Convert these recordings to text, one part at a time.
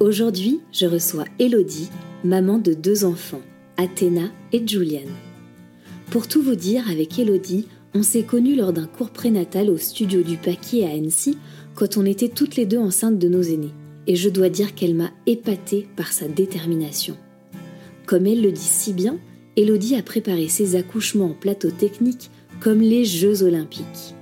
Aujourd'hui, je reçois Elodie, maman de deux enfants, Athéna et Julian. Pour tout vous dire, avec Elodie, on s'est connus lors d'un cours prénatal au studio du Paquier à Annecy quand on était toutes les deux enceintes de nos aînés. Et je dois dire qu'elle m'a épatée par sa détermination. Comme elle le dit si bien, Elodie a préparé ses accouchements en plateau technique comme les Jeux olympiques.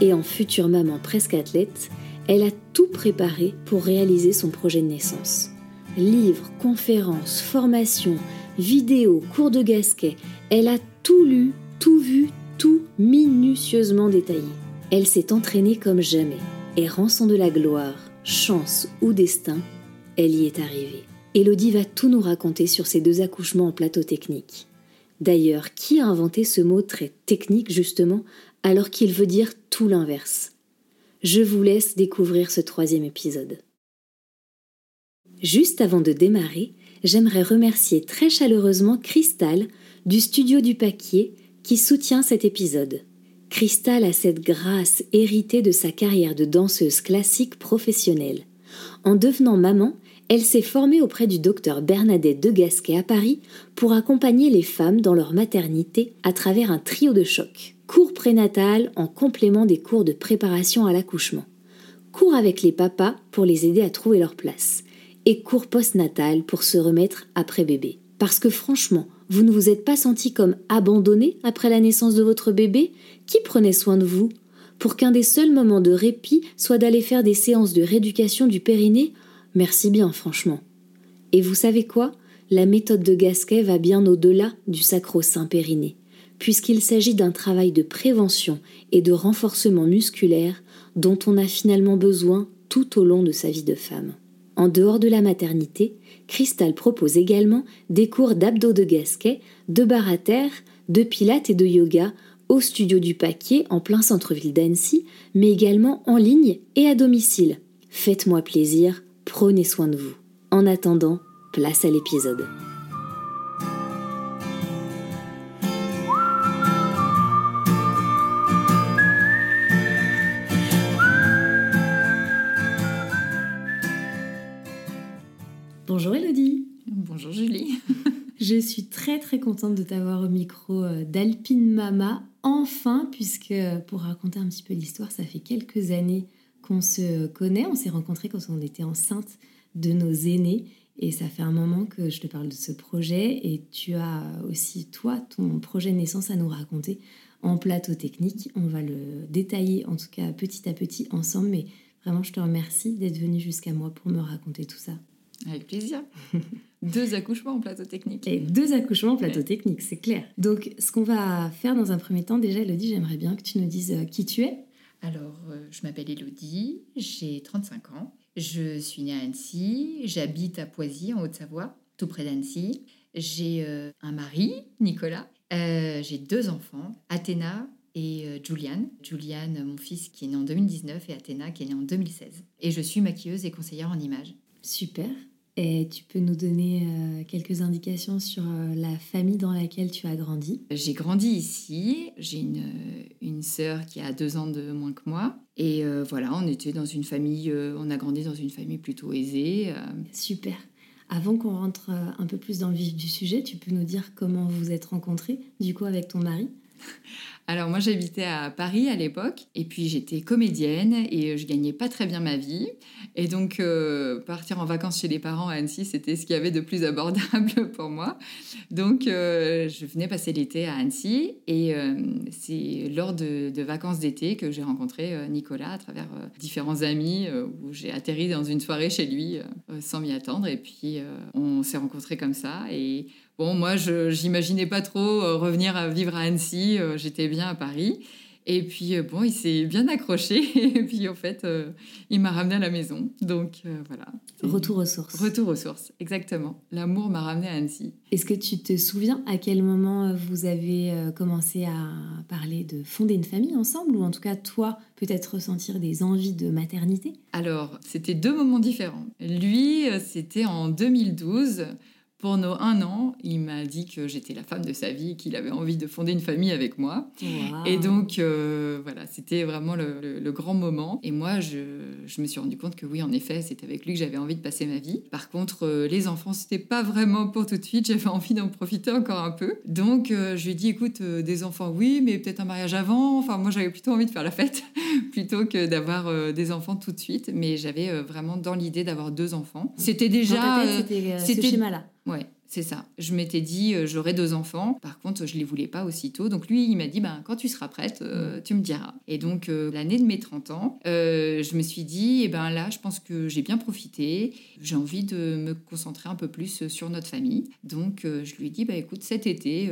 Et en future maman presque athlète, elle a tout préparé pour réaliser son projet de naissance. Livres, conférences, formations, vidéos, cours de gasquet, elle a tout lu, tout vu, tout minutieusement détaillé. Elle s'est entraînée comme jamais, et rançon de la gloire, chance ou destin, elle y est arrivée. Elodie va tout nous raconter sur ses deux accouchements en plateau technique. D'ailleurs, qui a inventé ce mot très technique justement alors qu'il veut dire tout l'inverse? Je vous laisse découvrir ce troisième épisode. Juste avant de démarrer, j'aimerais remercier très chaleureusement Cristal du studio du Paquier qui soutient cet épisode. Cristal a cette grâce héritée de sa carrière de danseuse classique professionnelle. En devenant maman, elle s'est formée auprès du docteur Bernadette de Gasquet à Paris pour accompagner les femmes dans leur maternité à travers un trio de choc cours prénatal en complément des cours de préparation à l'accouchement, cours avec les papas pour les aider à trouver leur place, et cours postnatal pour se remettre après bébé. Parce que franchement, vous ne vous êtes pas senti comme abandonné après la naissance de votre bébé? Qui prenait soin de vous? Pour qu'un des seuls moments de répit soit d'aller faire des séances de rééducation du périnée? Merci bien, franchement. Et vous savez quoi? La méthode de Gasquet va bien au-delà du sacro-saint périnée puisqu'il s'agit d'un travail de prévention et de renforcement musculaire dont on a finalement besoin tout au long de sa vie de femme. En dehors de la maternité, Cristal propose également des cours d'abdos de gasquet, de barre à terre, de pilates et de yoga au studio du Paquier en plein centre-ville d'Annecy, mais également en ligne et à domicile. Faites-moi plaisir, prenez soin de vous. En attendant, place à l'épisode. Julie. Je suis très très contente de t'avoir au micro euh, d'Alpine Mama, enfin, puisque pour raconter un petit peu l'histoire, ça fait quelques années qu'on se connaît. On s'est rencontrés quand on était enceinte de nos aînés. Et ça fait un moment que je te parle de ce projet. Et tu as aussi, toi, ton projet naissance à nous raconter en plateau technique. On va le détailler, en tout cas petit à petit, ensemble. Mais vraiment, je te remercie d'être venu jusqu'à moi pour me raconter tout ça. Avec plaisir. deux accouchements en plateau technique. Et deux accouchements en plateau technique, c'est clair. Donc, ce qu'on va faire dans un premier temps, déjà, Elodie, j'aimerais bien que tu nous dises euh, qui tu es. Alors, euh, je m'appelle Elodie, j'ai 35 ans. Je suis née à Annecy, j'habite à Poisy, en Haute-Savoie, tout près d'Annecy. J'ai euh, un mari, Nicolas. j'ai deux enfants, Athéna et Julian. Julian, mon fils, qui est né en 2019, et Athéna, qui est né en 2016. Et je suis maquilleuse et conseillère en images. Super. Et tu peux nous donner euh, quelques indications sur euh, la famille dans laquelle tu as grandi? J'ai grandi ici. J'ai une, euh, une sœur qui a deux ans de moins que moi. Et voilà, on était dans une famille, on a grandi dans une famille plutôt aisée. Super. Avant qu'on rentre un peu plus dans le vif du sujet, tu peux nous dire comment vous êtes rencontrés, du coup, avec ton mari? alors moi j'habitais à Paris à l'époque et puis j'étais comédienne et je gagnais pas très bien ma vie et donc euh, partir en vacances chez les parents à Annecy c'était ce qu'il y avait de plus abordable pour moi. Donc euh, je venais passer l'été à Annecy et euh, c'est lors de, de vacances d'été que j'ai rencontré Nicolas à travers différents amis où j'ai atterri dans une soirée chez lui sans m'y attendre et puis on s'est rencontrés comme ça et Bon, moi, je n'imaginais pas trop euh, revenir à vivre à Annecy. Euh, j'étais bien à Paris. Et puis, euh, bon, il s'est bien accroché. Et puis, en fait, euh, il m'a ramené à la maison. Donc, euh, voilà. Retour aux sources. Retour aux sources, exactement. L'amour m'a ramené à Annecy. Est-ce que tu te souviens à quel moment vous avez commencé à parler de fonder une famille ensemble Ou en tout cas, toi, peut-être ressentir des envies de maternité? Alors, c'était deux moments différents. Lui, c'était en 2012 pour nos un an, il m'a dit que j'étais la femme de sa vie, qu'il avait envie de fonder une famille avec moi. Et donc, euh, voilà, c'était vraiment le, grand moment. Et moi, je, me suis rendu compte que oui, en effet, c'était avec lui que j'avais envie de passer ma vie. Par contre, euh, les enfants, c'était pas vraiment pour tout de suite. J'avais envie d'en profiter encore un peu. Donc, euh, je lui ai dit, écoute, des enfants, oui, mais peut-être un mariage avant. Enfin, moi, j'avais plutôt envie de faire la fête plutôt que d'avoir des enfants tout de suite. Mais j'avais vraiment dans l'idée d'avoir deux enfants. C'était déjà. c'était ce schéma-là. Ouais, c'est ça. Je m'étais dit, euh, j'aurai deux enfants. Par contre, je les voulais pas aussitôt. Donc lui, il m'a dit, ben, quand tu seras prête, euh, mm. tu me diras. Et donc, euh, l'année de mes 30 ans, je me suis dit, eh ben là, je pense que j'ai bien profité. J'ai envie de me concentrer un peu plus sur notre famille. Donc, je lui ai dit, bah, écoute, cet été,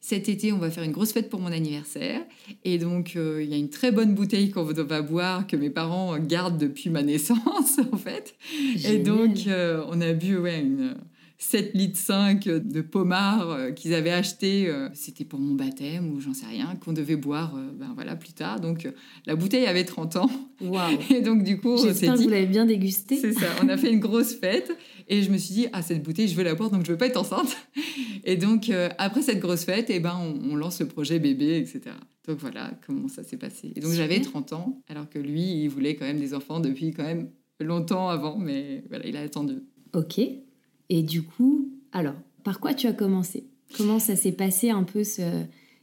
cet été, on va faire une grosse fête pour mon anniversaire. Et donc, il y a une très bonne bouteille qu'on va boire, que mes parents gardent depuis ma naissance, en fait. Et donc, on a bu, ouais, une 7 litres 5 de pommard euh, qu'ils avaient acheté. Euh, c'était pour mon baptême ou j'en sais rien, qu'on devait boire euh, ben voilà, plus tard. Donc la bouteille avait 30 ans. Et donc du coup, on dit... que vous l'avez bien dégusté. C'est ça, on a fait une grosse fête. Et je me suis dit, ah, cette bouteille, je veux la boire, donc je veux pas être enceinte. Et donc, après cette grosse fête, et eh ben, on, lance le projet bébé, etc. Donc voilà comment ça s'est passé. Et donc j'avais 30 ans, alors que lui, il voulait quand même des enfants depuis quand même longtemps avant, mais voilà, il a attendu. Ok. Et du coup, alors, par quoi tu as commencé? Comment ça s'est passé un peu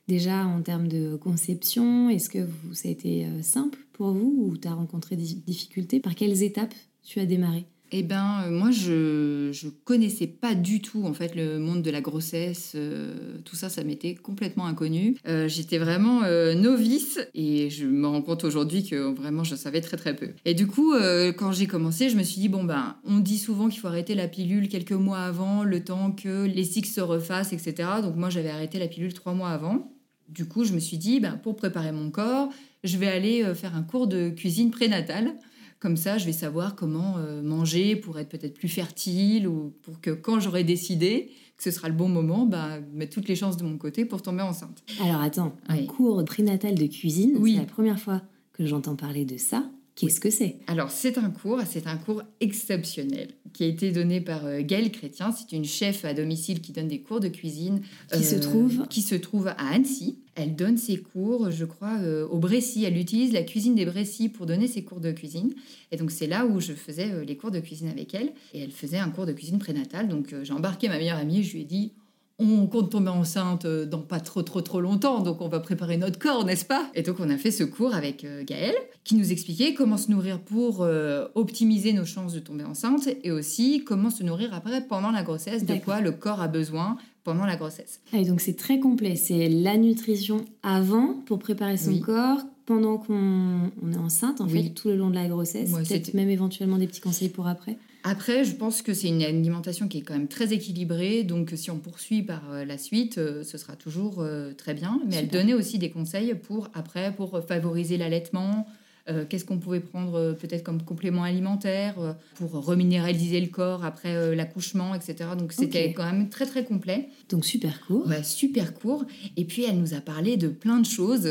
déjà en termes de conception? Est-ce que ça a été euh, simple pour vous ou tu as rencontré des difficultés Par quelles étapes tu as démarré? Eh ben, euh, moi, je ne connaissais pas du tout en fait le monde de la grossesse. Euh, tout ça, ça m'était complètement inconnu. Euh, j'étais vraiment novice et je me rends compte aujourd'hui que vraiment, je savais très très peu. Et du coup, quand j'ai commencé, je me suis dit bon ben, on dit souvent qu'il faut arrêter la pilule quelques mois avant, le temps que les cycles se refassent, etc. Donc moi, j'avais arrêté la pilule trois mois avant. Du coup, je me suis dit ben, pour préparer mon corps, je vais aller faire un cours de cuisine prénatale. Comme ça, je vais savoir comment euh, manger pour être peut-être plus fertile ou pour que quand j'aurai décidé que ce sera le bon moment, bah, mettre toutes les chances de mon côté pour tomber enceinte. Alors attends, un cours prénatal de cuisine, c'est la première fois que j'entends parler de ça. Qu'est-ce que c'est? Alors, c'est un cours, c'est un cours exceptionnel qui a été donné par euh, Gaëlle Chrétien. C'est une chef à domicile qui donne des cours de cuisine. Qui se euh, trouve Qui se trouve à Annecy. Elle donne ses cours, je crois, euh, au Brécy. Elle utilise la cuisine des Brécy pour donner ses cours de cuisine. Et donc, c'est là où je faisais les cours de cuisine avec elle. Et elle faisait un cours de cuisine prénatale. Donc, j'ai embarqué ma meilleure amie. Je lui ai dit on compte tomber enceinte dans pas trop trop trop longtemps, donc on va préparer notre corps, n'est-ce pas? Et donc on a fait ce cours avec euh, Gaëlle, qui nous expliquait comment se nourrir pour euh, optimiser nos chances de tomber enceinte, et aussi comment se nourrir après pendant la grossesse, de quoi le corps a besoin pendant la grossesse. Ah, et donc c'est très complet, c'est la nutrition avant pour préparer son corps, pendant qu'on est enceinte, en fait, tout le long de la grossesse, peut-être même éventuellement des petits conseils pour après. Après, je pense que c'est une alimentation qui est quand même très équilibrée, donc si on poursuit par euh, la suite, euh, ce sera toujours euh, très bien. Mais elle donnait aussi des conseils pour après, pour favoriser l'allaitement, euh, qu'est-ce qu'on pouvait prendre euh, peut-être comme complément alimentaire euh, pour reminéraliser le corps après l'accouchement, etc. Donc c'était quand même très très complet. Donc super court. Ouais, super court. Et puis elle nous a parlé de plein de choses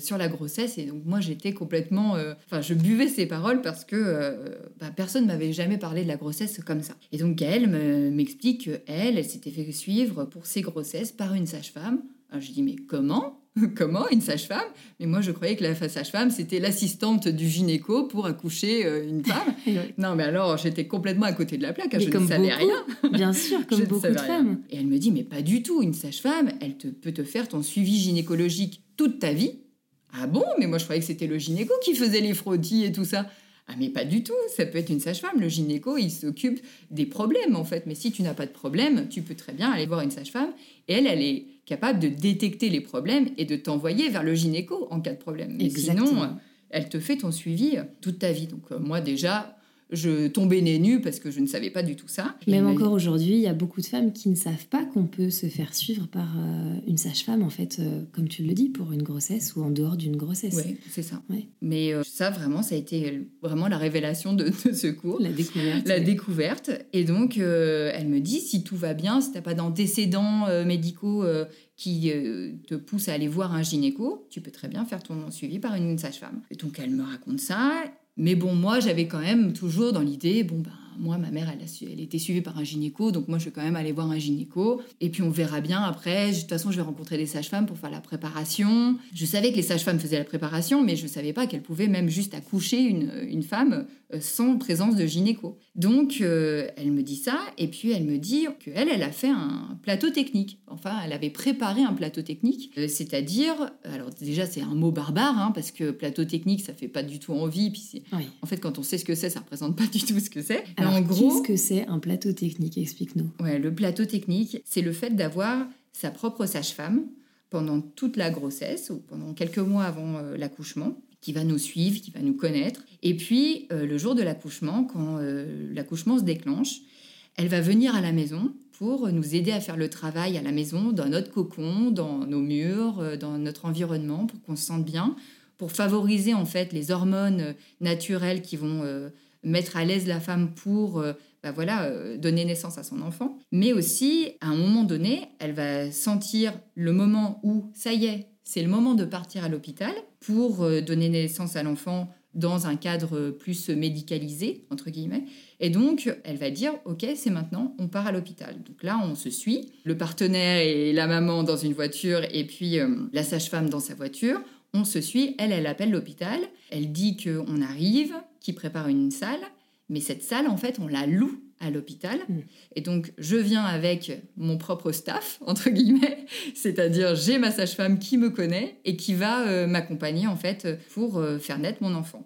sur la grossesse. Et donc moi j'étais complètement... Enfin je buvais ses paroles parce que bah, personne m'avait jamais parlé de la grossesse comme ça. Et donc elle m'explique qu'elle, elle s'était fait suivre pour ses grossesses par une sage-femme. Je dis mais comment? Comment Une sage-femme? Mais moi, je croyais que la sage-femme, c'était l'assistante du gynéco pour accoucher euh, une femme. non, mais alors, j'étais complètement à côté de la plaque. Hein, je ne savais rien. Bien sûr, comme beaucoup de femmes. Et elle me dit, mais pas du tout. Une sage-femme, elle te, peut te faire ton suivi gynécologique toute ta vie. Ah bon? Mais moi, je croyais que c'était le gynéco qui faisait les frottis et tout ça. Ah mais pas du tout, ça peut être une sage-femme. Le gynéco, il s'occupe des problèmes en fait. Mais si tu n'as pas de problème, tu peux très bien aller voir une sage-femme et elle, elle est capable de détecter les problèmes et de t'envoyer vers le gynéco en cas de problème. Mais sinon, elle te fait ton suivi toute ta vie. Donc euh, moi déjà, je tombais nez nu parce que je ne savais pas du tout ça. Même encore aujourd'hui, il y a beaucoup de femmes qui ne savent pas qu'on peut se faire suivre par euh, une sage-femme, en fait, euh, comme tu le dis, pour une grossesse ou en dehors d'une grossesse. Oui, c'est ça. Mais euh, ça, vraiment, ça a été vraiment la révélation de, ce cours. La découverte. La découverte. Et donc, elle me dit, si tout va bien, si tu n'as pas d'antécédents médicaux qui te poussent à aller voir un gynéco, tu peux très bien faire ton suivi par une sage-femme. Et donc, elle me raconte ça. Mais bon, moi, j'avais quand même toujours dans l'idée, bon, ben, moi, ma mère, elle, a elle était suivie par un gynéco, donc moi, je vais quand même aller voir un gynéco. Et puis, on verra bien après. De toute façon, je vais rencontrer des sages-femmes pour faire la préparation. Je savais que les sages-femmes faisaient la préparation, mais je ne savais pas qu'elles pouvaient même juste accoucher une, une femme euh, sans présence de gynéco. Donc, euh, elle me dit ça, et puis elle me dit qu'elle, elle a fait un plateau technique. Enfin, elle avait préparé un plateau technique, euh, c'est-à-dire, alors déjà, c'est un mot barbare, hein, parce que plateau technique, ça fait pas du tout envie, puis en fait, quand on sait ce que c'est, ça représente pas du tout ce que c'est. en gros, qu'est-ce que c'est un plateau technique? Explique-nous. Ouais, le plateau technique, c'est le fait d'avoir sa propre sage-femme pendant toute la grossesse ou pendant quelques mois avant l'accouchement qui va nous suivre, qui va nous connaître. Et puis, euh, le jour de l'accouchement, quand euh, l'accouchement se déclenche, elle va venir à la maison pour nous aider à faire le travail à la maison, dans notre cocon, dans nos murs, euh, dans notre environnement, pour qu'on se sente bien, pour favoriser en fait les hormones naturelles qui vont mettre à l'aise la femme pour bah voilà, donner naissance à son enfant. Mais aussi, à un moment donné, elle va sentir le moment où, ça y est, c'est le moment de partir à l'hôpital pour euh, donner naissance à l'enfant dans un cadre plus médicalisé, entre guillemets. Et donc, elle va dire, OK, c'est maintenant, on part à l'hôpital. Donc là, on se suit. Le partenaire et la maman dans une voiture et puis euh, la sage-femme dans sa voiture. On se suit. Elle, elle appelle l'hôpital. Elle dit qu'on arrive, qu'il prépare une salle. Mais cette salle, en fait, on la loue à l'hôpital. Mm. Et donc, je viens avec mon propre staff, entre guillemets, c'est-à-dire j'ai ma sage-femme qui me connaît et qui va euh, m'accompagner, en fait, pour euh, faire naître mon enfant.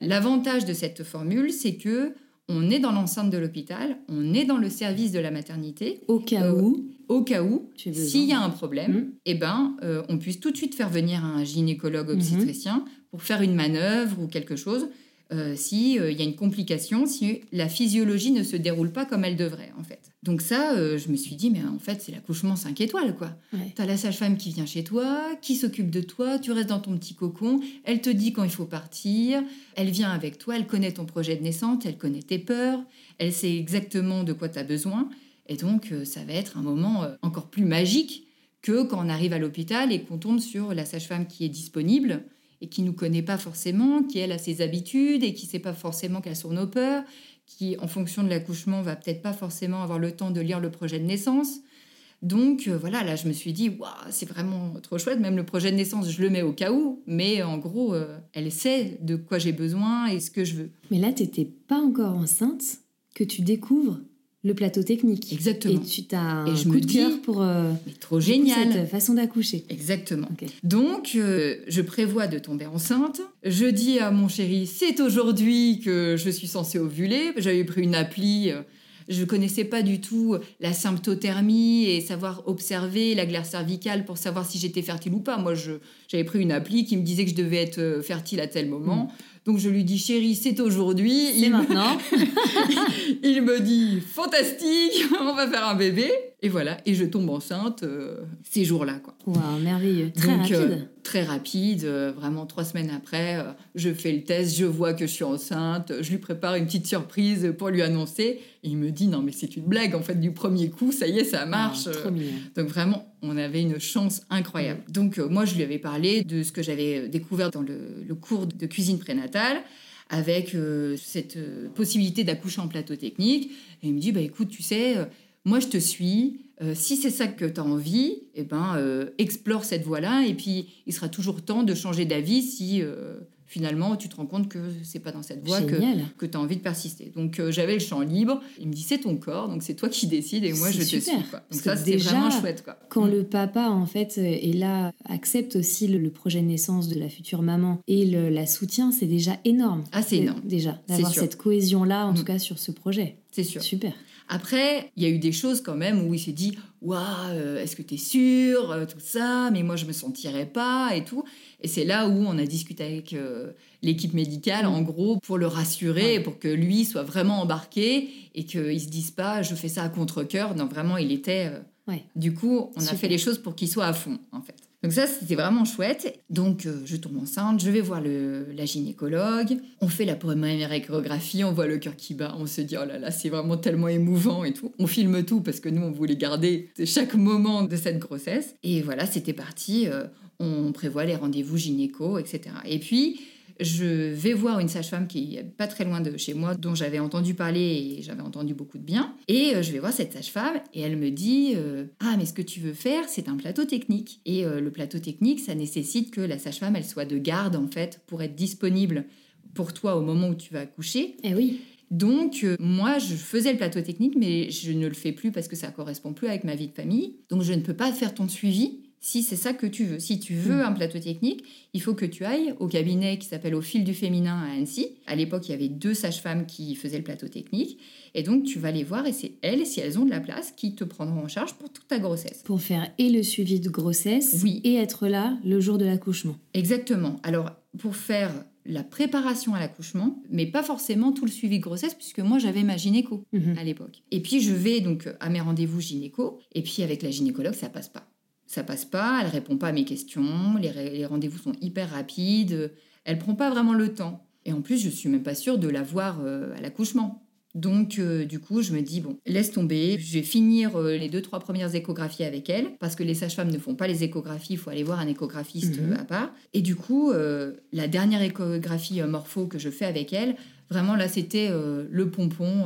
L'avantage de cette formule, c'est que on est dans l'enceinte de l'hôpital, on est dans le service de la maternité. Au cas euh, où. Au cas où, s'il y a un problème, mm. eh ben, on puisse tout de suite faire venir un gynécologue mm-hmm. obstétricien pour faire une manœuvre ou quelque chose euh, s'il euh, y a une complication, si la physiologie ne se déroule pas comme elle devrait, en fait. Donc ça, euh, je me suis dit, mais en fait, c'est l'accouchement 5 étoiles, quoi. Tu as la sage-femme qui vient chez toi, qui s'occupe de toi, tu restes dans ton petit cocon, elle te dit quand il faut partir, elle vient avec toi, elle connaît ton projet de naissance, elle connaît tes peurs, elle sait exactement de quoi tu as besoin. Et donc, ça va être un moment encore plus magique que quand on arrive à l'hôpital et qu'on tombe sur la sage-femme qui est disponible et qui nous connaît pas forcément, qui elle a ses habitudes et qui sait pas forcément quelles sont nos peurs, qui en fonction de l'accouchement va peut-être pas forcément avoir le temps de lire le projet de naissance. Donc euh, voilà, là je me suis dit, c'est vraiment trop chouette, même le projet de naissance, je le mets au cas où, mais en gros, euh, elle sait de quoi j'ai besoin et ce que je veux. Mais là, tu n'étais pas encore enceinte, que tu découvres le plateau technique. Exactement. Et tu t'as un je coup de cœur pour euh, trop génial cette façon d'accoucher. Exactement. Donc euh, je prévois de tomber enceinte. Je dis à mon chéri c'est aujourd'hui que je suis censée ovuler. J'avais pris une appli. Euh, je ne connaissais pas du tout la symptothermie et savoir observer la glaire cervicale pour savoir si j'étais fertile ou pas. Moi, j'avais pris une appli qui me disait que je devais être fertile à tel moment. Mm. Donc je lui dis, chérie, c'est aujourd'hui. C'est maintenant. il me dit, fantastique, on va faire un bébé. Et voilà, et je tombe enceinte euh, ces jours-là. Quoi. Wow, merveilleux. Très Donc, euh, rapide. Très rapide, euh, vraiment trois semaines après, je fais le test, je vois que je suis enceinte, je lui prépare une petite surprise pour lui annoncer. Et il me dit, non mais c'est une blague, en fait, du premier coup, ça y est, ça marche. trop Donc vraiment, on avait une chance incroyable. Donc moi, je lui avais parlé de ce que j'avais découvert dans le, le cours de cuisine prénatale avec cette possibilité d'accoucher en plateau technique. Et il me dit, bah, écoute, tu sais, moi je te suis, euh, si c'est ça que tu as envie, eh ben, euh, explore cette voie-là, et puis il sera toujours temps de changer d'avis si euh, finalement tu te rends compte que c'est pas dans cette voie que, que tu as envie de persister. Donc j'avais le champ libre, il me dit c'est ton corps, donc c'est toi qui décides, et moi je te suis. Quoi. Donc ça c'était vraiment chouette. Quoi. Quand mm. le papa en fait est là, accepte aussi le, projet de naissance de la future maman et le, la soutient, c'est déjà énorme. Ah c'est énorme. Déjà, d'avoir cette cohésion-là, en mm. tout cas sur ce projet. C'est sûr. Super. Après, il y a eu des choses quand même où il s'est dit Waouh, est-ce que tu es sûr Tout ça, mais moi je me sentirais pas et tout. Et c'est là où on a discuté avec l'équipe médicale, en gros, pour le rassurer, pour que lui soit vraiment embarqué et qu'il se dise pas Je fais ça à contre-coeur. Non, vraiment, il était. Du coup, on a fait les choses pour qu'il soit à fond, en fait. Donc ça, c'était vraiment chouette. Donc euh, je tombe enceinte, je vais voir le, la gynécologue, on fait la première échographie, on voit le cœur qui bat, on se dit oh là là, c'est vraiment tellement émouvant et tout. On filme tout parce que nous, on voulait garder chaque moment de cette grossesse. Et voilà, c'était parti. Euh, on prévoit les rendez-vous gynéco, etc. Et puis, je vais voir une sage-femme qui est pas très loin de chez moi, dont j'avais entendu parler et j'avais entendu beaucoup de bien. Et euh, je vais voir cette sage-femme et elle me dit euh, Ah, mais ce que tu veux faire, c'est un plateau technique. Et euh, le plateau technique, ça nécessite que la sage-femme, elle soit de garde, en fait, pour être disponible pour toi au moment où tu vas accoucher. Eh oui. Donc, moi, je faisais le plateau technique, mais je ne le fais plus parce que ça correspond plus avec ma vie de famille. Donc, je ne peux pas faire ton suivi si c'est ça que tu veux. Si tu veux mm. un plateau technique, il faut que tu ailles au cabinet qui s'appelle Au fil du féminin à Annecy. À l'époque, il y avait deux sages-femmes qui faisaient le plateau technique. Et donc, tu vas les voir et c'est elles, si elles ont de la place, qui te prendront en charge pour toute ta grossesse. Pour faire et le suivi de grossesse oui. et être là le jour de l'accouchement. Exactement. Alors, pour faire la préparation à l'accouchement, mais pas forcément tout le suivi de grossesse, puisque moi j'avais ma gynéco mm-hmm. à l'époque. Et puis je vais donc à mes rendez-vous gynéco, et puis avec la gynécologue, ça passe pas ça passe pas, elle répond pas à mes questions, les, rendez-vous sont hyper rapides, elle prend pas vraiment le temps. Et en plus, je suis même pas sûre de la voir euh, à l'accouchement. Donc, euh, du coup, je me dis, bon, laisse tomber, je vais finir euh, les deux, trois premières échographies avec elle, parce que les sages-femmes ne font pas les échographies, il faut aller voir un échographiste mhm. à part. Et du coup, la dernière échographie morpho que je fais avec elle, vraiment là, c'était le pompon.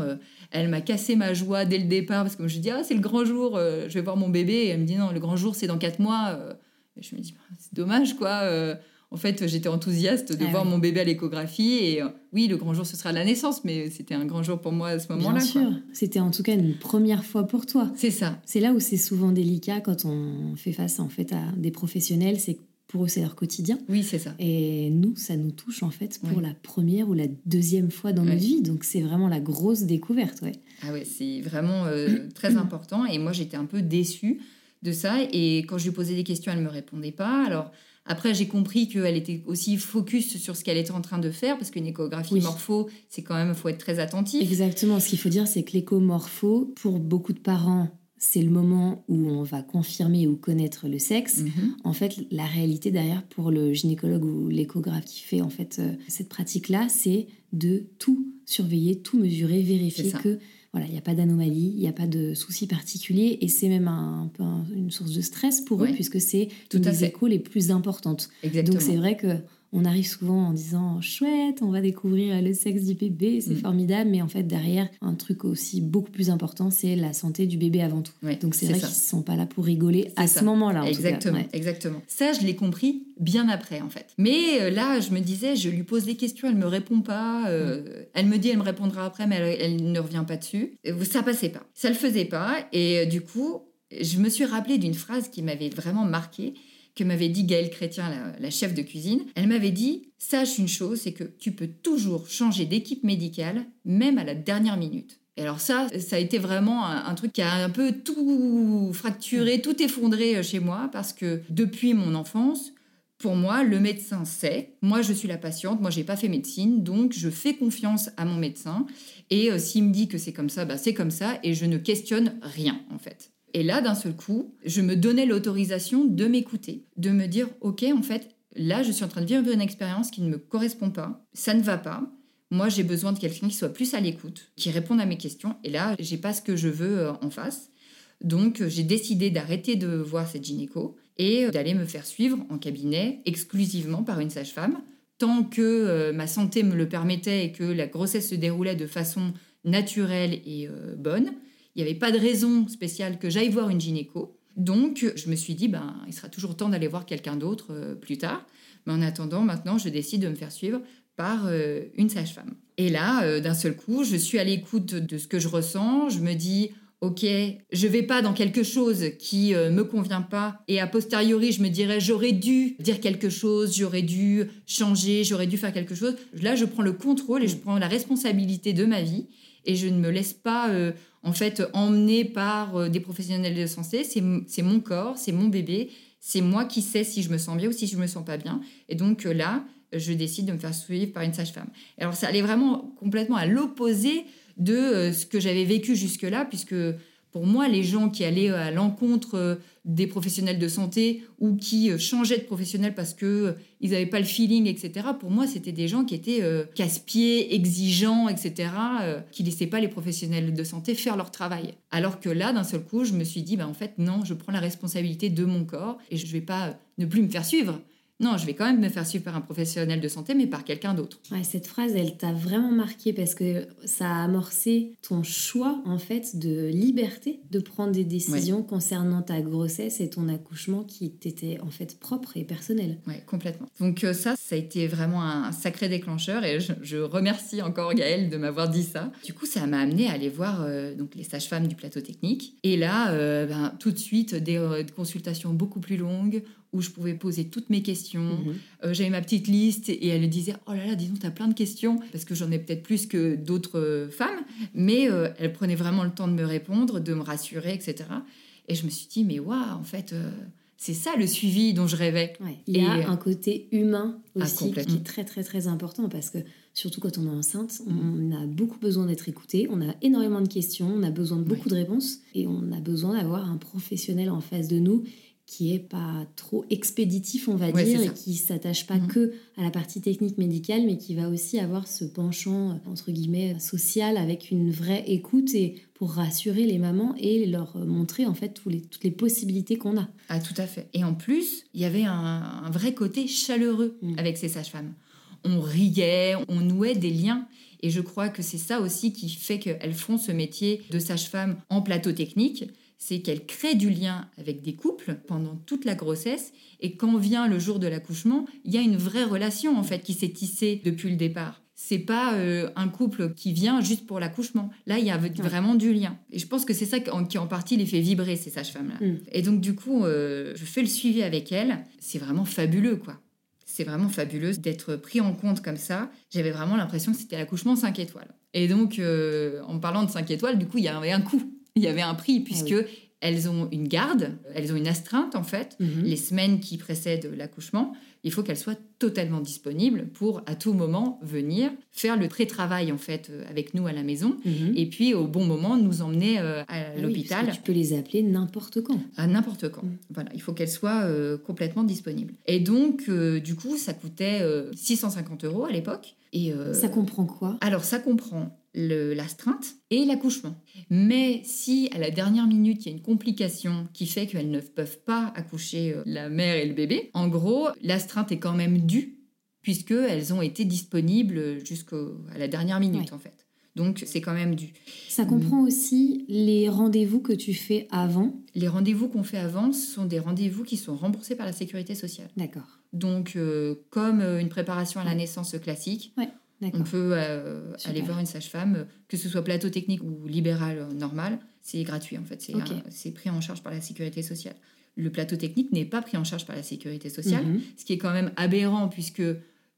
Elle m'a cassé ma joie dès le départ parce que je dis ah c'est le grand jour, euh, je vais voir mon bébé et elle me dit non le grand jour c'est dans quatre mois. Euh. Et je me dis bah, c'est dommage quoi. Euh. en fait j'étais enthousiaste de ah voir mon bébé à l'échographie et oui le grand jour ce sera la naissance mais c'était un grand jour pour moi à ce moment-là. Bien sûr, c'était en tout cas une première fois pour toi. C'est ça. C'est là où c'est souvent délicat quand on fait face en fait à des professionnels, c'est pour eux, c'est leur quotidien. Oui, c'est ça. Et nous, ça nous touche en fait pour la première ou la deuxième fois dans notre vie. Donc, c'est vraiment la grosse découverte. Ouais. Ah ouais, c'est vraiment euh, très important. Et moi, j'étais un peu déçue de ça. Et quand je lui posais des questions, elle ne me répondait pas. Alors, après, j'ai compris qu'elle était aussi focus sur ce qu'elle était en train de faire, parce qu'une échographie morpho, c'est quand même, il faut être très attentif. Exactement. Ce qu'il faut dire, c'est que l'écho-morpho, pour beaucoup de parents, c'est le moment où on va confirmer ou connaître le sexe. Mhm. En fait, la réalité derrière pour le gynécologue ou l'échographe qui fait en fait euh, cette pratique-là, c'est de tout surveiller, tout mesurer, vérifier que voilà, il n'y a pas d'anomalie, il n'y a pas de soucis particuliers et c'est même un, peu une source de stress pour eux puisque c'est une des échos les plus importantes. Donc c'est vrai que on arrive souvent en disant chouette, on va découvrir le sexe du bébé, c'est mm. formidable, mais en fait derrière un truc aussi beaucoup plus important, c'est la santé du bébé avant tout. Donc c'est vrai qu'ils ne sont pas là pour rigoler à ce moment-là. Exactement, exactement. Ça, je l'ai compris bien après en fait. Mais euh, là, je me disais, je lui pose des questions, elle me répond pas. Euh. Elle me dit, elle me répondra après, mais elle, ne revient pas dessus. Ça passait pas, ça le faisait pas, et euh, du coup, je me suis rappelé d'une phrase qui m'avait vraiment marquée que m'avait dit Gaëlle Chrétien, la, chef de cuisine. Elle m'avait dit Sache une chose, c'est que tu peux toujours changer d'équipe médicale, même à la dernière minute. Et alors ça, ça a été vraiment un, truc qui a un peu tout fracturé, tout effondré euh, chez moi, parce que depuis mon enfance, pour moi, le médecin sait. Moi, je suis la patiente. Moi, j'ai pas fait médecine, donc je fais confiance à mon médecin. Et euh, s'il me dit que c'est comme ça, bah, c'est comme ça, et je ne questionne rien en fait. Et là, d'un seul coup, je me donnais l'autorisation de m'écouter, de me dire, OK, en fait, là, je suis en train de vivre une expérience qui ne me correspond pas, ça ne va pas. Moi, j'ai besoin de quelqu'un qui soit plus à l'écoute, qui réponde à mes questions. Et là, j'ai pas ce que je veux euh, en face. Donc, euh, j'ai décidé d'arrêter de voir cette gynéco et euh, d'aller me faire suivre en cabinet exclusivement par une sage-femme, tant que ma santé me le permettait et que la grossesse se déroulait de façon naturelle et bonne. Il n'y avait pas de raison spéciale que j'aille voir une gynéco. Donc, je me suis dit, ben, il sera toujours temps d'aller voir quelqu'un d'autre euh, plus tard. Mais en attendant, maintenant, je décide de me faire suivre par euh, une sage-femme. Et là, euh, d'un seul coup, je suis à l'écoute de ce que je ressens. Je me dis, ok, je vais pas dans quelque chose qui euh, me convient pas, et a posteriori, je me dirais, j'aurais dû dire quelque chose, j'aurais dû changer, j'aurais dû faire quelque chose. Là, je prends le contrôle et je prends la responsabilité de ma vie, et je ne me laisse pas, en fait, emmener par euh, des professionnels de santé. C'est mon corps, c'est mon bébé, c'est moi qui sais si je me sens bien ou si je me sens pas bien. Et donc là, je décide de me faire suivre par une sage-femme. Alors, ça allait vraiment complètement à l'opposé de euh, ce que j'avais vécu jusque-là, puisque pour moi, les gens qui allaient à l'encontre euh, des professionnels de santé ou qui euh, changeaient de professionnel parce que ils n'avaient pas le feeling, etc. Pour moi, c'était des gens qui étaient casse-pieds, exigeants, etc. qui laissaient pas les professionnels de santé faire leur travail. Alors que là, d'un seul coup, je me suis dit, bah, en fait, non, je prends la responsabilité de mon corps et je ne vais pas ne plus me faire suivre. Non, je vais quand même me faire suivre par un professionnel de santé, mais par quelqu'un d'autre. cette phrase, elle t'a vraiment marqué parce que ça a amorcé ton choix, en fait, de liberté de prendre des décisions concernant ta grossesse et ton accouchement qui t'étaient, en fait, propres et personnels. Oui, complètement. Donc euh, ça, ça a été vraiment un sacré déclencheur et je, remercie encore Gaëlle de m'avoir dit ça. Du coup, ça m'a amené à aller voir euh, donc les sages-femmes du plateau technique. Et là, euh, ben, tout de suite, des consultations beaucoup plus longues où je pouvais poser toutes mes questions. Mhm. Euh, j'avais ma petite liste et elle disait Oh là là, dis donc, tu as plein de questions, parce que j'en ai peut-être plus que d'autres euh, femmes, mais euh, elle prenait vraiment le temps de me répondre, de me rassurer, etc. Et je me suis dit Mais waouh, en fait. c'est ça le suivi dont je rêvais. Il y a un côté humain ah, aussi qui est très très très important parce que surtout quand on est enceinte, on a beaucoup besoin d'être écouté, on a énormément de questions, on a besoin de beaucoup de réponses et on a besoin d'avoir un professionnel en face de nous qui est pas trop expéditif, on va dire, et qui s'attache pas mhm. que à la partie technique médicale, mais qui va aussi avoir ce penchant entre guillemets social avec une vraie écoute et pour rassurer les mamans et leur montrer en fait tous les, toutes les possibilités qu'on a. Ah tout à fait. Et en plus, il y avait un, vrai côté chaleureux mm. avec ces sages-femmes. On riait, on nouait des liens. Et je crois que c'est ça aussi qui fait qu'elles font ce métier de sage-femme en plateau technique c'est qu'elle crée du lien avec des couples pendant toute la grossesse et quand vient le jour de l'accouchement, il y a une vraie relation en fait qui s'est tissée depuis le départ. C'est pas euh, un couple qui vient juste pour l'accouchement. Là, il y a vraiment du lien. Et je pense que c'est ça qui en partie les fait vibrer ces sages-femmes-là. Mm. Et donc du coup, euh, je fais le suivi avec elles. C'est vraiment fabuleux, quoi. C'est vraiment fabuleux d'être pris en compte comme ça. J'avais vraiment l'impression que c'était l'accouchement 5 étoiles. Et donc, euh, en parlant de 5 étoiles, du coup, il y avait un coup il y avait un prix puisque ah elles ont une garde, elles ont une astreinte en fait, mhm. les semaines qui précèdent l'accouchement. Il faut qu'elles soient totalement disponibles pour à tout moment venir faire le pré-travail en fait euh, avec nous à la maison mhm. et puis au bon moment nous emmener euh, à ah l'hôpital. tu peux les appeler n'importe quand. À n'importe quand. Mhm. Voilà, il faut qu'elles soient euh, complètement disponibles. Et donc du coup ça coûtait 650 euros à l'époque. Et ça comprend quoi? Alors ça comprend l'astreinte et l'accouchement. Mais si à la dernière minute, il y a une complication qui fait qu'elles ne peuvent pas accoucher euh, la mère et le bébé, en gros, l'astreinte est quand même due puisqu'elles ont été disponibles jusqu'à la dernière minute en fait. Donc c'est quand même dû. Ça comprend aussi les rendez-vous que tu fais avant Les rendez-vous qu'on fait avant sont des rendez-vous qui sont remboursés par la sécurité sociale. D'accord. Donc euh, comme euh, une préparation à la naissance classique, ouais. On peut euh, aller voir une sage-femme, que ce soit plateau technique ou libéral euh, normal, c'est gratuit en fait, c'est pris en charge par la sécurité sociale. Le plateau technique n'est pas pris en charge par la sécurité sociale, mhm. ce qui est quand même aberrant puisque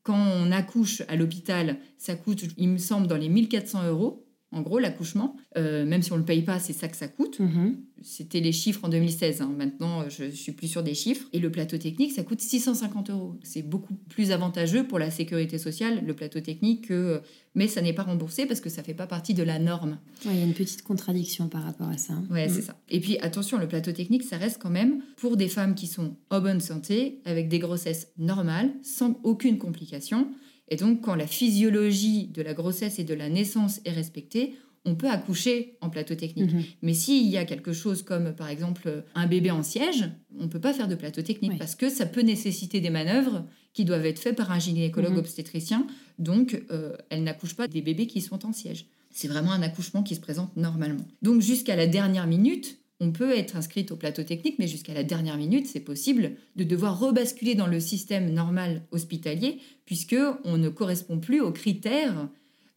quand on accouche à l'hôpital, ça coûte, il me semble, dans les 1400 euros en gros, l'accouchement, euh, même si on ne le paye pas, c'est ça que ça coûte. Mhm. C'était les chiffres en 2016. Hein. Maintenant, je suis plus sur des chiffres. Et le plateau technique, ça coûte 650 euros. C'est beaucoup plus avantageux pour la sécurité sociale, le plateau technique, que... mais ça n'est pas remboursé parce que ça ne fait pas partie de la norme. Il y a une petite contradiction par rapport à ça. Hein. Oui, c'est mm. ça. Et puis, attention, le plateau technique, ça reste quand même pour des femmes qui sont en bonne santé, avec des grossesses normales, sans aucune complication. Et donc, quand la physiologie de la grossesse et de la naissance est respectée, on peut accoucher en plateau technique. Mhm. Mais s'il y a quelque chose comme, par exemple, un bébé en siège, on ne peut pas faire de plateau technique parce que ça peut nécessiter des manœuvres qui doivent être faites par un gynécologue mhm. obstétricien. Donc, euh, elle n'accouche pas des bébés qui sont en siège. C'est vraiment un accouchement qui se présente normalement. Donc, jusqu'à la dernière minute, on peut être inscrite au plateau technique, mais jusqu'à la dernière minute, c'est possible de devoir rebasculer dans le système normal hospitalier, puisque on ne correspond plus aux critères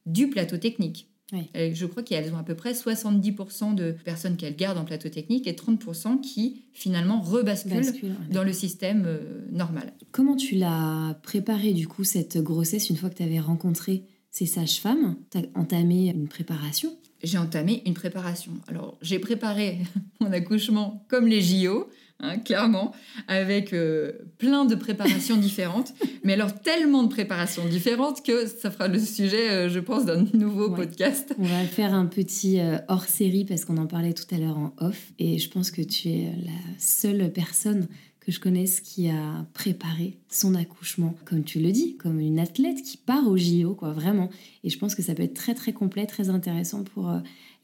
du plateau technique. Je crois qu'elles ont à peu près 70% de personnes qu'elles gardent en plateau technique et 30% qui finalement rebasculent dans le système euh, normal. Comment tu l'as préparé du coup cette grossesse une fois que tu avais rencontré ces sages-femmes? Tu as entamé une préparation? J'ai entamé une préparation. Alors j'ai préparé mon accouchement comme les JO. Hein, clairement, avec euh, plein de préparations différentes, mais alors tellement de préparations différentes que ça fera le sujet, euh, je pense, d'un nouveau podcast. On va faire un petit euh, hors-série parce qu'on en parlait tout à l'heure en off, et je pense que tu es la seule personne que je connaisse qui a préparé son accouchement, comme tu le dis, comme une athlète qui part au JO, quoi, vraiment. Et je pense que ça peut être très très complet, très intéressant pour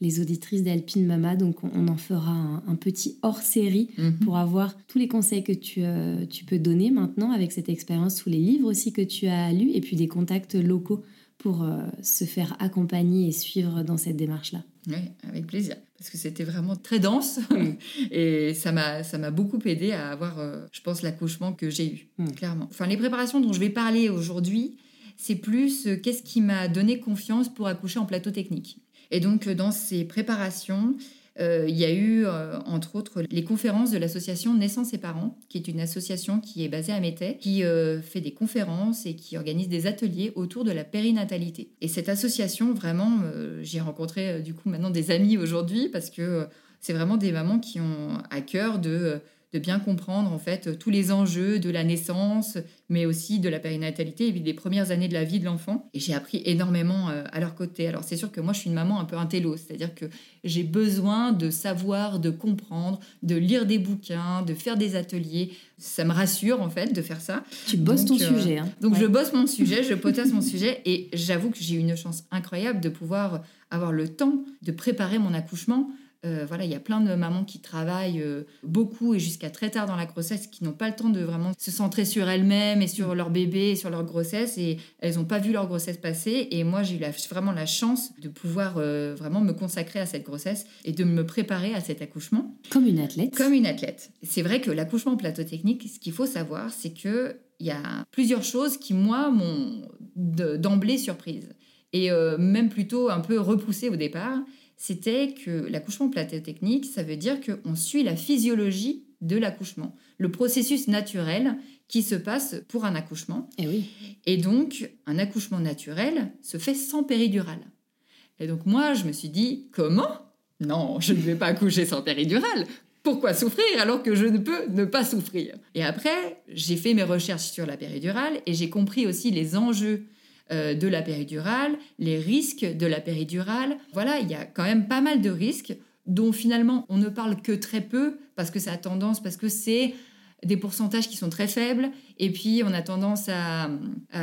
les auditrices d'Alpine Mama. Donc, on, en fera un, petit hors-série mhm. pour avoir tous les conseils que tu, euh, tu peux donner maintenant avec cette expérience, tous les livres aussi que tu as lus et puis des contacts locaux pour euh, se faire accompagner et suivre dans cette démarche-là. Oui, avec plaisir. Parce que c'était vraiment très dense et ça m'a, beaucoup aidé à avoir, euh, je pense, l'accouchement que j'ai eu, mm. clairement. Enfin, les préparations dont je vais parler aujourd'hui, c'est plus qu'est-ce qui m'a donné confiance pour accoucher en plateau technique. Et donc, dans ces préparations, euh, il y a eu, euh, entre autres, les conférences de l'association Naissance et Parents, qui est une association qui est basée à Métais, qui euh, fait des conférences et qui organise des ateliers autour de la périnatalité. Et cette association, vraiment, j'ai rencontré du coup maintenant des amis aujourd'hui parce que c'est vraiment des mamans qui ont à cœur de de bien comprendre en fait tous les enjeux de la naissance, mais aussi de la périnatalité et des premières années de la vie de l'enfant. Et j'ai appris énormément euh, à leur côté. Alors c'est sûr que moi je suis une maman un peu intello, c'est-à-dire que j'ai besoin de savoir, de comprendre, de lire des bouquins, de faire des ateliers. Ça me rassure en fait de faire ça. Tu bosses ton euh, sujet. Hein. Donc je bosse mon sujet, je potasse mon sujet et j'avoue que j'ai eu une chance incroyable de pouvoir avoir le temps de préparer mon accouchement euh, voilà, il y a plein de mamans qui travaillent euh, beaucoup et jusqu'à très tard dans la grossesse, qui n'ont pas le temps de vraiment se centrer sur elles-mêmes et sur leur bébé et sur leur grossesse et elles n'ont pas vu leur grossesse passer. Et moi, j'ai eu vraiment la chance de pouvoir euh, vraiment me consacrer à cette grossesse et de me préparer à cet accouchement. Comme une athlète. Comme une athlète. C'est vrai que l'accouchement en plateau technique, ce qu'il faut savoir, c'est que il y a plusieurs choses qui, moi, m'ont d'emblée surprise et même plutôt un peu repoussée au départ c'était que l'accouchement technique, ça veut dire qu'on suit la physiologie de l'accouchement, le processus naturel qui se passe pour un accouchement. Et, eh oui. et donc, un accouchement naturel se fait sans péridurale. Et donc, moi, je me suis dit, comment? Non, je ne vais pas accoucher sans péridurale. Pourquoi souffrir alors que je ne peux ne pas souffrir? Et après, j'ai fait mes recherches sur la péridurale et j'ai compris aussi les enjeux euh, de la péridurale, les risques de la péridurale. Voilà, il y a quand même pas mal de risques dont finalement on ne parle que très peu parce que ça a tendance, parce que c'est des pourcentages qui sont très faibles et puis on a tendance à,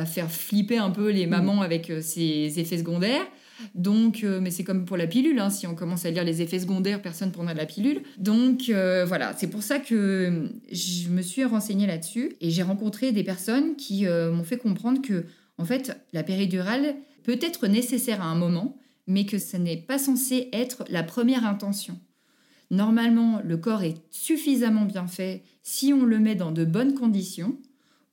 faire flipper un peu les mamans mm. avec euh, ces effets secondaires. Donc, euh, mais c'est comme pour la pilule, hein, si on commence à lire les effets secondaires, personne ne prendra la pilule. Donc voilà, c'est pour ça que je me suis renseignée là-dessus et j'ai rencontré des personnes qui m'ont fait comprendre que en fait, la péridurale peut être nécessaire à un moment, mais que ce n'est pas censé être la première intention. Normalement, le corps est suffisamment bien fait si on le met dans de bonnes conditions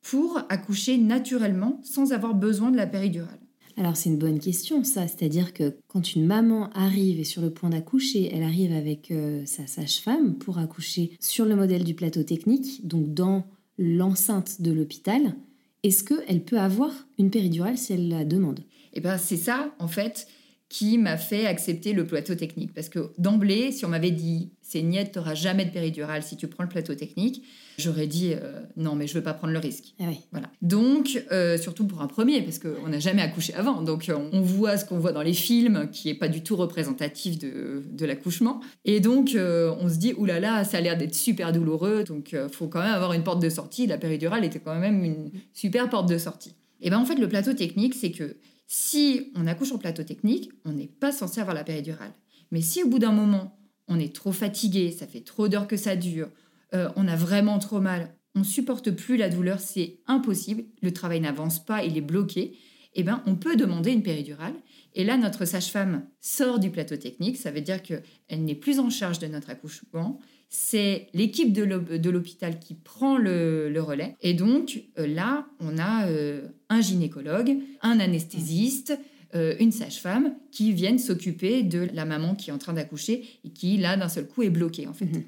pour accoucher naturellement sans avoir besoin de la péridurale. Alors c'est une bonne question ça, c'est-à-dire que quand une maman arrive et sur le point d'accoucher, elle arrive avec euh, sa sage-femme pour accoucher sur le modèle du plateau technique, donc dans l'enceinte de l'hôpital, est-ce qu'elle peut avoir une péridurale si elle la demande? Eh bien, c'est ça, en fait, qui m'a fait accepter le plateau technique. Parce que d'emblée, si on m'avait dit, c'est niette, tu n'auras jamais de péridurale si tu prends le plateau technique, j'aurais dit, euh, non, mais je ne veux pas prendre le risque. Ah voilà. Donc, euh, surtout pour un premier, parce qu'on n'a jamais accouché avant. Donc, euh, on voit ce qu'on voit dans les films, qui n'est pas du tout représentatif de, de l'accouchement. Et donc, on se dit, oulala, là là, ça a l'air d'être super douloureux. Donc, il faut quand même avoir une porte de sortie. La péridurale était quand même une super porte de sortie. Et bien, en fait, le plateau technique, c'est que si on accouche en plateau technique, on n'est pas censé avoir la péridurale. Mais si au bout d'un moment, on est trop fatigué, ça fait trop d'heures que ça dure, euh, on a vraiment trop mal, on supporte plus la douleur, c'est impossible, le travail n'avance pas, il est bloqué, eh ben, on peut demander une péridurale. Et là, notre sage-femme sort du plateau technique, ça veut dire qu'elle n'est plus en charge de notre accouchement, c'est l'équipe de l'hôpital qui prend le, relais. Et donc euh, là, on a euh, un gynécologue, un anesthésiste, euh, une sage-femme qui vienne s'occuper de la maman qui est en train d'accoucher et qui, là, d'un seul coup, est bloquée, en fait. Mhm.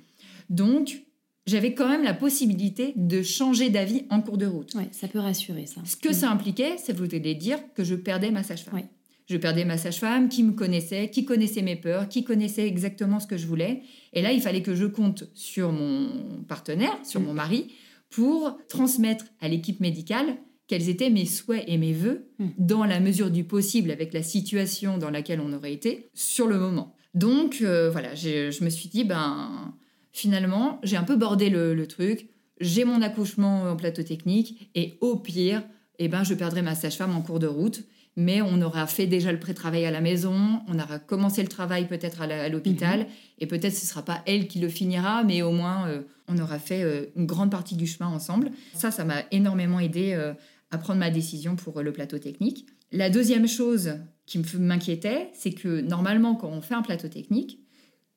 Donc, j'avais quand même la possibilité de changer d'avis en cours de route. Ouais, ça peut rassurer, ça. Ce que ça impliquait, ça voulait dire que je perdais ma sage-femme. Ouais. Je perdais ma sage-femme qui me connaissait, qui connaissait mes peurs, qui connaissait exactement ce que je voulais. Et là, il fallait que je compte sur mon partenaire, sur Mm. mon mari, pour transmettre à l'équipe médicale quels étaient mes souhaits et mes voeux, Mm. dans la mesure du possible, avec la situation dans laquelle on aurait été, sur le moment. Donc, euh, voilà, je me suis dit, ben, finalement, j'ai un peu bordé le, le truc. J'ai mon accouchement en plateau technique, et au pire, eh ben, je perdrai ma sage-femme en cours de route. Mais on aura fait déjà le pré-travail à la maison, on aura commencé le travail peut-être à l'hôpital, et peut-être ce ne sera pas elle qui le finira, mais au moins euh, on aura fait euh, une grande partie du chemin ensemble. Ça, ça m'a énormément aidé euh, à prendre ma décision pour le plateau technique. La deuxième chose qui m'inquiétait, c'est que normalement, quand on fait un plateau technique,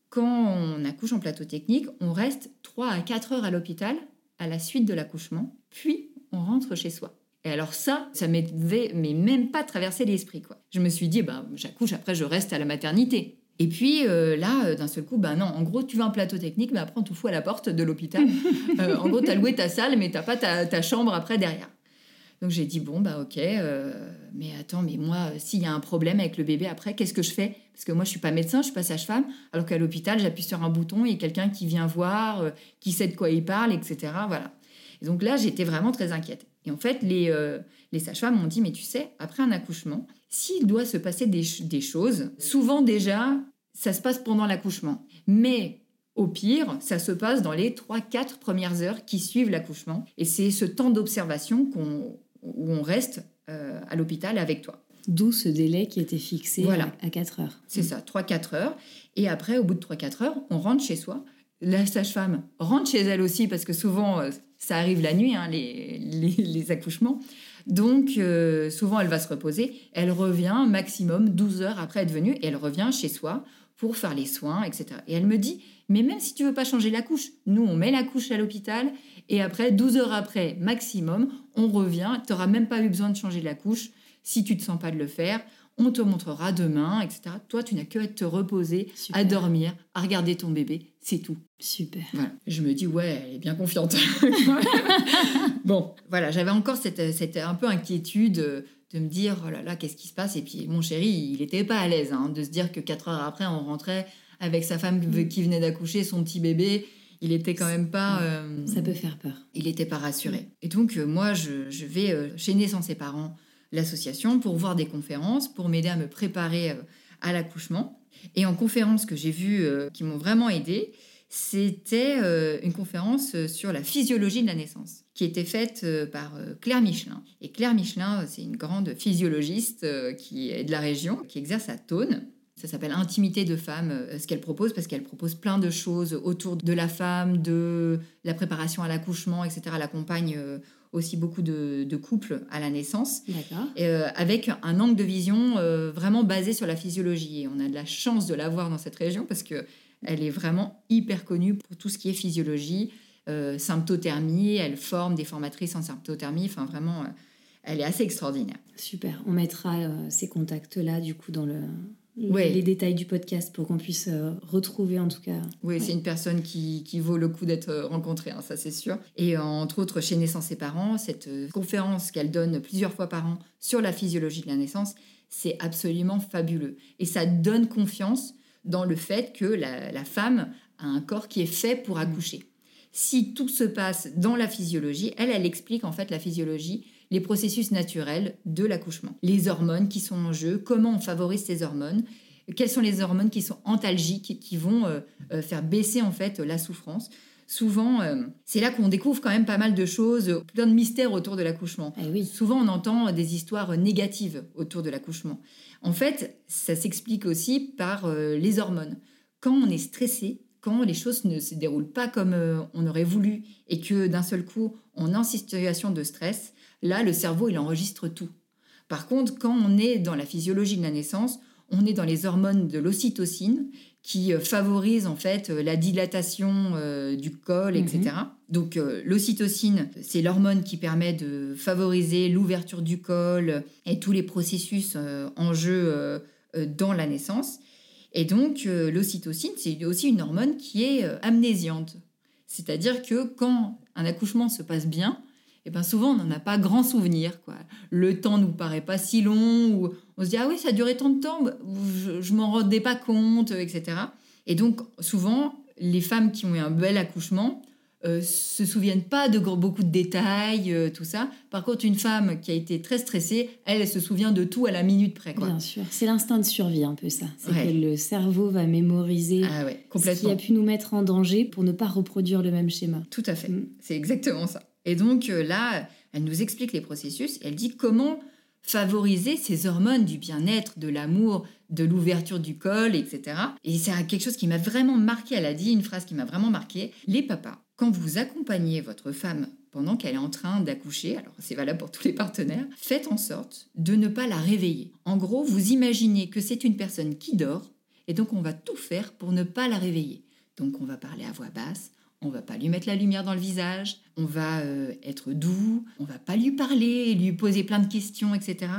quand on accouche en plateau technique, on reste 3 à 4 heures à l'hôpital à la suite de l'accouchement, puis on rentre chez soi. Et alors ça, ça m'avait mais même pas traversé l'esprit quoi. Je me suis dit bah j'accouche après je reste à la maternité. Et puis euh, là, euh, d'un seul coup, bah non, en gros, tu veux un plateau technique, mais après, on te fout à la porte de l'hôpital. Euh, en gros, tu as loué ta salle, mais t'as pas ta, ta chambre après derrière. Donc j'ai dit, bon, bah ok, mais attends, mais moi, s'il y a un problème avec le bébé après, qu'est-ce que je fais? Parce que moi, je suis pas médecin, je suis pas sage-femme, alors qu'à l'hôpital, j'appuie sur un bouton, il y a quelqu'un qui vient voir, qui sait de quoi il parle, etc. Voilà. Et donc là, j'étais vraiment très inquiète. Et en fait, les, euh, les sages-femmes m'ont dit, mais tu sais, après un accouchement, s'il doit se passer des, des choses, souvent déjà, ça se passe pendant l'accouchement. Mais au pire, ça se passe dans les 3-4 premières heures qui suivent l'accouchement. Et c'est ce temps d'observation qu'on, où on reste euh, à l'hôpital avec toi. D'où ce délai qui était fixé Voilà. à, 4 heures. C'est ça, 3-4 heures. Et après, au bout de 3-4 heures, on rentre chez soi. La sage-femme rentre chez elle aussi, parce que souvent, euh, ça arrive la nuit, hein, les, accouchements. Donc, euh, souvent, elle va se reposer. Elle revient maximum 12 heures après être venue, et elle revient chez soi pour faire les soins, etc. Et elle me dit, mais même si tu veux pas changer la couche, nous, on met la couche à l'hôpital, et après, 12 heures après, maximum, on revient. Tu n'auras même pas eu besoin de changer la couche si tu te sens pas de le faire. On te montrera demain, etc. Toi, tu n'as que à te reposer, Super. à dormir, à regarder ton bébé. C'est tout. Super. Voilà. Je me dis, ouais, elle est bien confiante. bon, voilà, j'avais encore cette, cette un peu inquiétude euh, de me dire, oh là là, qu'est-ce qui se passe? Et puis, mon chéri, il n'était pas à l'aise hein, de se dire que quatre heures après, on rentrait avec sa femme qui venait d'accoucher, son petit bébé. Il était quand même pas. euh, Ça peut faire peur. il n'était pas rassuré. Et donc, euh, moi, je, je vais euh, chez Naissance et Parents, l'association, pour voir des conférences, pour m'aider à me préparer euh, à l'accouchement. Et en conférence que j'ai vues euh, qui m'ont vraiment aidé, c'était euh, une conférence sur la physiologie de la naissance, qui était faite par Claire Michelin. Et Claire Michelin, c'est une grande physiologiste qui est de la région, qui exerce à Thônes. Ça s'appelle Intimité de femme, ce qu'elle propose, parce qu'elle propose plein de choses autour de la femme, de la préparation à l'accouchement, etc. Elle accompagne aussi beaucoup de, de couples à la naissance, euh, avec un angle de vision euh, vraiment basé sur la physiologie. Et on a de la chance de la voir dans cette région, parce que elle est vraiment hyper connue pour tout ce qui est physiologie, euh, symptothermie. Elle forme des formatrices en symptothermie. Enfin, vraiment, elle est assez extraordinaire. Super. On mettra ces contacts-là, du coup, dans le, Ouais. les détails du podcast pour qu'on puisse euh, retrouver, en tout cas. Oui, c'est une personne qui, qui vaut le coup d'être euh, rencontrée, hein, ça c'est sûr. Et euh, entre autres, chez Naissance et Parents, cette conférence qu'elle donne plusieurs fois par an sur la physiologie de la naissance, c'est absolument fabuleux. Et ça donne confiance dans le fait que la, la femme a un corps qui est fait pour accoucher. Si tout se passe dans la physiologie, elle, elle explique en fait la physiologie, les processus naturels de l'accouchement, les hormones qui sont en jeu, comment on favorise ces hormones, quelles sont les hormones qui sont antalgiques, qui vont euh, euh, faire baisser en fait la souffrance. Souvent, euh, c'est là qu'on découvre quand même pas mal de choses, plein de mystères autour de l'accouchement. Eh oui. Souvent, on entend des histoires négatives autour de l'accouchement. En fait, ça s'explique aussi par euh, les hormones. Quand on est stressé, quand les choses ne se déroulent pas comme euh, on aurait voulu et que d'un seul coup, on est en situation de stress, là, le cerveau, il enregistre tout. Par contre, quand on est dans la physiologie de la naissance, on est dans les hormones de l'ocytocine qui favorisent en fait la dilatation du col, etc. Mhm. Donc l'ocytocine, c'est l'hormone qui permet de favoriser l'ouverture du col et tous les processus en jeu dans la naissance. Et donc l'ocytocine, c'est aussi une hormone qui est amnésiante. C'est-à-dire que quand un accouchement se passe bien, et eh ben souvent on n'en a pas grand souvenir. Le temps nous paraît pas si long, ou on se dit ah oui ça a duré tant de temps, je, je m'en rendais pas compte, etc. Et donc souvent les femmes qui ont eu un bel accouchement euh, se souviennent pas de beaucoup de détails, euh, tout ça. Par contre, une femme qui a été très stressée, elle, elle se souvient de tout à la minute près. Bien sûr, c'est l'instinct de survie un peu ça. C'est que le cerveau va mémoriser ah ce qui a pu nous mettre en danger pour ne pas reproduire le même schéma. Tout à fait, mm. c'est exactement ça. Et donc euh, là, elle nous explique les processus, elle dit comment favoriser ces hormones du bien-être, de l'amour, de l'ouverture du col, etc. Et c'est quelque chose qui m'a vraiment marqué. Elle a dit une phrase qui m'a vraiment marqué. Les papas, quand vous accompagnez votre femme pendant qu'elle est en train d'accoucher, alors c'est valable pour tous les partenaires, faites en sorte de ne pas la réveiller. En gros, vous imaginez que c'est une personne qui dort, et donc on va tout faire pour ne pas la réveiller. Donc on va parler à voix basse, on va pas lui mettre la lumière dans le visage, on va euh, être doux, on va pas lui parler, lui poser plein de questions, etc.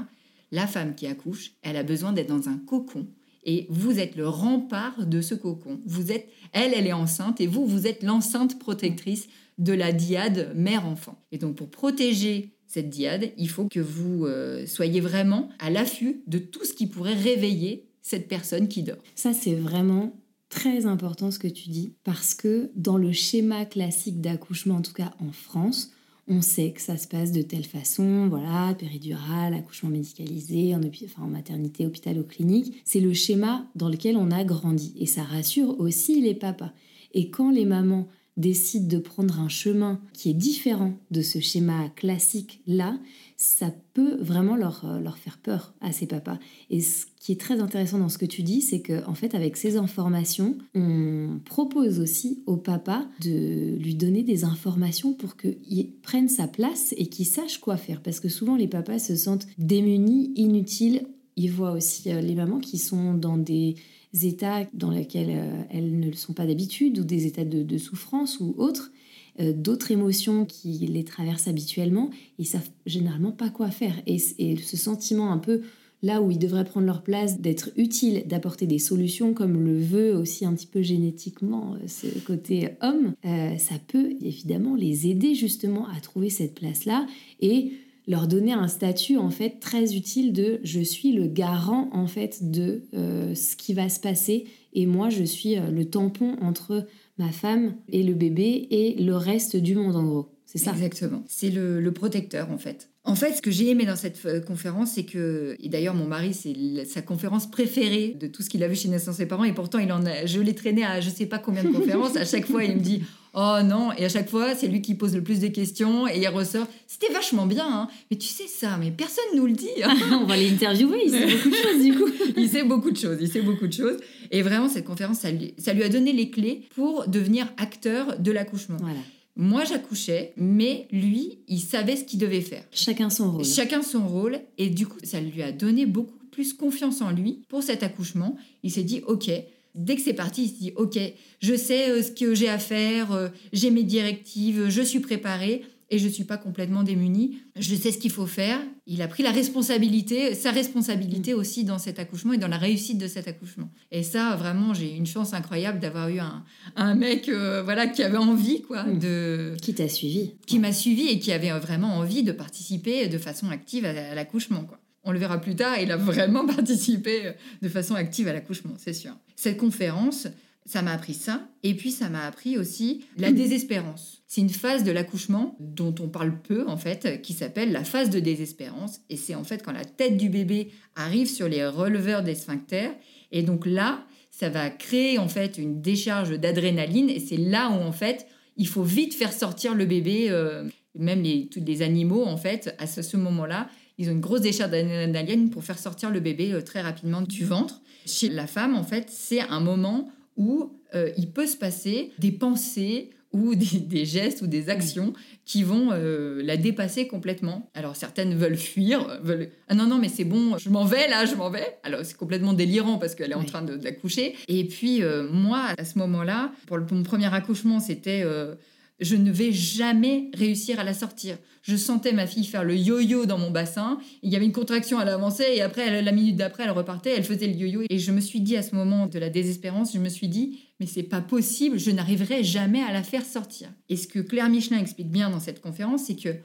La femme qui accouche, elle a besoin d'être dans un cocon et vous êtes le rempart de ce cocon. Vous êtes, elle, elle est enceinte et vous, vous êtes l'enceinte protectrice de la diade mère-enfant. Et donc pour protéger cette diade, il faut que vous euh, soyez vraiment à l'affût de tout ce qui pourrait réveiller cette personne qui dort. Ça, c'est vraiment très important ce que tu dis, parce que dans le schéma classique d'accouchement, en tout cas en France, on sait que ça se passe de telle façon, voilà, péridurale, accouchement médicalisé, en, en maternité, hôpital ou clinique. C'est le schéma dans lequel on a grandi et ça rassure aussi les papas. Et quand les mamans décident de prendre un chemin qui est différent de ce schéma classique-là, ça peut vraiment leur, euh, leur faire peur à ces papas. Et ce qui est très intéressant dans ce que tu dis, c'est que en fait, avec ces informations, on propose aussi au papa de lui donner des informations pour qu'il prenne sa place et qu'il sache quoi faire. Parce que souvent, les papas se sentent démunis, inutiles. Ils voient aussi euh, les mamans qui sont dans des états dans lesquels euh, elles ne le sont pas d'habitude, ou des états de, souffrance ou autres, d'autres émotions qui les traversent habituellement, ils savent généralement pas quoi faire. Et, ce sentiment un peu là où ils devraient prendre leur place, d'être utile, d'apporter des solutions, comme le veut aussi un petit peu génétiquement euh, ce côté homme, ça peut évidemment les aider justement à trouver cette place-là et leur donner un statut en fait très utile de je suis le garant en fait de euh, ce qui va se passer et moi je suis euh, le tampon entre ma femme et le bébé et le reste du monde en gros. C'est ça? Exactement. C'est le, protecteur en fait. En fait, ce que j'ai aimé dans cette euh, conférence, c'est que, et d'ailleurs mon mari, c'est sa conférence préférée de tout ce qu'il a vu chez Naissance et Parents, et pourtant il en a, je l'ai traîné à je sais pas combien de conférences. à chaque fois, il me dit oh non, et à chaque fois, c'est lui qui pose le plus de questions, et il ressort, c'était vachement bien, hein. mais tu sais ça, mais personne nous le dit. Hein. On va l'interviewer, il sait beaucoup de choses du coup. il sait beaucoup de choses, il sait beaucoup de choses, et vraiment cette conférence, ça lui, ça lui a donné les clés pour devenir acteur de l'accouchement. Voilà. Moi, j'accouchais, mais lui, il savait ce qu'il devait faire. Chacun son rôle. Chacun son rôle. Et du coup, ça lui a donné beaucoup plus confiance en lui pour cet accouchement. Il s'est dit, OK, dès que c'est parti, il se dit, OK, je sais euh, ce que j'ai à faire, euh, j'ai mes directives, je suis préparé et je ne suis pas complètement démunie. Je sais ce qu'il faut faire. Il a pris la responsabilité, sa responsabilité mm. aussi dans cet accouchement et dans la réussite de cet accouchement. Et ça, vraiment, j'ai une chance incroyable d'avoir eu un, un mec euh, voilà, qui avait envie. quoi mm. de Qui t'a suivi. Qui m'a suivi et qui avait vraiment envie de participer de façon active à, l'accouchement. quoi. On le verra plus tard, il a vraiment participé de façon active à l'accouchement, c'est sûr. Cette conférence, ça m'a appris ça. Et puis, ça m'a appris aussi la hmm. désespérance. C'est une phase de l'accouchement dont on parle peu, en fait, qui s'appelle la phase de désespérance. Et c'est en fait quand la tête du bébé arrive sur les releveurs des sphincters. Et donc là, ça va créer, en fait, une décharge d'adrénaline. Et c'est là où, en fait, il faut vite faire sortir le bébé. Euh, même les, tous les animaux, en fait, à ce, moment-là, ils ont une grosse décharge d'adrénaline pour faire sortir le bébé euh, très rapidement du ventre. Chez la femme, en fait, c'est un moment où euh, il peut se passer des pensées ou des, gestes ou des actions qui vont euh, la dépasser complètement. Alors certaines veulent fuir, veulent ah non non mais c'est bon, je m'en vais là, je m'en vais. Alors c'est complètement délirant parce qu'elle est en train d'accoucher. Et puis euh, moi à ce moment-là, pour mon premier accouchement, c'était euh, je ne vais jamais réussir à la sortir. Je sentais ma fille faire le yo-yo dans mon bassin. Il y avait une contraction, elle avançait et après, la minute d'après, elle repartait, elle faisait le yo-yo. Et je me suis dit à ce moment de la désespérance, je me suis dit, mais c'est pas possible, je n'arriverai jamais à la faire sortir. Et ce que Claire Michelin explique bien dans cette conférence, c'est que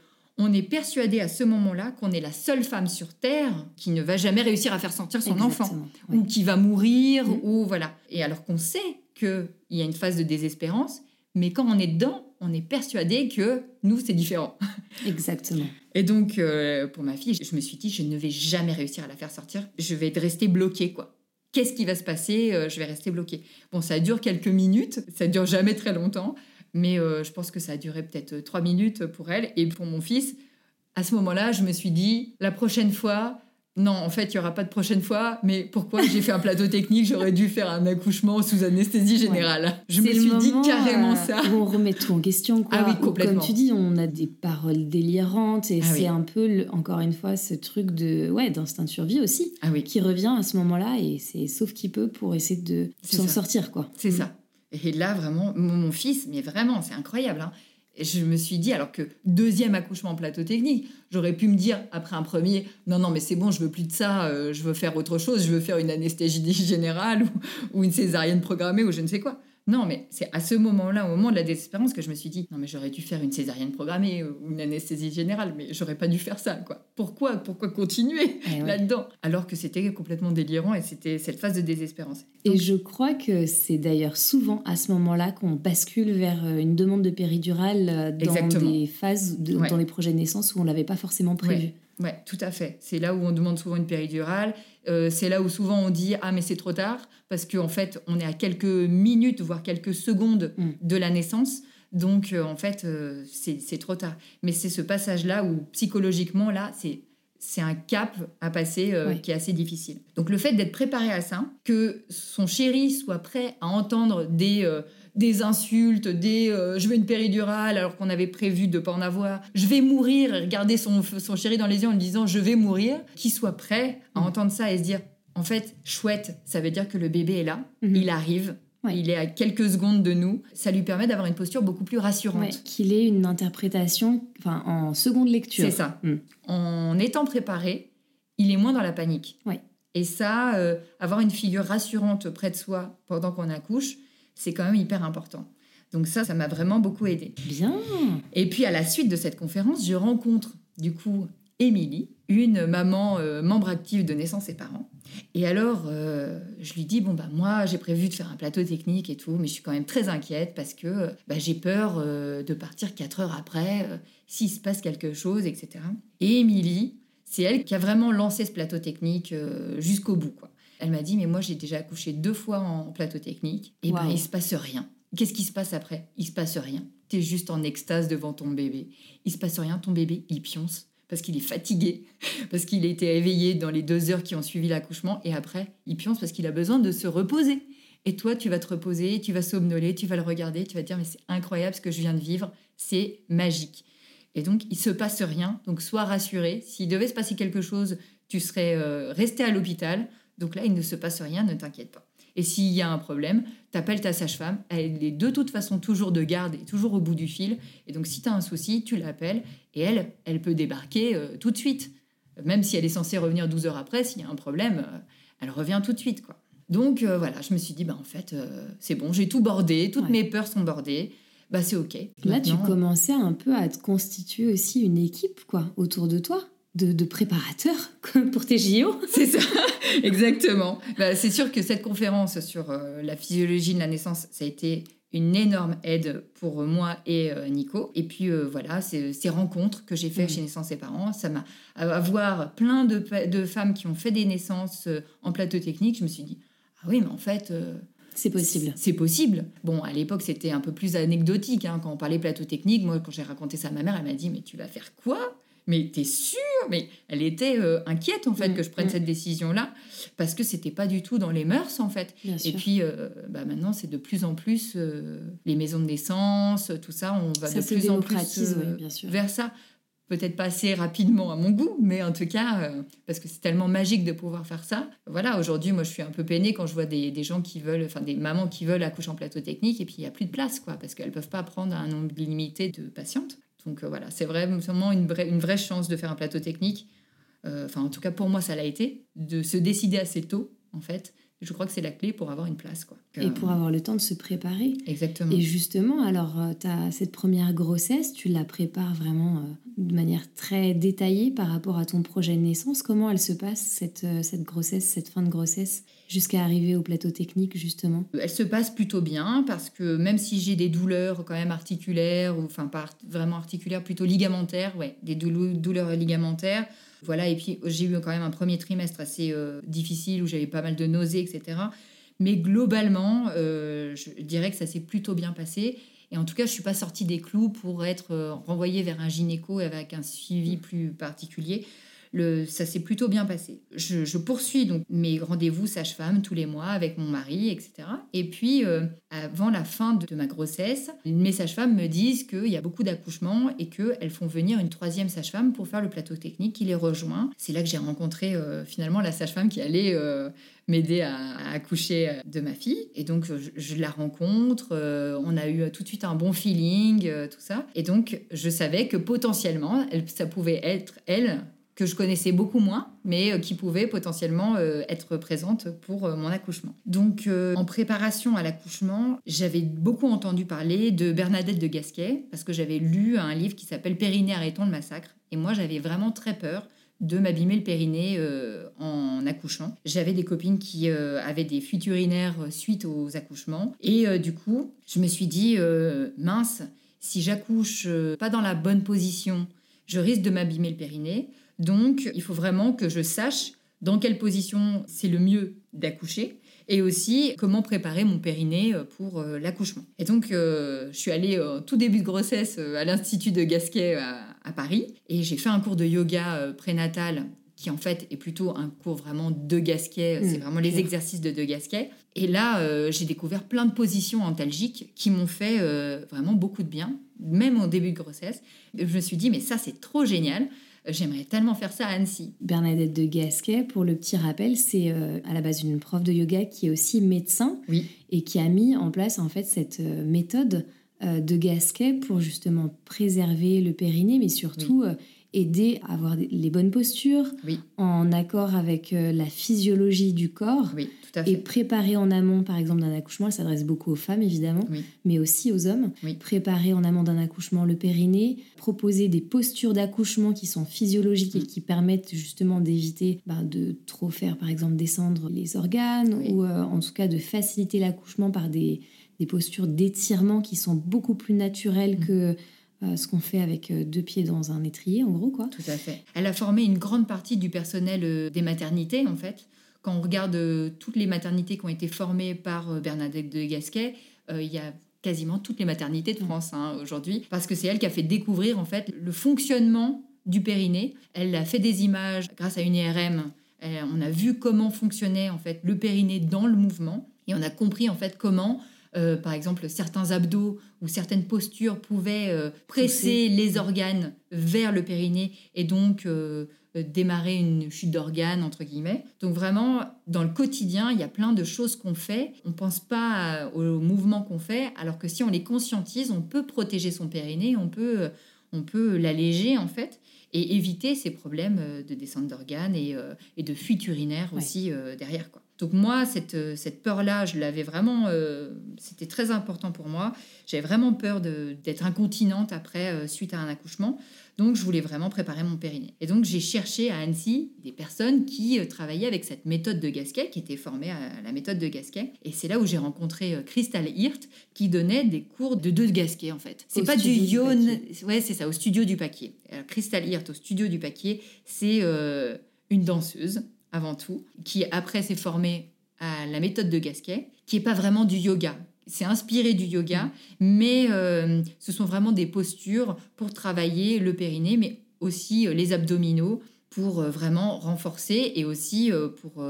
on est persuadé à ce moment-là qu'on est la seule femme sur Terre qui ne va jamais réussir à faire sortir son enfant, ou qui va mourir, mm. ou voilà. Et alors qu'on sait qu'il y a une phase de désespérance, mais quand on est dedans, on est persuadé que nous, c'est différent. Exactement. Et donc, euh, pour ma fille, je me suis dit, je ne vais jamais réussir à la faire sortir. Je vais rester bloquée, quoi. Qu'est-ce qui va se passer euh, Je vais rester bloquée. Bon, ça dure quelques minutes, ça dure jamais très longtemps, mais euh, je pense que ça a duré peut-être trois minutes pour elle. Et pour mon fils, à ce moment-là, je me suis dit, la prochaine fois, non, en fait, il n'y aura pas de prochaine fois. Mais pourquoi j'ai fait un plateau technique J'aurais dû faire un accouchement sous anesthésie générale. Je me suis dit carrément euh, ça. Où on remet tout en question. Ah oui, complètement. Comme tu dis, on a des paroles délirantes et ah c'est un peu, encore une fois, ce truc de ouais d'instinct de survie aussi ah oui. qui revient à ce moment-là et c'est sauf qui peut pour essayer de s'en sortir quoi. C'est ça. Et là, vraiment, mon, fils, mais vraiment, c'est incroyable. Hein je me suis dit, alors que deuxième accouchement en plateau technique, j'aurais pu me dire après un premier, non, non, mais c'est bon, je veux plus de ça, euh, je veux faire autre chose, je veux faire une anesthésie générale ou une césarienne programmée ou je ne sais quoi. Non, mais c'est à ce moment-là, au moment de la désespérance, que je me suis dit, non, mais j'aurais dû faire une césarienne programmée ou une anesthésie générale, mais j'aurais pas dû faire ça, quoi. Pourquoi Pourquoi continuer eh là-dedans? Alors que c'était complètement délirant et c'était cette phase de désespérance. Et je crois que c'est d'ailleurs souvent à ce moment-là qu'on bascule vers euh, une demande de péridurale euh, dans des phases, dans les projets de naissance où on l'avait pas forcément prévu. Oui, tout à fait. C'est là où on demande souvent une péridurale. Euh, c'est là où souvent on dit ah mais c'est trop tard parce qu'en fait on est à quelques minutes voire quelques secondes mm. de la naissance. Donc euh, en fait euh, c'est trop tard. Mais c'est ce passage là où psychologiquement là c'est c'est un cap à passer qui est assez difficile. Donc le fait d'être préparé à ça, que son chéri soit prêt à entendre des des insultes, des euh, je veux une péridurale alors qu'on avait prévu de pas en avoir, je vais mourir et regarder son, son chéri dans les yeux en lui disant je vais mourir, qu'il soit prêt à mm. entendre ça et se dire en fait, chouette, ça veut dire que le bébé est là, mm-hmm. il arrive, Il est à quelques secondes de nous. Ça lui permet d'avoir une posture beaucoup plus rassurante. qu'il ait une interprétation enfin, en seconde lecture. C'est ça. Mm. En étant préparé, il est moins dans la panique. Et ça, euh, avoir une figure rassurante près de soi pendant qu'on accouche, c'est quand même hyper important. Donc ça, ça m'a vraiment beaucoup aidé. Bien. Et puis à la suite de cette conférence, je rencontre du coup Émilie, une maman euh, membre active de Naissance et Parents. Et alors, euh, je lui dis, bon, bah moi, j'ai prévu de faire un plateau technique et tout, mais je suis quand même très inquiète parce que bah, j'ai peur euh, de partir quatre heures après, s'il se passe quelque chose, etc. Et Émilie, c'est elle qui a vraiment lancé ce plateau technique jusqu'au bout, quoi. Elle m'a dit, mais moi j'ai déjà accouché deux fois en plateau technique, et ben il se passe rien. Qu'est-ce qui se passe après? Il se passe rien. Tu es juste en extase devant ton bébé. Il se passe rien, ton bébé, il pionce parce qu'il est fatigué, parce qu'il a été éveillé dans les deux heures qui ont suivi l'accouchement, et après, il pionce parce qu'il a besoin de se reposer. Et toi, tu vas te reposer, tu vas somnoler, tu vas le regarder, tu vas te dire, mais c'est incroyable ce que je viens de vivre, c'est magique. Et donc, il se passe rien, donc sois rassuré. S'il devait se passer quelque chose, tu serais euh, resté à l'hôpital, donc là, il ne se passe rien, ne t'inquiète pas. Et s'il y a un problème, t'appelles ta sage-femme. Elle est de toute façon toujours de garde et toujours au bout du fil. Et donc, si tu as un souci, tu l'appelles et elle, elle peut débarquer euh, tout de suite. Même si elle est censée revenir 12 heures après, s'il y a un problème, euh, elle revient tout de suite. quoi. Donc euh, voilà, je me suis dit, bah, en fait, c'est bon, j'ai tout bordé, toutes mes peurs sont bordées. Bah, c'est OK. Là, tu commençais un peu à te constituer aussi une équipe quoi, autour de toi de, de préparateurs pour tes JO. C'est ça, exactement. Bah, c'est sûr que cette conférence sur euh, la physiologie de la naissance, ça a été une énorme aide pour moi et euh, Nico. Et puis euh, voilà, ces rencontres que j'ai faites mm. chez Naissance et Parents, ça m'a avoir plein de, de, femmes qui ont fait des naissances en plateau technique. Je me suis dit ah oui, mais en fait. c'est possible. C'est possible. Bon, à l'époque, c'était un peu plus anecdotique. Hein, quand on parlait plateau technique, moi, quand j'ai raconté ça à ma mère, elle m'a dit Mais tu vas faire quoi? Mais t'es sûre Mais elle était euh, inquiète en fait Mm, que je prenne mm. cette décision-là parce que c'était pas du tout dans les mœurs en fait. Bien Et sûr. puis euh, bah, maintenant c'est de plus en plus euh, les maisons de naissance, tout ça, on va ça de plus en plus démocratise, oui, bien sûr. vers ça. Peut-être pas assez rapidement à mon goût, mais en tout cas, parce que c'est tellement magique de pouvoir faire ça. Voilà, aujourd'hui, moi, je suis un peu peinée quand je vois des, des gens qui veulent, enfin, des mamans qui veulent accoucher en plateau technique et puis il n'y a plus de place, quoi, parce qu'elles peuvent pas prendre un nombre limité de patientes. Donc euh, voilà, c'est vraiment une vraie, une vraie chance de faire un plateau technique. Euh, Enfin, en tout cas, pour moi, ça l'a été, de se décider assez tôt, en fait. Je crois que c'est la clé pour avoir une place, quoi. Et Euh, pour avoir le temps de se préparer. Exactement. Et justement, alors, tu as cette première grossesse, tu la prépares vraiment euh, de manière très détaillée par rapport à ton projet de naissance. Comment elle se passe, cette, euh, cette grossesse, cette fin de grossesse, jusqu'à arriver au plateau technique, justement? Elle se passe plutôt bien parce que même si j'ai des douleurs quand même articulaires, ou enfin pas art- vraiment articulaires, plutôt ligamentaires, ouais, des douleurs ligamentaires. Voilà, et puis j'ai eu quand même un premier trimestre assez euh, difficile où j'avais pas mal de nausées, etc. Mais globalement, euh, je dirais que ça s'est plutôt bien passé. Et en tout cas, je suis pas sortie des clous pour être euh, renvoyée vers un gynéco avec un suivi plus particulier. Ça s'est plutôt bien passé. Je, poursuis donc mes rendez-vous sage-femme tous les mois avec mon mari, etc. Et puis, euh, avant la fin de, ma grossesse, mes sages-femmes me disent qu'il y a beaucoup d'accouchements et qu'elles font venir une troisième sage-femme pour faire le plateau technique qui les rejoint. C'est là que j'ai rencontré euh, finalement la sage-femme qui allait euh, m'aider à, accoucher de ma fille. Et donc, je, la rencontre, on a eu tout de suite un bon feeling, tout ça. Et donc, je savais que potentiellement, elle, ça pouvait être elle que je connaissais beaucoup moins, mais euh, qui pouvait potentiellement euh, être présente pour euh, mon accouchement. Donc, en préparation à l'accouchement, j'avais beaucoup entendu parler de Bernadette de Gasquet, parce que j'avais lu un livre qui s'appelle Périnée, arrêtons le massacre. Et moi, j'avais vraiment très peur de m'abîmer le périnée en accouchant. J'avais des copines qui avaient des fuites urinaires suite aux accouchements. Et du coup, je me suis dit, mince, si j'accouche pas dans la bonne position, je risque de m'abîmer le périnée. Donc, il faut vraiment que je sache dans quelle position c'est le mieux d'accoucher et aussi comment préparer mon périnée euh, pour euh, l'accouchement. Et donc, euh, je suis allée au tout début de grossesse à l'Institut de Gasquet à, à Paris et j'ai fait un cours de yoga prénatal qui en fait est plutôt un cours vraiment de Gasquet, c'est Mm, vraiment les clair. exercices de de Gasquet. Et là, euh, j'ai découvert plein de positions antalgiques qui m'ont fait euh, vraiment beaucoup de bien, même au début de grossesse. Je me suis dit, mais ça, c'est trop génial. J'aimerais tellement faire ça à Annecy. Bernadette de Gasquet, pour le petit rappel, c'est euh, à la base une prof de yoga qui est aussi médecin Oui. et qui a mis en place en fait cette euh, méthode euh, de Gasquet pour justement préserver le périnée, mais surtout aider à avoir les bonnes postures Oui. en accord avec euh, la physiologie du corps Oui, tout à et préparer en amont, par exemple, d'un accouchement. Elle s'adresse beaucoup aux femmes, évidemment, Oui. mais aussi aux hommes. Préparer en amont d'un accouchement le périnée, proposer des postures d'accouchement qui sont physiologiques et Mm. qui permettent justement d'éviter ben, de trop faire, par exemple, descendre les organes ou euh, en tout cas de faciliter l'accouchement par des, des postures d'étirement qui sont beaucoup plus naturelles Mm. que euh, ce qu'on fait avec euh, deux pieds dans un étrier, en gros, quoi. Tout à fait. Elle a formé une grande partie du personnel euh, des maternités, en fait. Quand on regarde toutes les maternités qui ont été formées par Bernadette de Gasquet, il y a quasiment toutes les maternités de. France hein, aujourd'hui, parce que c'est elle qui a fait découvrir en fait le fonctionnement du périnée. Elle a fait des images grâce à une IRM. Elle- on a vu comment fonctionnait en fait le périnée dans le mouvement et on a compris en fait comment euh, par exemple, certains abdos ou certaines postures pouvaient euh, presser Pousser. les organes vers le périnée et donc euh, démarrer une chute d'organes, entre guillemets. Donc vraiment, dans le quotidien, il y a plein de choses qu'on fait. On ne pense pas aux mouvements qu'on fait, alors que si on les conscientise, on peut protéger son périnée, on peut, on peut l'alléger en fait et éviter ces problèmes de descente d'organes et, et de fuite urinaire aussi derrière. Quoi. Donc moi, cette, euh, cette peur-là, je l'avais vraiment... euh, C'était très important pour moi. J'avais vraiment peur d'être incontinente après, euh, suite à un accouchement. Donc je voulais vraiment préparer mon périnée. Et donc j'ai cherché à Annecy des personnes qui euh, travaillaient avec cette méthode de Gasquet, qui étaient formées à la méthode de Gasquet. Et c'est là où j'ai rencontré Crystal Hirt, qui donnait des cours de deux de Gasquet en fait. C'est pas du Paquier. ouais c'est ça, au studio du Paquier. Alors, Crystal Hirt au studio du Paquier, c'est une danseuse avant tout, qui après s'est formée à la méthode de Gasquet, qui est pas vraiment du yoga. C'est inspiré du yoga, mais euh, ce sont vraiment des postures pour travailler le périnée, mais aussi les abdominaux pour vraiment renforcer et aussi pour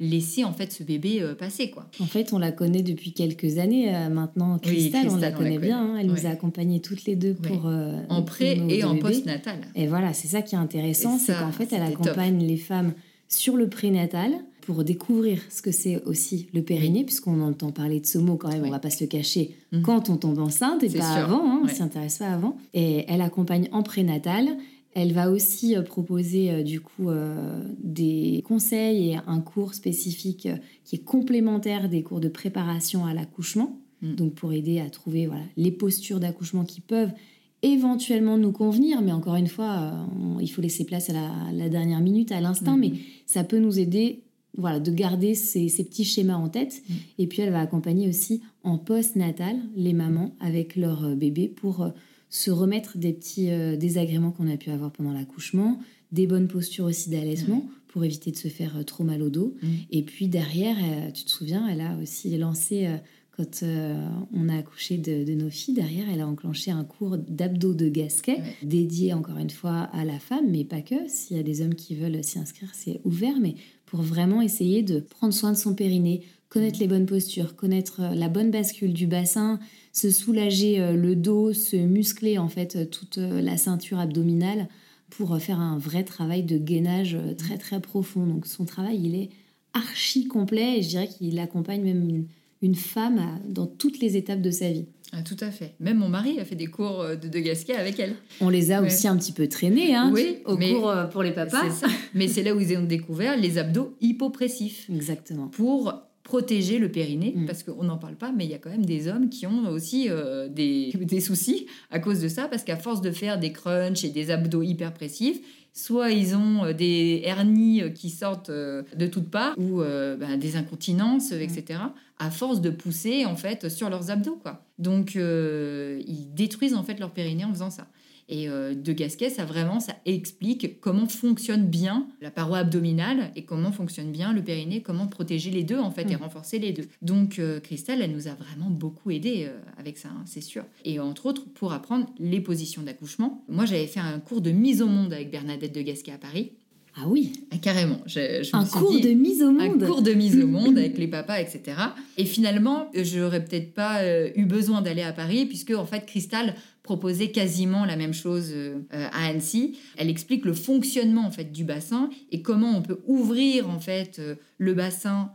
laisser en fait ce bébé passer quoi. En fait, on la connaît depuis quelques années maintenant. Cristal, on la connaît bien. Hein. Elle nous a accompagnées toutes les deux pour en pré et en post-natal. Et voilà, c'est ça qui est intéressant, c'est qu'en fait, elle accompagne les femmes sur le prénatal pour découvrir ce que c'est aussi le périnée, puisqu'on entend parler de ce mot quand même, on va pas se le cacher, mhm. quand on tombe enceinte et pas avant, hein, on s'y intéresse pas avant. Et elle accompagne en prénatal. Elle va aussi euh, proposer euh, du coup euh, des conseils et un cours spécifique qui est complémentaire des cours de préparation à l'accouchement, mhm. donc pour aider à trouver voilà, les postures d'accouchement qui peuvent éventuellement nous convenir, mais encore une fois, il faut laisser place à la, dernière minute, à l'instinct, mhm. mais ça peut nous aider voilà, de garder ces, petits schémas en tête. Mm. Et puis elle va accompagner aussi en post-natal les mamans avec leur euh, bébé pour euh, se remettre des petits euh, désagréments qu'on a pu avoir pendant l'accouchement, des bonnes postures aussi d'allaitement pour éviter de se faire trop mal au dos. Mm. Et puis derrière, tu te souviens, elle a aussi lancé quand on a accouché de, nos filles, derrière, elle a enclenché un cours d'abdos de gasquet dédié encore une fois à la femme, mais pas que. S'il y a des hommes qui veulent s'y inscrire, c'est ouvert. Mais pour vraiment essayer de prendre soin de son périnée, connaître les bonnes postures, connaître euh, la bonne bascule du bassin, se soulager euh, le dos, se muscler en fait euh, toute la ceinture abdominale pour faire un vrai travail de gainage très très profond. Donc son travail, il est archi complet et je dirais qu'il accompagne même une, femme dans toutes les étapes de sa vie. Ah, tout à fait. Même mon mari a fait des cours euh, de, de gasquet avec elle. On les a aussi un petit peu traînés, hein, oui, au cours euh, pour les papas. Ça. mais c'est là où ils ont découvert les abdos hypopressifs. Exactement. Pour protéger le périnée, mm. parce qu'on n'en parle pas, mais il y a quand même des hommes qui ont aussi euh, des, des, soucis à cause de ça, parce qu'à force de faire des crunchs et des abdos hyperpressifs, soit ils ont des hernies qui sortent de toutes parts, ou ben, des incontinences, etc à force de pousser en fait sur leurs abdos quoi. Donc euh, ils détruisent en fait leur périnée en faisant ça. Et euh, de Gasquet, ça vraiment, ça explique comment fonctionne bien la paroi abdominale et comment fonctionne bien le périnée, comment protéger les deux en fait et mm. renforcer les deux. Donc euh, Christelle, elle nous a vraiment beaucoup aidé avec ça, hein, c'est sûr. Et entre autres pour apprendre les positions d'accouchement. Moi, j'avais fait un cours de mise au monde avec Bernadette de Gasquet à Paris. Ah oui ah, Carrément. un cours de mise au monde Un cours de mise au monde avec les papas, etc. Et finalement, je n'aurais peut-être pas euh, eu besoin d'aller à Paris, puisque en fait, Cristal proposait quasiment la même chose euh, à Annecy. Elle explique le fonctionnement en fait du bassin et comment on peut ouvrir en fait euh, le bassin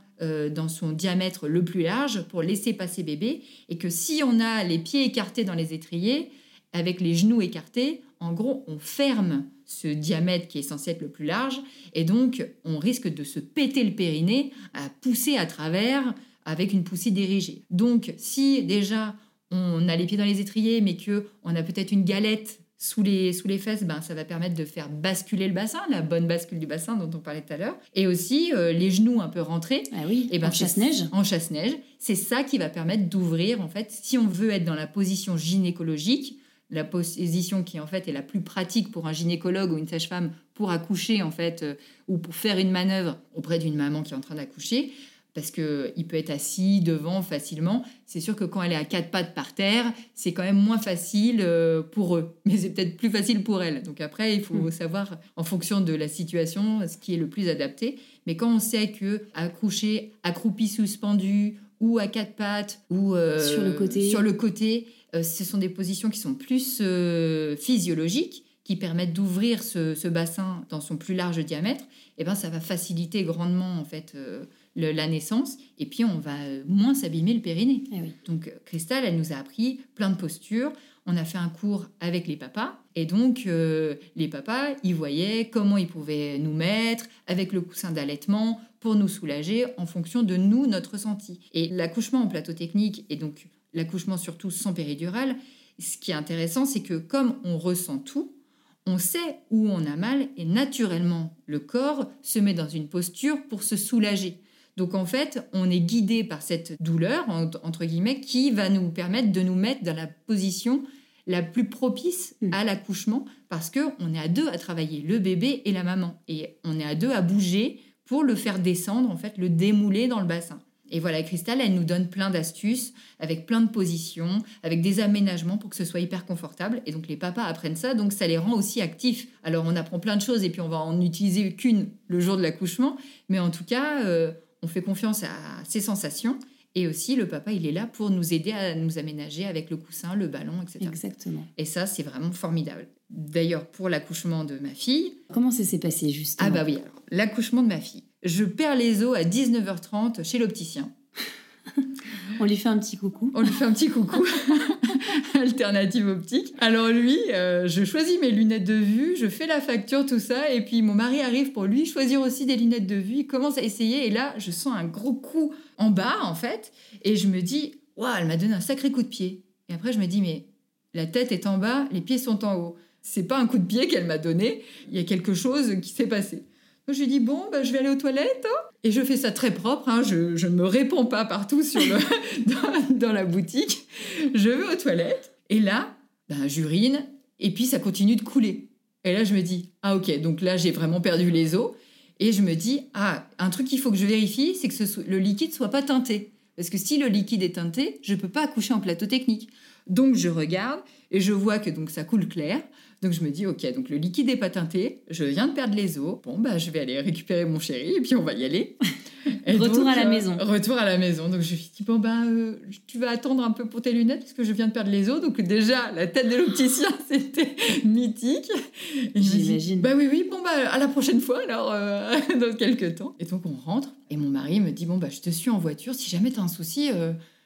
dans son diamètre le plus large pour laisser passer bébé et que si on a les pieds écartés dans les étriers avec les genoux écartés, en gros, on ferme ce diamètre qui est censé être le plus large, et donc on risque de se péter le périnée, à pousser à travers avec une poussée dirigée. Donc si déjà on a les pieds dans les étriers, mais que on a peut-être une galette sous les, sous les fesses, ben, ça va permettre de faire basculer le bassin, la bonne bascule du bassin dont on parlait tout à l'heure. Et aussi euh, les genoux un peu rentrés. Ah oui, et ben, en chasse-neige. En chasse-neige. C'est ça qui va permettre d'ouvrir, en fait, si on veut être dans la position gynécologique, la position qui en fait est la plus pratique pour un gynécologue ou une sage-femme pour accoucher en fait euh, ou pour faire une manœuvre auprès d'une maman qui est en train d'accoucher parce que il peut être assis devant facilement. C'est sûr que quand elle est à quatre pattes par terre, c'est quand même moins facile euh, pour eux, mais c'est peut-être plus facile pour elle. Donc après, il faut hmm. savoir en fonction de la situation ce qui est le plus adapté. Mais quand on sait que accoucher accroupi suspendu ou à quatre pattes ou euh, sur le côté, sur le côté ce sont des positions qui sont plus euh, physiologiques, qui permettent d'ouvrir ce, bassin dans son plus large diamètre, et eh ben ça va faciliter grandement en fait euh, la naissance, et puis on va moins s'abîmer le périnée. Eh donc Cristal, elle nous a appris plein de postures. On a fait un cours avec les papas, et donc les papas, ils voyaient comment ils pouvaient nous mettre avec le coussin d'allaitement pour nous soulager en fonction de nous, notre ressenti. Et l'accouchement en plateau technique, et donc l'accouchement surtout sans péridurale, ce qui est intéressant, c'est que comme on ressent tout, on sait où on a mal et naturellement, le corps se met dans une posture pour se soulager. Donc en fait, on est guidé par cette douleur, entre guillemets, qui va nous permettre de nous mettre dans la position la plus propice hmm. à l'accouchement parce qu'on est à deux à travailler, le bébé et la maman. Et on est à deux à bouger pour le faire descendre, en fait, le démouler dans le bassin. Et voilà, Cristal, elle nous donne plein d'astuces, avec plein de positions, avec des aménagements pour que ce soit hyper confortable. Et donc les papas apprennent ça, donc ça les rend aussi actifs. Alors on apprend plein de choses et puis on va en utiliser qu'une le jour de l'accouchement, mais en tout cas, euh, on fait confiance à ses sensations. Et aussi, le papa, il est là pour nous aider à nous aménager avec le coussin, le ballon, etc. Exactement. Et ça, c'est vraiment formidable. D'ailleurs, pour l'accouchement de ma fille. Comment ça s'est passé justement? Ah, bah oui, l'accouchement de ma fille. Je perds les os à 19h30 chez l'opticien. On lui fait un petit coucou. On lui fait un petit coucou. Alternative optique. Alors lui, euh, je choisis mes lunettes de vue, je fais la facture, tout ça, et puis mon mari arrive pour lui choisir aussi des lunettes de vue. Il commence à essayer, et là, je sens un gros coup en bas, en fait, et je me dis, waouh, elle m'a donné un sacré coup de pied. Et après, je me dis, mais la tête est en bas, les pieds sont en haut. C'est pas un coup de pied qu'elle m'a donné, il y a quelque chose qui s'est passé. Je lui dis, bon, bah, je vais aller aux toilettes. Hein. Et je fais ça très propre, hein. je ne me réponds pas partout sur le, dans, la boutique. Je vais aux toilettes, et là, ben, j'urine, et puis ça continue de couler. Et là, je me dis, ah ok, donc là, j'ai vraiment perdu les os. Et je me dis, ah, un truc qu'il faut que je vérifie, c'est que le liquide soit pas teinté. Parce que si le liquide est teinté, je ne peux pas accoucher en plateau technique. Donc je regarde et je vois que donc ça coule clair. Donc je me dis, ok, donc le liquide n'est pas teinté, je viens de perdre les os. Bon, bah, je vais aller récupérer mon chéri et puis on va y aller. retour à la euh, maison. Retour à la maison. Donc je lui dis, bon, bah, euh, tu vas attendre un peu pour tes lunettes parce que je viens de perdre les os. Donc déjà, la tête de l'opticien, c'était mythique. J'imagine. Bah oui, oui, bon, bah, à la prochaine fois, alors, euh, dans quelques temps. Et donc on rentre et mon mari me dit, bon, bah, je te suis en voiture. Si jamais tu as un souci,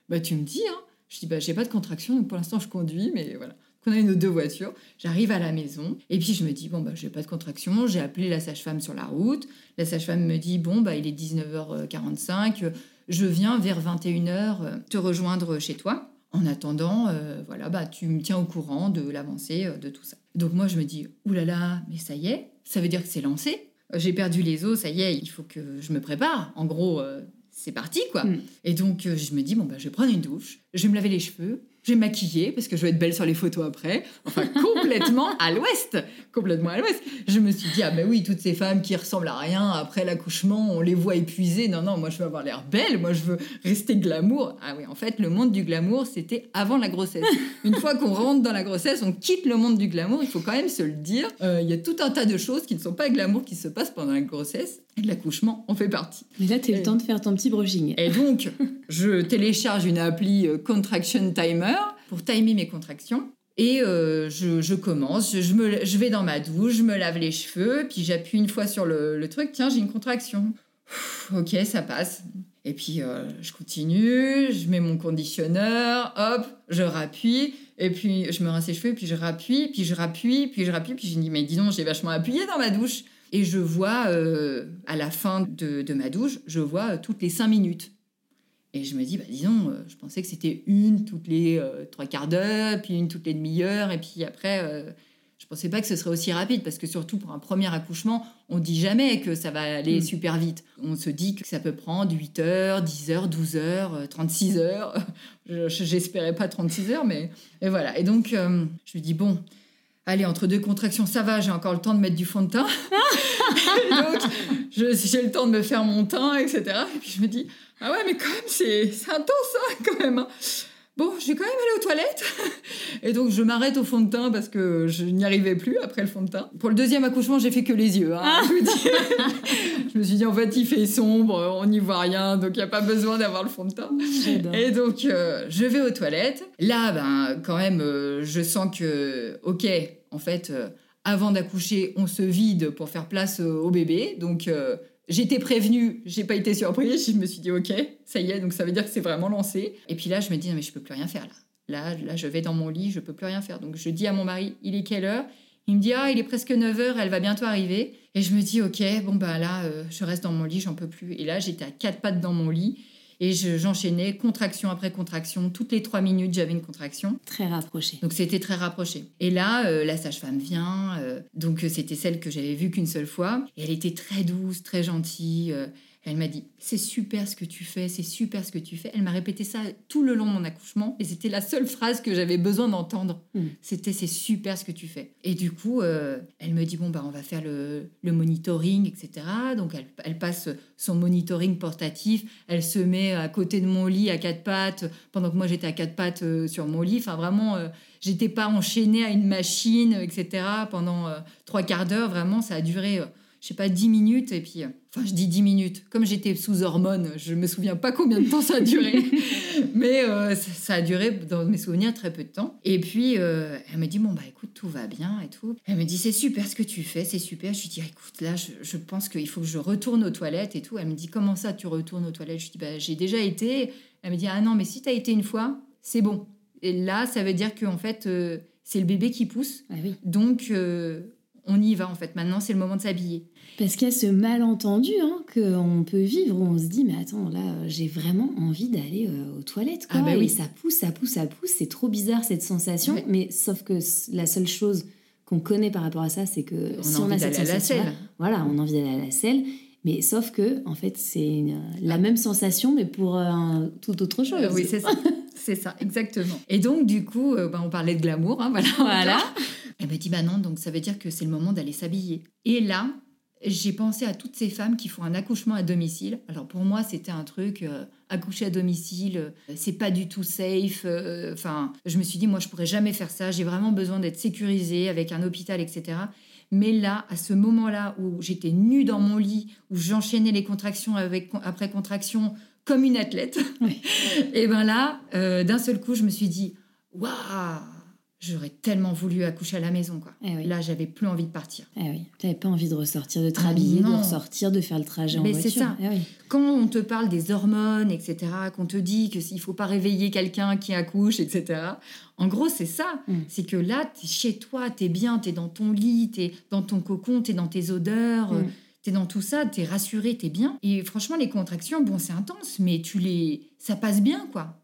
bah, tu me dis. Hein. Je dis, bah, j'ai pas de contraction, donc pour l'instant, je conduis, mais voilà qu'on a nos deux voitures. J'arrive à la maison et puis je me dis, bon, bah, j'ai pas de contraction. J'ai appelé la sage-femme sur la route. La sage-femme me dit, bon, bah, il est 19h45. Je viens vers 21h te rejoindre chez toi. En attendant, euh, voilà, bah, tu me tiens au courant de l'avancée euh, de tout ça. Donc moi, je me dis, oulala, mais ça y est, ça veut dire que c'est lancé. J'ai perdu les os, ça y est, il faut que je me prépare. En gros, euh, c'est parti, quoi. Mm. Et donc, je me dis, bon, bah, je vais prendre une douche, je vais me laver les cheveux, j'ai maquillé parce que je veux être belle sur les photos après. Enfin, complètement à l'ouest. Complètement à l'ouest. Je me suis dit, ah ben oui, toutes ces femmes qui ressemblent à rien après l'accouchement, on les voit épuisées. Non, non, moi je veux avoir l'air belle, moi je veux rester glamour. Ah oui, en fait, le monde du glamour, c'était avant la grossesse. Une fois qu'on rentre dans la grossesse, on quitte le monde du glamour, il faut quand même se le dire. Euh, il y a tout un tas de choses qui ne sont pas glamour qui se passent pendant la grossesse. Et l'accouchement en fait partie. Mais là, tu as le temps de faire ton petit brushing. Et donc, je télécharge une appli euh, Contraction Timer pour timer mes contractions. Et euh, je, commence, je, me, je vais dans ma douche, je me lave les cheveux, puis j'appuie une fois sur le, truc, tiens, j'ai une contraction. ok, ça passe. Et puis euh, je continue, je mets mon conditionneur, hop, je rappuie, et puis je me rince les cheveux, puis je rappuie, puis je rappuie, puis je rappuie, puis je dis, mais dis donc, j'ai vachement appuyé dans ma douche. Et je vois, euh, à la fin de, de, ma douche, je vois toutes les cinq minutes. Et je me dis, bah, disons, euh, je pensais que c'était une toutes les euh, trois quarts d'heure, puis une toutes les demi-heures, et puis après, euh, je pensais pas que ce serait aussi rapide, parce que surtout pour un premier accouchement, on dit jamais que ça va aller mm. super vite. On se dit que ça peut prendre 8 heures, 10 heures, 12 heures, 36 heures. J'espérais pas 36 heures, mais et voilà. Et donc, je me dis, bon, allez, entre deux contractions, ça va, j'ai encore le temps de mettre du fond de teint. donc, j'ai le temps de me faire mon teint, etc. Et puis je me dis, ah ouais, mais quand même, c'est intense, hein, quand même. Hein. Bon, je vais quand même aller aux toilettes. Et donc, je m'arrête au fond de teint parce que je n'y arrivais plus après le fond de teint. Pour le deuxième accouchement, j'ai fait que les yeux. Hein, ah. je, me suis dit, en fait, il fait sombre, on n'y voit rien, donc il n'y a pas besoin d'avoir le fond de teint. Et donc, euh, je vais aux toilettes. Là, ben, quand même, euh, je sens que, ok, en fait, euh, avant d'accoucher, on se vide pour faire place au bébé. Donc, J'étais prévenue, j'ai pas été surprise, je me suis dit ok, ça y est, donc ça veut dire que c'est vraiment lancé. Et puis là, je me dis non mais je peux plus rien faire là. Là, là, je vais dans mon lit, je peux plus rien faire. Donc je dis à mon mari, il est quelle heure? Il me dit ah, il est presque 9 heures, elle va bientôt arriver. Et je me dis ok, bon bah là, euh, je reste dans mon lit, j'en peux plus. Et là, j'étais à quatre pattes dans mon lit. Et j'enchaînais contraction après contraction. Toutes les trois minutes, j'avais une contraction. Très rapprochée. Donc c'était très rapproché. Et là, euh, la sage-femme vient. Euh, donc euh, c'était celle que j'avais vue qu'une seule fois. Et elle était très douce, très gentille. Elle m'a dit c'est super ce que tu fais, c'est super ce que tu fais. Elle m'a répété ça tout le long de mon accouchement et c'était la seule phrase que j'avais besoin d'entendre. Mm. C'était c'est super ce que tu fais. Et du coup, euh, elle me dit bon bah on va faire le, le monitoring, etc. Donc elle, elle passe son monitoring portatif, elle se met à côté de mon lit à quatre pattes pendant que moi j'étais à quatre pattes euh, sur mon lit. Enfin vraiment, euh, j'étais pas enchaînée à une machine, etc. Pendant euh, trois quarts d'heure. Vraiment, ça a duré. Je sais pas, 10 minutes, et puis, enfin, je dis 10 minutes. Comme j'étais sous hormones, je me souviens pas combien de temps ça a duré, mais euh, ça, ça a duré, dans mes souvenirs, très peu de temps. Et puis, euh, elle me dit, bon, bah écoute, tout va bien et tout. Elle me dit, c'est super ce que tu fais, c'est super. Je lui dis, écoute, là, je, je pense qu'il faut que je retourne aux toilettes et tout. Elle me dit, comment ça, tu retournes aux toilettes? Je lui dis, bah, j'ai déjà été. Elle me dit, ah non, mais si tu as été une fois, c'est bon. Et là, ça veut dire qu'en fait, euh, c'est le bébé qui pousse. Ah oui. Donc, on y va, en fait. Maintenant, c'est le moment de s'habiller. Parce qu'il y a ce malentendu hein, qu'on peut vivre où on se dit mais attends là j'ai vraiment envie d'aller euh, aux toilettes quoi. Ah bah et oui. ça pousse ça pousse ça pousse c'est trop bizarre cette sensation Ouais. mais sauf que la seule chose qu'on connaît par rapport à ça c'est que On si a on envie a cette d'aller à la sensation selle. voilà on a envie d'aller à la selle mais sauf que en fait c'est la même sensation mais pour euh, un- tout autre chose. Euh, oui, c'est ça. C'est ça, exactement. Et donc, du coup, euh, bah, on parlait de glamour, hein, voilà. Voilà. Elle m'a dit, bah non, donc ça veut dire que c'est le moment d'aller s'habiller. Et là, j'ai pensé à toutes ces femmes qui font un accouchement à domicile. Alors pour moi, c'était un truc, euh, accoucher à domicile, euh, c'est pas du tout safe. euh, Enfin, je me suis dit, moi, je pourrais jamais faire ça. J'ai vraiment besoin d'être sécurisée avec un hôpital, etc. Mais là, à ce moment-là où j'étais nue dans mon lit, où j'enchaînais les contractions avec, après contraction comme une athlète, et ben là, d'un seul coup, je me suis dit, waouh, j'aurais tellement voulu accoucher à la maison, quoi. Eh oui. Là, j'avais plus envie de partir. Eh oui. T'avais pas envie de ressortir, de te rhabiller, de ressortir, de faire le trajet en Mais voiture. c'est ça. Eh oui. Quand on te parle des hormones, etc., qu'on te dit que s'il faut pas réveiller quelqu'un qui accouche, etc., en gros, c'est ça. Mm. C'est que là, tu es chez toi, tu es bien, tu es dans ton lit, tu es dans ton cocon, tu es dans tes odeurs, Mm. tu es dans tout ça, tu es rassuré, tu es bien. Et franchement, les contractions, bon, c'est intense, mais tu les... ça passe bien, quoi.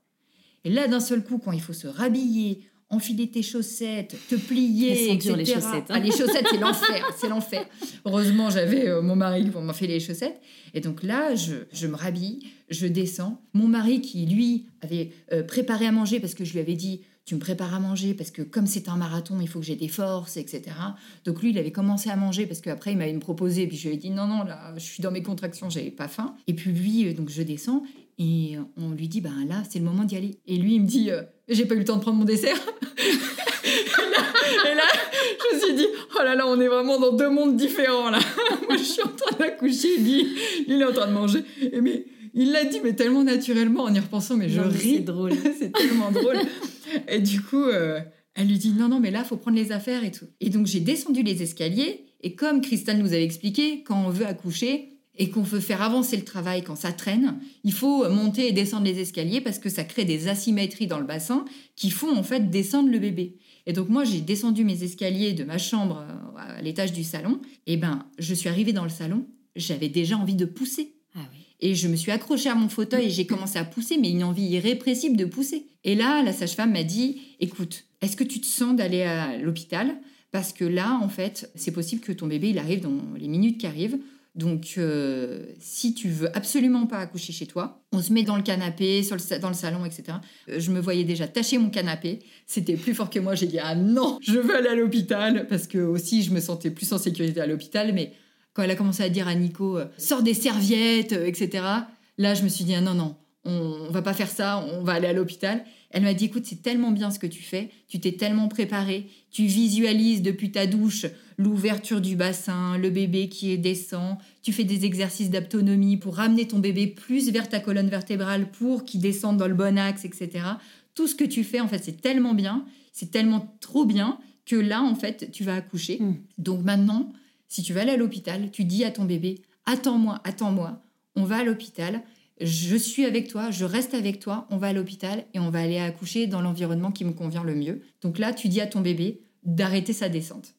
Et là, d'un seul coup, quand il faut se rhabiller, enfiler tes chaussettes, te plier, etc. les chaussettes, hein. Ah, les chaussettes, c'est l'enfer, c'est l'enfer. Heureusement, j'avais euh, mon mari pour m'enfiler les chaussettes. Et donc là, je, je me rhabille, je descends. Mon mari, qui lui avait euh, préparé à manger, parce que je lui avais dit, tu me prépares à manger, parce que comme c'est un marathon, il faut que j'ai des forces, etc. Donc lui, il avait commencé à manger, parce qu'après, il m'avait me proposé, puis je lui ai dit, non, non, là, je suis dans mes contractions, j'avais pas faim. Et puis lui, euh, donc je descends, et on lui dit, ben là, c'est le moment d'y aller. Et lui, il me dit, euh, j'ai pas eu le temps de prendre mon dessert. et, là, et là, je me suis dit, oh là là, on est vraiment dans deux mondes différents, là. Moi, je suis en train d'accoucher, lui, il est en train de manger. Et mais il l'a dit, mais tellement naturellement en y repensant, mais je Non, ris. c'est drôle. c'est tellement drôle. Et du coup, euh, elle lui dit, non, non, mais là, faut prendre les affaires et tout. Et donc, j'ai descendu les escaliers. Et comme Christelle nous avait expliqué, quand on veut accoucher et qu'on veut faire avancer le travail quand ça traîne, il faut monter et descendre les escaliers parce que ça crée des asymétries dans le bassin qui font en fait descendre le bébé. Et donc moi, j'ai descendu mes escaliers de ma chambre euh, à l'étage du salon. Et ben, je suis arrivée dans le salon, j'avais déjà envie de pousser. Ah oui. Et je me suis accrochée à mon fauteuil et j'ai commencé à pousser, mais une envie irrépressible de pousser. Et là, la sage-femme m'a dit, écoute, est-ce que tu te sens d'aller à l'hôpital? Parce que là, en fait, c'est possible que ton bébé, il arrive dans les minutes qui arrivent. Donc, euh, si tu veux absolument pas accoucher chez toi, on se met dans le canapé, dans le salon, etc. Euh, Je me voyais déjà tâcher mon canapé. C'était plus fort que moi. J'ai dit ah non, je veux aller à l'hôpital parce que aussi je me sentais plus en sécurité à l'hôpital. Mais quand elle a commencé à dire à Nico euh, sors des serviettes, etc. Là, je me suis dit ah non non, on, on va pas faire ça. On va aller à l'hôpital. Elle m'a dit écoute, c'est tellement bien ce que tu fais. Tu t'es tellement préparé. Tu visualises depuis ta douche l'ouverture du bassin, le bébé qui descend. Tu fais des exercices d'autonomie pour ramener ton bébé plus vers ta colonne vertébrale pour qu'il descende dans le bon axe, etc. Tout ce que tu fais, en fait, c'est tellement bien, c'est tellement trop bien que là, en fait, tu vas accoucher. Mm. Donc maintenant, si tu vas aller à l'hôpital, tu dis à ton bébé, attends-moi, attends-moi, on va à l'hôpital, je suis avec toi, je reste avec toi, on va à l'hôpital et on va aller accoucher dans l'environnement qui me convient le mieux. Donc là, tu dis à ton bébé d'arrêter sa descente.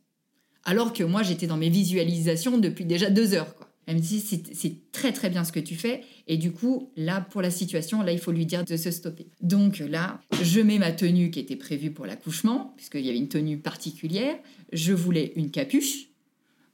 Alors que moi, j'étais dans mes visualisations depuis déjà deux heures. Quoi. Elle me dit, c'est très très bien ce que tu fais. Et du coup, là, pour la situation, là, il faut lui dire de se stopper. Donc là, je mets ma tenue qui était prévue pour l'accouchement, puisqu'il y avait une tenue particulière. Je voulais une capuche,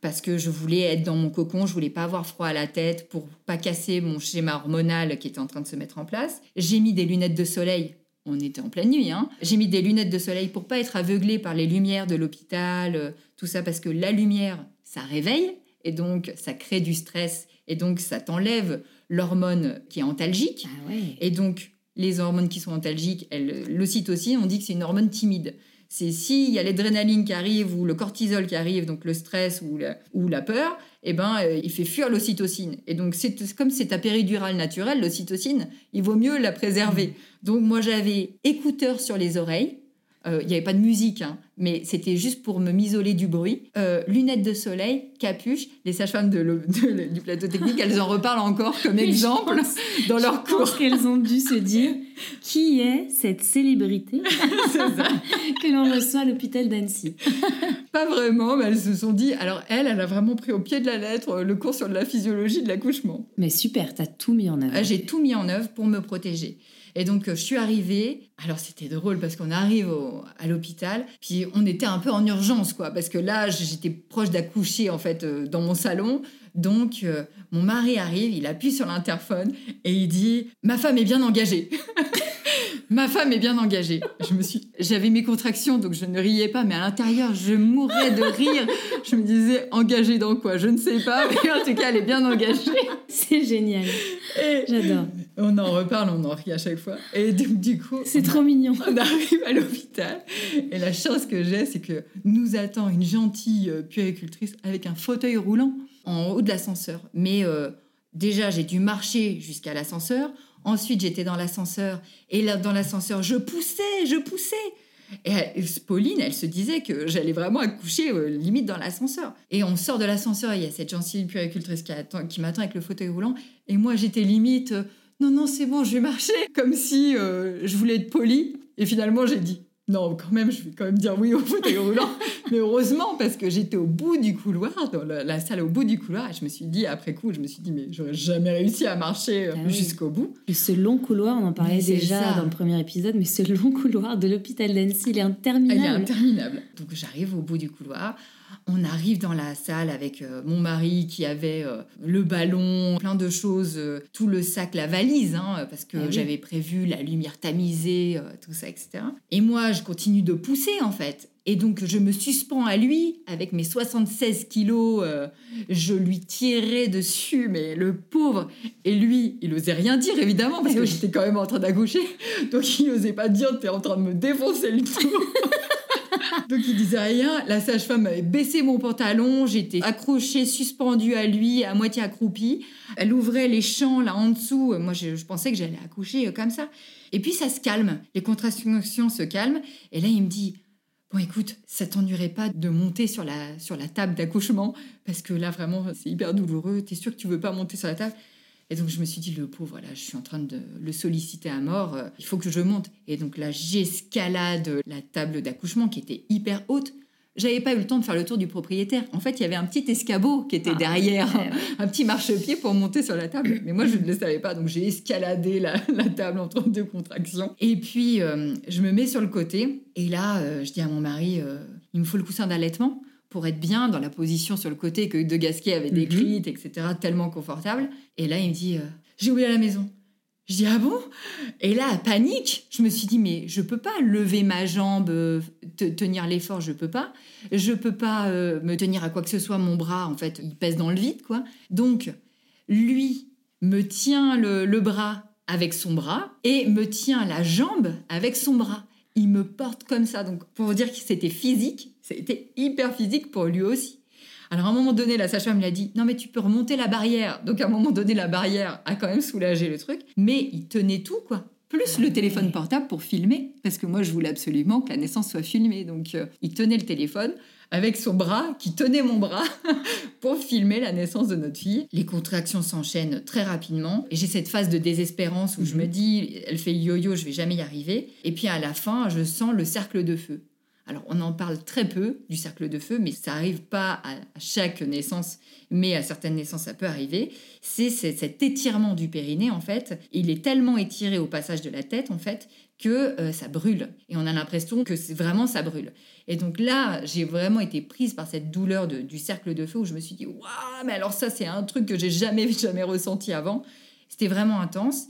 parce que je voulais être dans mon cocon, je voulais pas avoir froid à la tête pour pas casser mon schéma hormonal qui était en train de se mettre en place. J'ai mis des lunettes de soleil. On était en pleine nuit, hein. J'ai mis des lunettes de soleil pour pas être aveuglée par les lumières de l'hôpital, euh, tout ça parce que la lumière, ça réveille et donc ça crée du stress et donc ça t'enlève l'hormone qui est antalgique. Ah ouais. Et donc les hormones qui sont antalgiques, l'ocytocine, on dit que c'est une hormone timide. C'est s'il y a l'adrénaline qui arrive ou le cortisol qui arrive, donc le stress ou la, ou la peur, eh ben, euh, il fait fuir l'ocytocine. Et donc, c'est comme c'est ta péridurale naturelle, l'ocytocine, il vaut mieux la préserver. Donc, moi, j'avais écouteurs sur les oreilles. Euh, Il n'y avait pas de musique, hein, mais c'était juste pour me m'isoler du bruit. Euh, lunettes de soleil, capuche. Les sages-femmes de du plateau technique, elles en reparlent encore comme exemple pense- dans leur Je pense cours. qu'elles ont dû se dire qui est cette célébrité que l'on reçoit à l'hôpital d'Annecy? Pas vraiment, mais elles se sont dit. Alors, elle, elle a vraiment pris au pied de la lettre euh, le cours sur la physiologie de l'accouchement. Mais super, t'as tout mis en œuvre. Ah, J'ai tout mis en œuvre pour me protéger. Et donc, euh, je suis arrivée. Alors, c'était drôle parce qu'on arrive au- à l'hôpital, puis on était un peu en urgence, quoi, parce que là, j'étais proche d'accoucher, en fait, euh, dans mon salon. Donc, euh, mon mari arrive, il appuie sur l'interphone et il dit Ma femme est bien engagée. Ma femme est bien engagée. Je me suis, j'avais mes contractions, donc je ne riais pas, mais à l'intérieur, je mourais de rire. Je me disais engagée dans quoi? Je ne sais pas, mais en tout cas, elle est bien engagée. C'est génial. J'adore. On en reparle, on en rit à chaque fois. Et donc, du coup, C'est trop mignon. on arrive à l'hôpital. Et la chance que j'ai, c'est que nous attend une gentille euh, puéricultrice avec un fauteuil roulant en haut de l'ascenseur. Mais euh, déjà, j'ai dû marcher jusqu'à l'ascenseur. Ensuite, j'étais dans l'ascenseur. Et là, dans l'ascenseur, je poussais, je poussais. Et elle- Pauline, elle se disait que j'allais vraiment accoucher euh, limite dans l'ascenseur. Et on sort de l'ascenseur, il y a cette gentille puéricultrice qui, qui m'attend avec le fauteuil roulant. Et moi, j'étais limite, euh, non, non, c'est bon, je vais marcher. Comme si euh, je voulais être polie. Et finalement, j'ai dit, non, quand même, je vais quand même dire oui au fauteuil roulant. Mais heureusement, parce que j'étais au bout du couloir, dans la, la salle au bout du couloir. Et je me suis dit, après coup, je me suis dit, mais j'aurais jamais réussi à marcher euh, Ah oui. jusqu'au bout. Et ce long couloir, on en parlait Mais déjà dans le premier épisode, mais ce long couloir de l'hôpital d'Annecy, il est interminable. Elle est interminable. Donc j'arrive au bout du couloir. On arrive dans la salle avec euh, mon mari qui avait euh, le ballon, plein de choses, euh, tout le sac, la valise, hein, parce que oui. j'avais prévu la lumière tamisée, tout ça, etc. Et moi, je continue de pousser en fait. Et donc, je me suspends à lui avec mes 76 kilos. euh, je lui tirais dessus, mais le pauvre. Et lui, il osait rien dire, évidemment, parce Eh que oui. j'étais quand même en train d'accoucher. Donc, il n'osait pas dire T'es en train de me défoncer le tout. Donc il disait rien. La sage-femme avait baissé mon pantalon. J'étais accrochée, suspendue à lui, à moitié accroupie. Elle ouvrait les champs là en dessous. Moi, je, pensais que j'allais accoucher euh, comme ça. Et puis ça se calme. Les contractions se calment. Et là, il me dit Bon, écoute, ça t'ennuierait pas de monter sur la, sur la table d'accouchement? Parce que là, vraiment, c'est hyper douloureux. T'es sûr que tu veux pas monter sur la table et donc je me suis dit, le pauvre, là, je suis en train de le solliciter à mort, euh, il faut que je monte. Et donc là, j'escalade la table d'accouchement qui était hyper haute. J'avais pas eu le temps de faire le tour du propriétaire. En fait, il y avait un petit escabeau qui était Ah, derrière, ouais, ouais. un petit marchepied pour monter sur la table. Mais moi, je ne le savais pas, donc j'ai escaladé la, la table entre deux contractions. Et puis, euh, je me mets sur le côté. Et là, euh, je dis à mon mari, euh, il me faut le coussin d'allaitement pour être bien dans la position sur le côté que De Gasquet avait Mhm. décrite, etc., tellement confortable. Et là, il me dit, euh, j'ai oublié à la maison. Je dis, ah bon? Et là, panique, je me suis dit, mais je peux pas lever ma jambe, euh, te- tenir l'effort, je peux pas. Je peux pas euh, me tenir à quoi que ce soit, mon bras, en fait, il pèse dans le vide, quoi. Donc, lui me tient le, le bras avec son bras et me tient la jambe avec son bras. Il me porte comme ça. Donc, pour vous dire que c'était physique, c'était hyper physique pour lui aussi. Alors, à un moment donné, la sage-femme l'a dit Non, mais tu peux remonter la barrière. Donc, à un moment donné, la barrière a quand même soulagé le truc. Mais il tenait tout, quoi. Plus le téléphone portable pour filmer. Parce que moi, je voulais absolument que la naissance soit filmée. Donc, euh, il tenait le téléphone avec son bras, qui tenait mon bras, pour filmer la naissance de notre fille. Les contractions s'enchaînent très rapidement. Et j'ai cette phase de désespérance où je me dis Elle fait yo-yo, je vais jamais y arriver. Et puis, à la fin, je sens le cercle de feu. Alors, on en parle très peu du cercle de feu, mais ça arrive pas à chaque naissance, mais à certaines naissances, ça peut arriver. C'est cet étirement du périnée, en fait. Il est tellement étiré au passage de la tête, en fait, que euh, ça brûle. Et on a l'impression que vraiment ça brûle. Et donc là, j'ai vraiment été prise par cette douleur du cercle de feu où je me suis dit, waouh, mais alors ça, c'est un truc que j'ai jamais, jamais ressenti avant. C'était vraiment intense.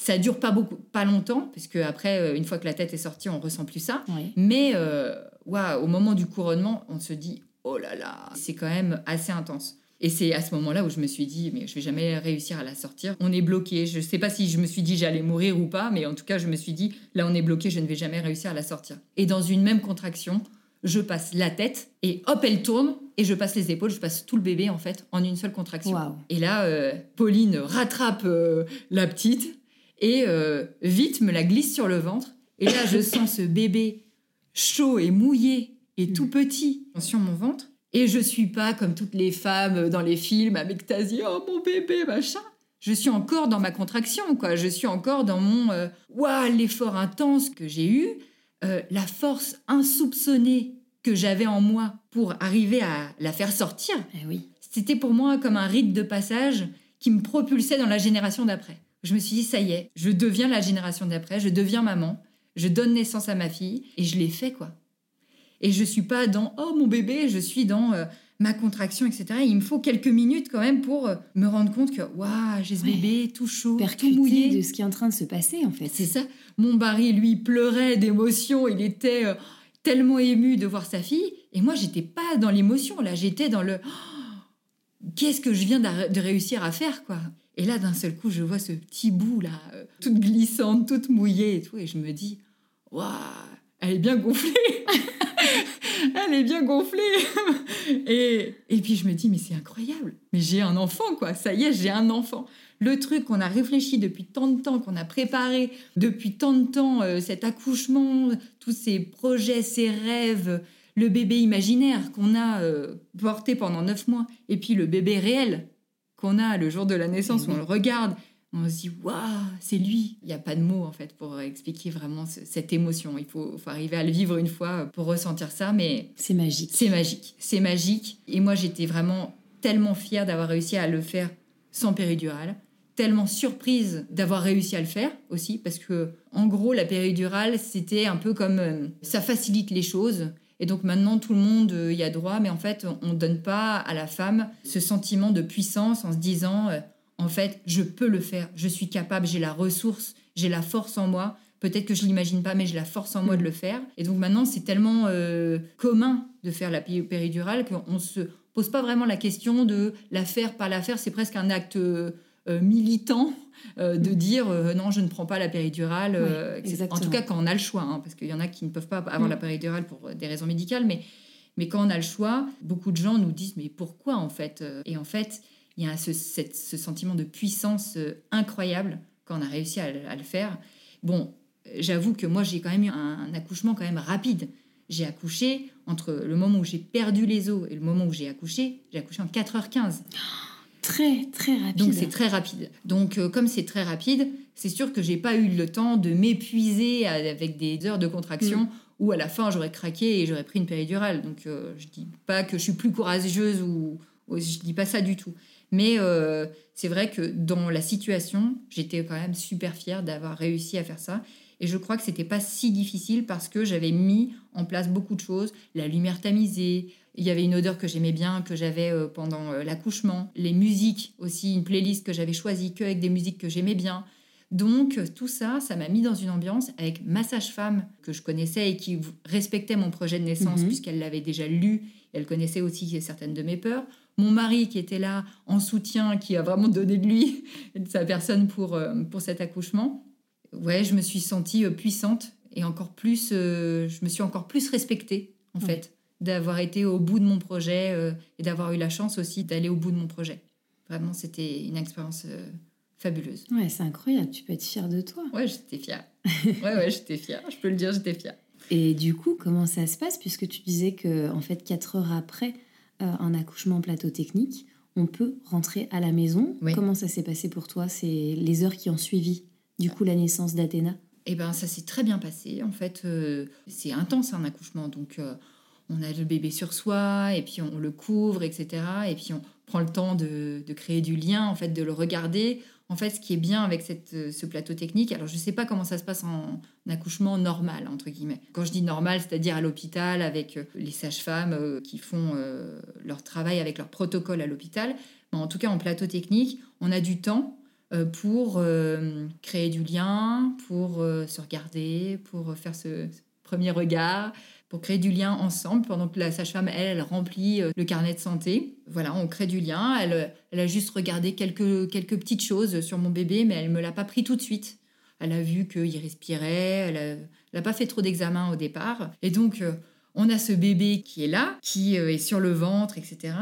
Ça dure pas beaucoup, pas longtemps, parce que après, euh, une fois que la tête est sortie, on ressent plus ça. Mais euh, au moment du couronnement, on se dit, oh là là, c'est quand même assez intense. Et c'est à ce moment-là où je me suis dit, mais je vais jamais réussir à la sortir. On est bloqué. Je ne sais pas si je me suis dit j'allais mourir ou pas, mais en tout cas, je me suis dit, là, on est bloqué, je ne vais jamais réussir à la sortir. Et dans une même contraction, je passe la tête et hop, elle tourne et je passe les épaules, je passe tout le bébé en fait en une seule contraction. Et là, euh, Pauline rattrape euh, la petite et euh, vite me la glisse sur le ventre. Et là, je sens ce bébé chaud et mouillé et tout petit sur mon ventre. Et je suis pas comme toutes les femmes dans les films avec Tasie, oh mon bébé, machin. Je suis encore dans ma contraction, quoi. Je suis encore dans mon waouh, l'effort intense que j'ai eu, la force insoupçonnée que j'avais en moi pour arriver à la faire sortir. Eh oui. C'était pour moi comme un rite de passage qui me propulsait dans la génération d'après. Je me suis dit, ça y est, je deviens la génération d'après, je deviens maman, je donne naissance à ma fille, et je l'ai fait, quoi. Et je suis pas dans, oh mon bébé, je suis dans euh, ma contraction, etc. il me faut quelques minutes quand même pour euh, me rendre compte que, waouh, j'ai ce bébé tout chaud, tout mouillé. de ce qui est en train de se passer, en fait. C'est ça. Mon mari, lui, pleurait d'émotion, il était... Euh, tellement ému de voir sa fille. Et moi, j'étais pas dans l'émotion, là, j'étais dans le qu'est-ce que je viens de réussir à faire, quoi. Et là, d'un seul coup, je vois ce petit bout, là, euh, toute glissante, toute mouillée et tout, et je me dis, waouh, elle est bien gonflée. Elle est bien gonflée. Et, et puis je me dis, mais c'est incroyable, mais j'ai un enfant, quoi, ça y est, j'ai un enfant. Le truc qu'on a réfléchi depuis tant de temps, qu'on a préparé depuis tant de temps, euh, cet accouchement, tous ces projets, ces rêves, le bébé imaginaire qu'on a euh, porté pendant neuf mois, et puis le bébé réel qu'on a le jour de la naissance, où on le regarde, on se dit waouh, c'est lui. Il n'y a pas de mots en fait pour expliquer vraiment cette émotion. Il faut, faut, arriver à le vivre une fois pour ressentir ça, mais c'est magique. C'est magique, c'est magique. Et moi, j'étais vraiment tellement fière d'avoir réussi à le faire sans péridurale tellement surprise d'avoir réussi à le faire aussi, parce que en gros, la péridurale, c'était un peu comme euh, ça facilite les choses. Et donc maintenant, tout le monde euh, y a droit, mais en fait, on ne donne pas à la femme ce sentiment de puissance en se disant, euh, en fait, je peux le faire, je suis capable, j'ai la ressource, j'ai la force en moi. Peut-être que je l'imagine pas, mais j'ai la force en moi de le faire. Et donc maintenant, c'est tellement commun de faire la péridurale qu'on se pose pas vraiment la question de la faire, pas la faire. C'est presque un acte euh, militant euh, de dire euh, non, je ne prends pas la péridurale. en tout cas, quand on a le choix, hein, parce qu'il y en a qui ne peuvent pas avoir mm. la péridurale pour des raisons médicales, mais, mais quand on a le choix, beaucoup de gens nous disent mais pourquoi en fait Et en fait, il y a ce, ce, sentiment de puissance incroyable quand on a réussi à, le faire. Bon, j'avoue que moi, j'ai quand même eu un, accouchement quand même rapide. J'ai accouché entre le moment où j'ai perdu les os et le moment où j'ai accouché, j'ai accouché en 4h15. Très, très rapide. Donc c'est très rapide. Donc euh, comme c'est très rapide, c'est sûr que j'ai pas eu le temps de m'épuiser avec des heures de contraction mm. où à la fin j'aurais craqué et j'aurais pris une péridurale. Donc euh, je dis pas que je suis plus courageuse ou, je dis pas ça du tout. Mais euh, c'est vrai que dans la situation, j'étais quand même super fière d'avoir réussi à faire ça. Et je crois que c'était pas si difficile parce que j'avais mis en place beaucoup de choses, la lumière tamisée, il y avait une odeur que j'aimais bien, que j'avais euh, pendant euh, l'accouchement. Les musiques aussi, une playlist que j'avais choisie que avec des musiques que j'aimais bien. Donc tout ça, ça m'a mis dans une ambiance avec ma sage-femme que je connaissais et qui respectait mon projet de naissance mhm. puisqu'elle l'avait déjà lu. Elle connaissait aussi certaines de mes peurs. Mon mari qui était là en soutien, qui a vraiment donné de lui et de sa personne pour, euh, pour cet accouchement. Ouais, je me suis sentie puissante et encore plus, je me suis encore plus respectée en fait d'avoir été au bout de mon projet euh, et d'avoir eu la chance aussi d'aller au bout de mon projet. Vraiment, c'était une expérience euh, fabuleuse. Ouais, c'est incroyable. Tu peux être fière de toi. Ouais, j'étais fière. ouais, ouais, j'étais fière. Je peux le dire, j'étais fière. Et du coup, comment ça se passe? Puisque tu disais que, en fait, quatre heures après euh, un accouchement plateau technique, on peut rentrer à la maison. Comment ça s'est passé pour toi? C'est les heures qui ont suivi, du coup, la naissance d'Athéna? Et ben ça s'est très bien passé. En fait, c'est intense un accouchement, donc on a le bébé sur soi et puis on le couvre, etc. Et puis on prend le temps de, de, créer du lien, en fait, de le regarder. En fait, ce qui est bien avec cette, euh, ce plateau technique, alors je ne sais pas comment ça se passe en, accouchement normal, entre guillemets. Quand je dis normal, c'est-à-dire à, l'hôpital, avec les sages-femmes qui font leur travail avec leur protocole à l'hôpital. En tout cas, en plateau technique, on a du temps euh, pour euh, créer du lien, pour euh, se regarder, pour faire ce, premier regard, pour créer du lien ensemble pendant que la sage-femme, elle, elle remplit le carnet de santé. Voilà, on crée du lien. Elle, elle a juste regardé quelques, quelques petites choses sur mon bébé, mais elle ne me l'a pas pris tout de suite. Elle a vu qu'il respirait, elle n'a pas fait trop d'examens au départ. Et donc, on a ce bébé qui est là, qui est sur le ventre, etc.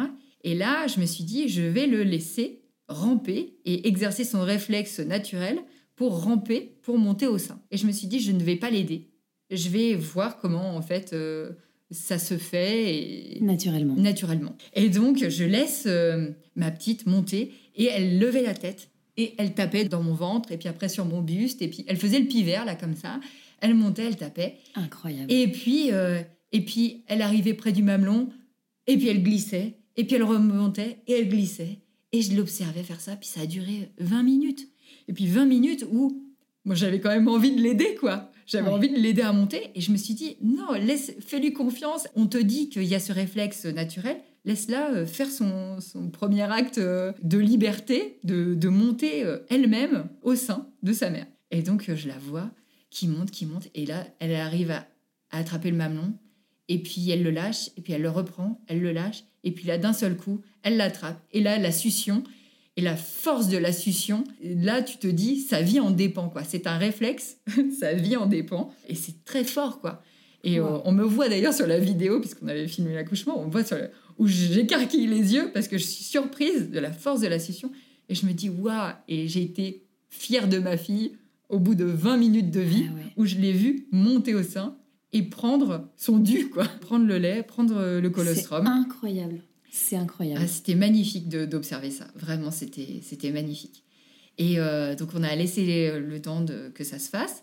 Et là, je me suis dit, je vais le laisser ramper et exercer son réflexe naturel pour ramper, pour monter au sein. Et je me suis dit, je ne vais pas l'aider. Je vais voir comment, en fait, euh, ça se fait. Naturellement. Naturellement. Et donc, je laisse euh, ma petite monter et elle levait la tête et elle tapait dans mon ventre et puis après sur mon buste et puis elle faisait le pivert, là, comme ça. Elle montait, elle tapait. Incroyable. Et puis, euh, et puis elle arrivait près du mamelon et puis elle glissait et puis elle remontait et elle glissait. Et je l'observais faire ça, puis ça a duré 20 minutes. Et puis 20 minutes où moi j'avais quand même envie de l'aider, quoi. J'avais envie de l'aider à monter et je me suis dit non, laisse, fais-lui confiance. On te dit qu'il y a ce réflexe naturel, laisse-la euh, faire son, son, premier acte euh, de liberté, de, de monter euh, elle-même au sein de sa mère. Et donc je la vois qui monte, qui monte, et là elle arrive à, à attraper le mamelon, et puis elle le lâche, et puis elle le reprend, elle le lâche, et puis là, d'un seul coup, elle l'attrape. Et là, la succion, et la force de la succion, là, tu te dis, sa vie en dépend, quoi. C'est un réflexe, sa vie en dépend. Et c'est très fort, quoi. Et on, me voit d'ailleurs sur la vidéo, puisqu'on avait filmé l'accouchement, on voit sur où j'écarquille les yeux parce que je suis surprise de la force de la succion. Et je me dis, waouh Et j'ai été fière de ma fille au bout de 20 minutes de vie, ah où je l'ai vue monter au sein et prendre son dû, quoi. Prendre le lait, prendre le colostrum. C'est incroyable. C'est incroyable. Ah, c'était magnifique d'observer ça. Vraiment, c'était magnifique. Et euh, donc, on a laissé le temps que ça se fasse.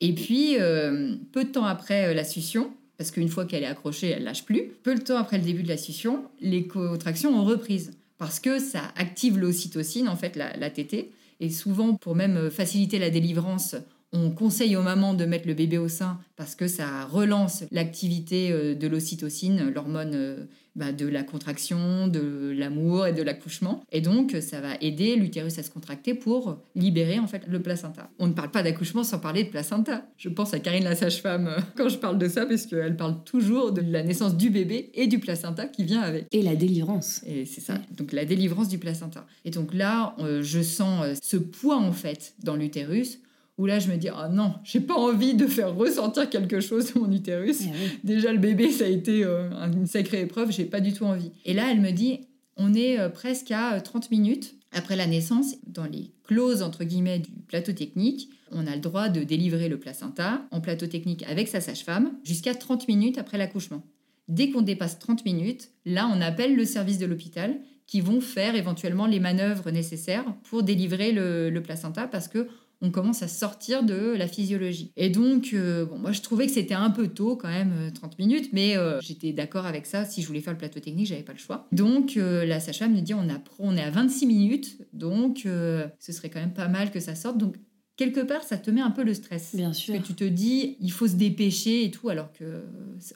Et puis, euh, peu de temps après euh, la succion, parce qu'une fois qu'elle est accrochée, elle lâche plus, peu de temps après le début de la succion, les contractions ont reprise. Parce que ça active l'ocytocine, en fait, la, la tétée. Et souvent, pour même faciliter la délivrance, on conseille aux mamans de mettre le bébé au sein parce que ça relance l'activité euh, de l'ocytocine, l'hormone euh, bah, de la contraction, de l'amour et de l'accouchement. Et donc, ça va aider l'utérus à se contracter pour libérer en fait le placenta. On ne parle pas d'accouchement sans parler de placenta. Je pense à Karine la sage-femme euh, quand je parle de ça parce qu'elle parle toujours de la naissance du bébé et du placenta qui vient avec. Et la délivrance. Et c'est ça. Donc la délivrance du placenta. Et donc là, je sens ce poids en fait dans l'utérus où là je me dis ah non j'ai pas envie de faire ressentir quelque chose sur mon utérus. Eh déjà le bébé ça a été euh, une sacrée épreuve j'ai pas du tout envie. Et là elle me dit on est euh, presque à 30 euh, minutes après la naissance dans les clauses entre guillemets du plateau technique on a le droit de délivrer le placenta en plateau technique avec sa sage-femme jusqu'à 30 minutes après l'accouchement. Dès qu'on dépasse 30 minutes là on appelle le service de l'hôpital qui vont faire éventuellement les manœuvres nécessaires pour délivrer le, le placenta parce que on commence à sortir de la physiologie. Et donc, euh, bon, moi, je trouvais que c'était un peu tôt quand même, 30 euh, minutes, mais euh, j'étais d'accord avec ça. Si je voulais faire le plateau technique, j'avais pas le choix. Donc, la sage-femme me dit, on, a, on est à 26 minutes, donc ce serait quand même pas mal que ça sorte. Donc, quelque part, ça te met un peu le stress. Bien sûr. Parce que tu te dis, il faut se dépêcher et tout, alors que,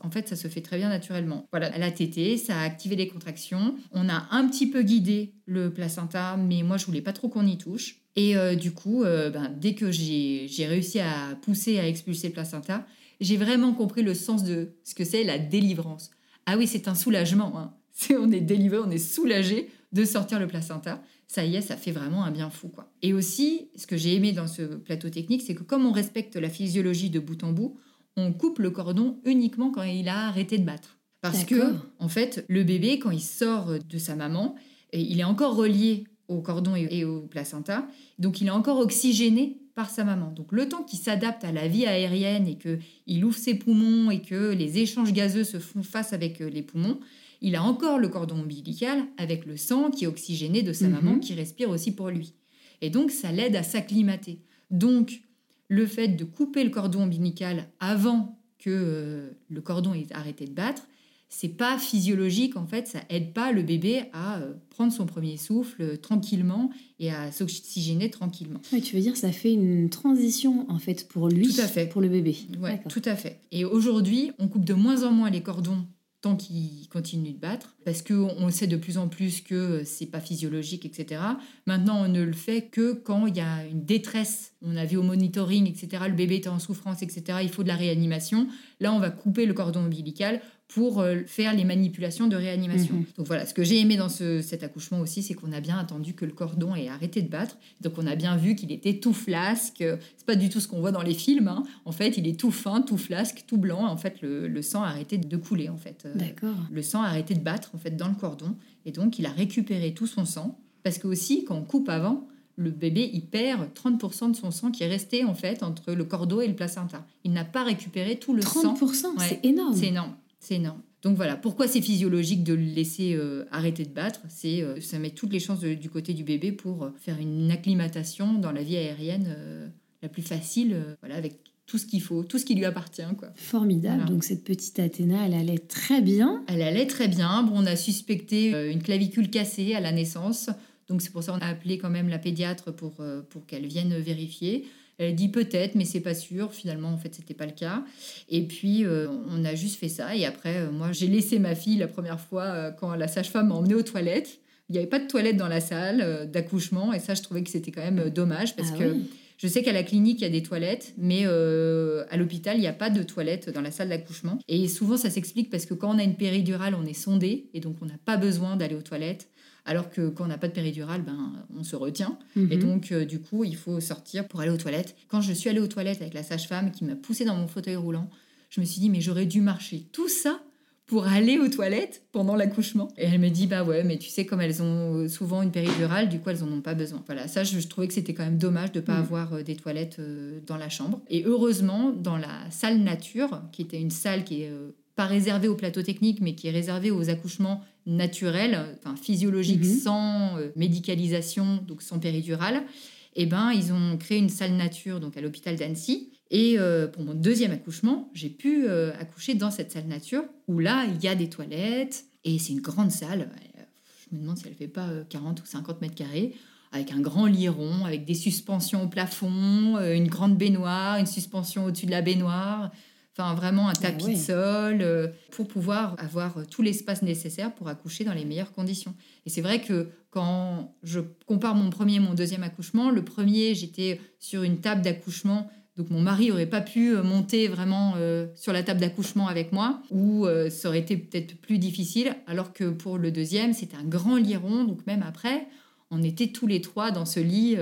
en fait, ça se fait très bien naturellement. Voilà, elle a tété, ça a activé les contractions. On a un petit peu guidé le placenta, mais moi, je voulais pas trop qu'on y touche. Et euh, du coup, euh, ben, dès que j'ai réussi à pousser, à expulser le placenta, j'ai vraiment compris le sens de ce que c'est la délivrance. Ah oui, c'est un soulagement. Hein. on est délivré, on est soulagé de sortir le placenta. Ça y est, ça fait vraiment un bien fou. quoi. Et aussi, ce que j'ai aimé dans ce plateau technique, c'est que comme on respecte la physiologie de bout en bout, on coupe le cordon uniquement quand il a arrêté de battre. Parce que, en fait, le bébé, quand il sort de sa maman, il est encore relié au cordon et au placenta. Donc il est encore oxygéné par sa maman. Donc le temps qu'il s'adapte à la vie aérienne et qu'il ouvre ses poumons et que les échanges gazeux se font face avec euh, les poumons, il a encore le cordon ombilical avec le sang qui est oxygéné de sa mhm. maman qui respire aussi pour lui. Et donc ça l'aide à s'acclimater. Donc le fait de couper le cordon ombilical avant que euh, le cordon ait arrêté de battre, c'est pas physiologique en fait, ça aide pas le bébé à euh, prendre son premier souffle euh, tranquillement et à s'oxygéner tranquillement. Oui, tu veux dire ça fait une transition en fait pour lui, tout à fait. pour le bébé. Ouais, tout à fait. Et aujourd'hui, on coupe de moins en moins les cordons tant qu'il continue de battre, parce qu'on sait de plus en plus que c'est pas physiologique, etc. Maintenant, on ne le fait que quand il y a une détresse. On a vu au monitoring, etc. Le bébé était en souffrance, etc. Il faut de la réanimation. Là, on va couper le cordon ombilical pour euh, faire les manipulations de réanimation. Mhm. Donc voilà, ce que j'ai aimé dans cet accouchement aussi, c'est qu'on a bien attendu que le cordon ait arrêté de battre. Donc on a bien vu qu'il était tout flasque. C'est pas du tout ce qu'on voit dans les films. Hein. En fait, il est tout fin, tout flasque, tout blanc. En fait, le, sang a arrêté de couler. En fait, euh, d'accord. Le sang a arrêté de battre en fait dans le cordon, et donc il a récupéré tout son sang. Parce que aussi, quand on coupe avant, le bébé, il perd 30% de son sang qui est resté en fait entre le cordeau et le placenta. Il n'a pas récupéré tout le sang. 30%, c'est énorme. C'est énorme. C'est énorme. Donc voilà, pourquoi c'est physiologique de le laisser euh, arrêter de battre? C'est euh, ça met toutes les chances du côté du bébé pour euh, faire une acclimatation dans la vie aérienne la plus facile, voilà, avec tout ce qu'il faut, tout ce qui lui appartient. Quoi. Formidable. Donc cette petite Athéna, elle allait très bien. Elle allait très bien. Bon, on a suspecté une clavicule cassée à la naissance. Donc c'est pour ça qu'on a appelé quand même la pédiatre pour, pour qu'elle vienne vérifier. Elle dit peut-être, mais c'est pas sûr. Finalement, en fait, c'était pas le cas. Et puis, euh, on a juste fait ça. Et après, euh, moi, j'ai laissé ma fille la première fois euh, quand la sage-femme m'a emmenée aux toilettes. Il n'y avait pas de toilettes dans la salle d'accouchement. Et ça, je trouvais que c'était quand même dommage parce ah que. Je sais qu'à la clinique, il y a des toilettes, mais à l'hôpital, il n'y a pas de toilettes dans la salle d'accouchement. Et souvent, ça s'explique parce que quand on a une péridurale, on est sondé et donc on n'a pas besoin d'aller aux toilettes. Alors que quand on n'a pas de péridurale, ben, on se retient. Mhm. Et donc, euh, du coup, il faut sortir pour aller aux toilettes. Quand je suis allée aux toilettes avec la sage-femme qui m'a poussée dans mon fauteuil roulant, je me suis dit, mais j'aurais dû marcher tout ça pour aller aux toilettes pendant l'accouchement. Et elle me dit, bah ouais, mais tu sais, comme elles ont souvent une péridurale, du coup, elles en ont pas besoin. Voilà, ça, je, trouvais que c'était quand même dommage de ne pas mhm. avoir euh, des toilettes euh, dans la chambre. Et heureusement, dans la salle nature, qui était une salle qui est pas réservé au plateau technique, mais qui est réservé aux accouchements naturels, enfin physiologiques, mhm. sans euh, médicalisation, donc sans péridurale, eh ben, ils ont créé une salle nature donc à l'hôpital d'Annecy. Et euh, pour mon deuxième accouchement, j'ai pu euh, accoucher dans cette salle nature, où là, il y a des toilettes, et c'est une grande salle. Je me demande si elle fait pas 40 ou 50 mètres carrés avec un grand lit rond, avec des suspensions au plafond, une grande baignoire, une suspension au-dessus de la baignoire. Enfin, vraiment un ah tapis de sol euh, pour pouvoir avoir tout l'espace nécessaire pour accoucher dans les meilleures conditions. Et c'est vrai que quand je compare mon premier et mon deuxième accouchement, le premier, j'étais sur une table d'accouchement. Donc mon mari aurait pas pu euh, monter vraiment euh, sur la table d'accouchement avec moi, ou ça aurait été peut-être plus difficile. Alors que pour le deuxième, c'était un grand lit rond. Donc même après, on était tous les trois dans ce lit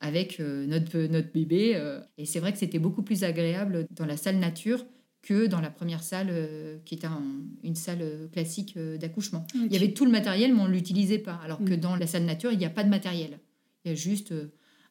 avec euh, notre, notre bébé. Euh. et c'est vrai que c'était beaucoup plus agréable dans la salle nature que dans la première salle euh, qui était une salle classique d'accouchement. Il y avait tout le matériel, mais on ne l'utilisait pas. Alors que mm. dans la salle nature, il n'y a pas de matériel. Il y a juste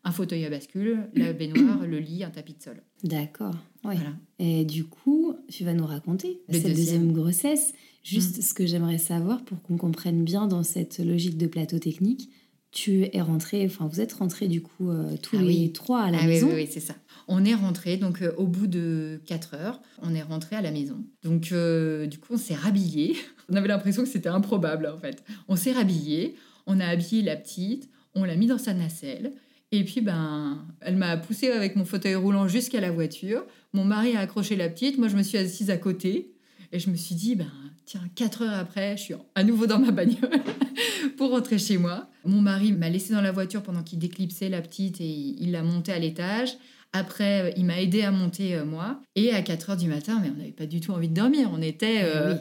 un fauteuil à bascule, la baignoire, le lit, un tapis de sol. D'accord. Voilà. Et du coup, tu vas nous raconter cette deuxième. grossesse. Juste mm. ce que j'aimerais savoir pour qu'on comprenne bien dans cette logique de plateau technique tu es rentré, enfin vous êtes rentrés du coup euh, tous ah les trois à la ah maison. Oui, oui, c'est ça. On est rentré donc euh, au bout de 4 heures, on est rentré à la maison. Donc euh, du coup on s'est rhabillé. On avait l'impression que c'était improbable en fait. On s'est rhabillé, on a habillé la petite, on l'a mis dans sa nacelle. Et puis, ben, elle m'a poussé avec mon fauteuil roulant jusqu'à la voiture. Mon mari a accroché la petite. Moi, je me suis assise à côté. Et je me suis dit, ben, tiens, quatre heures après, je suis à nouveau dans ma bagnole pour rentrer chez moi. Mon mari m'a laissé dans la voiture pendant qu'il déclipsait la petite et il l'a montée à l'étage. Après, euh, il m'a aidé à monter euh, moi. Et à 4 heures du matin, mais on n'avait pas du tout envie de dormir. On était. Euh,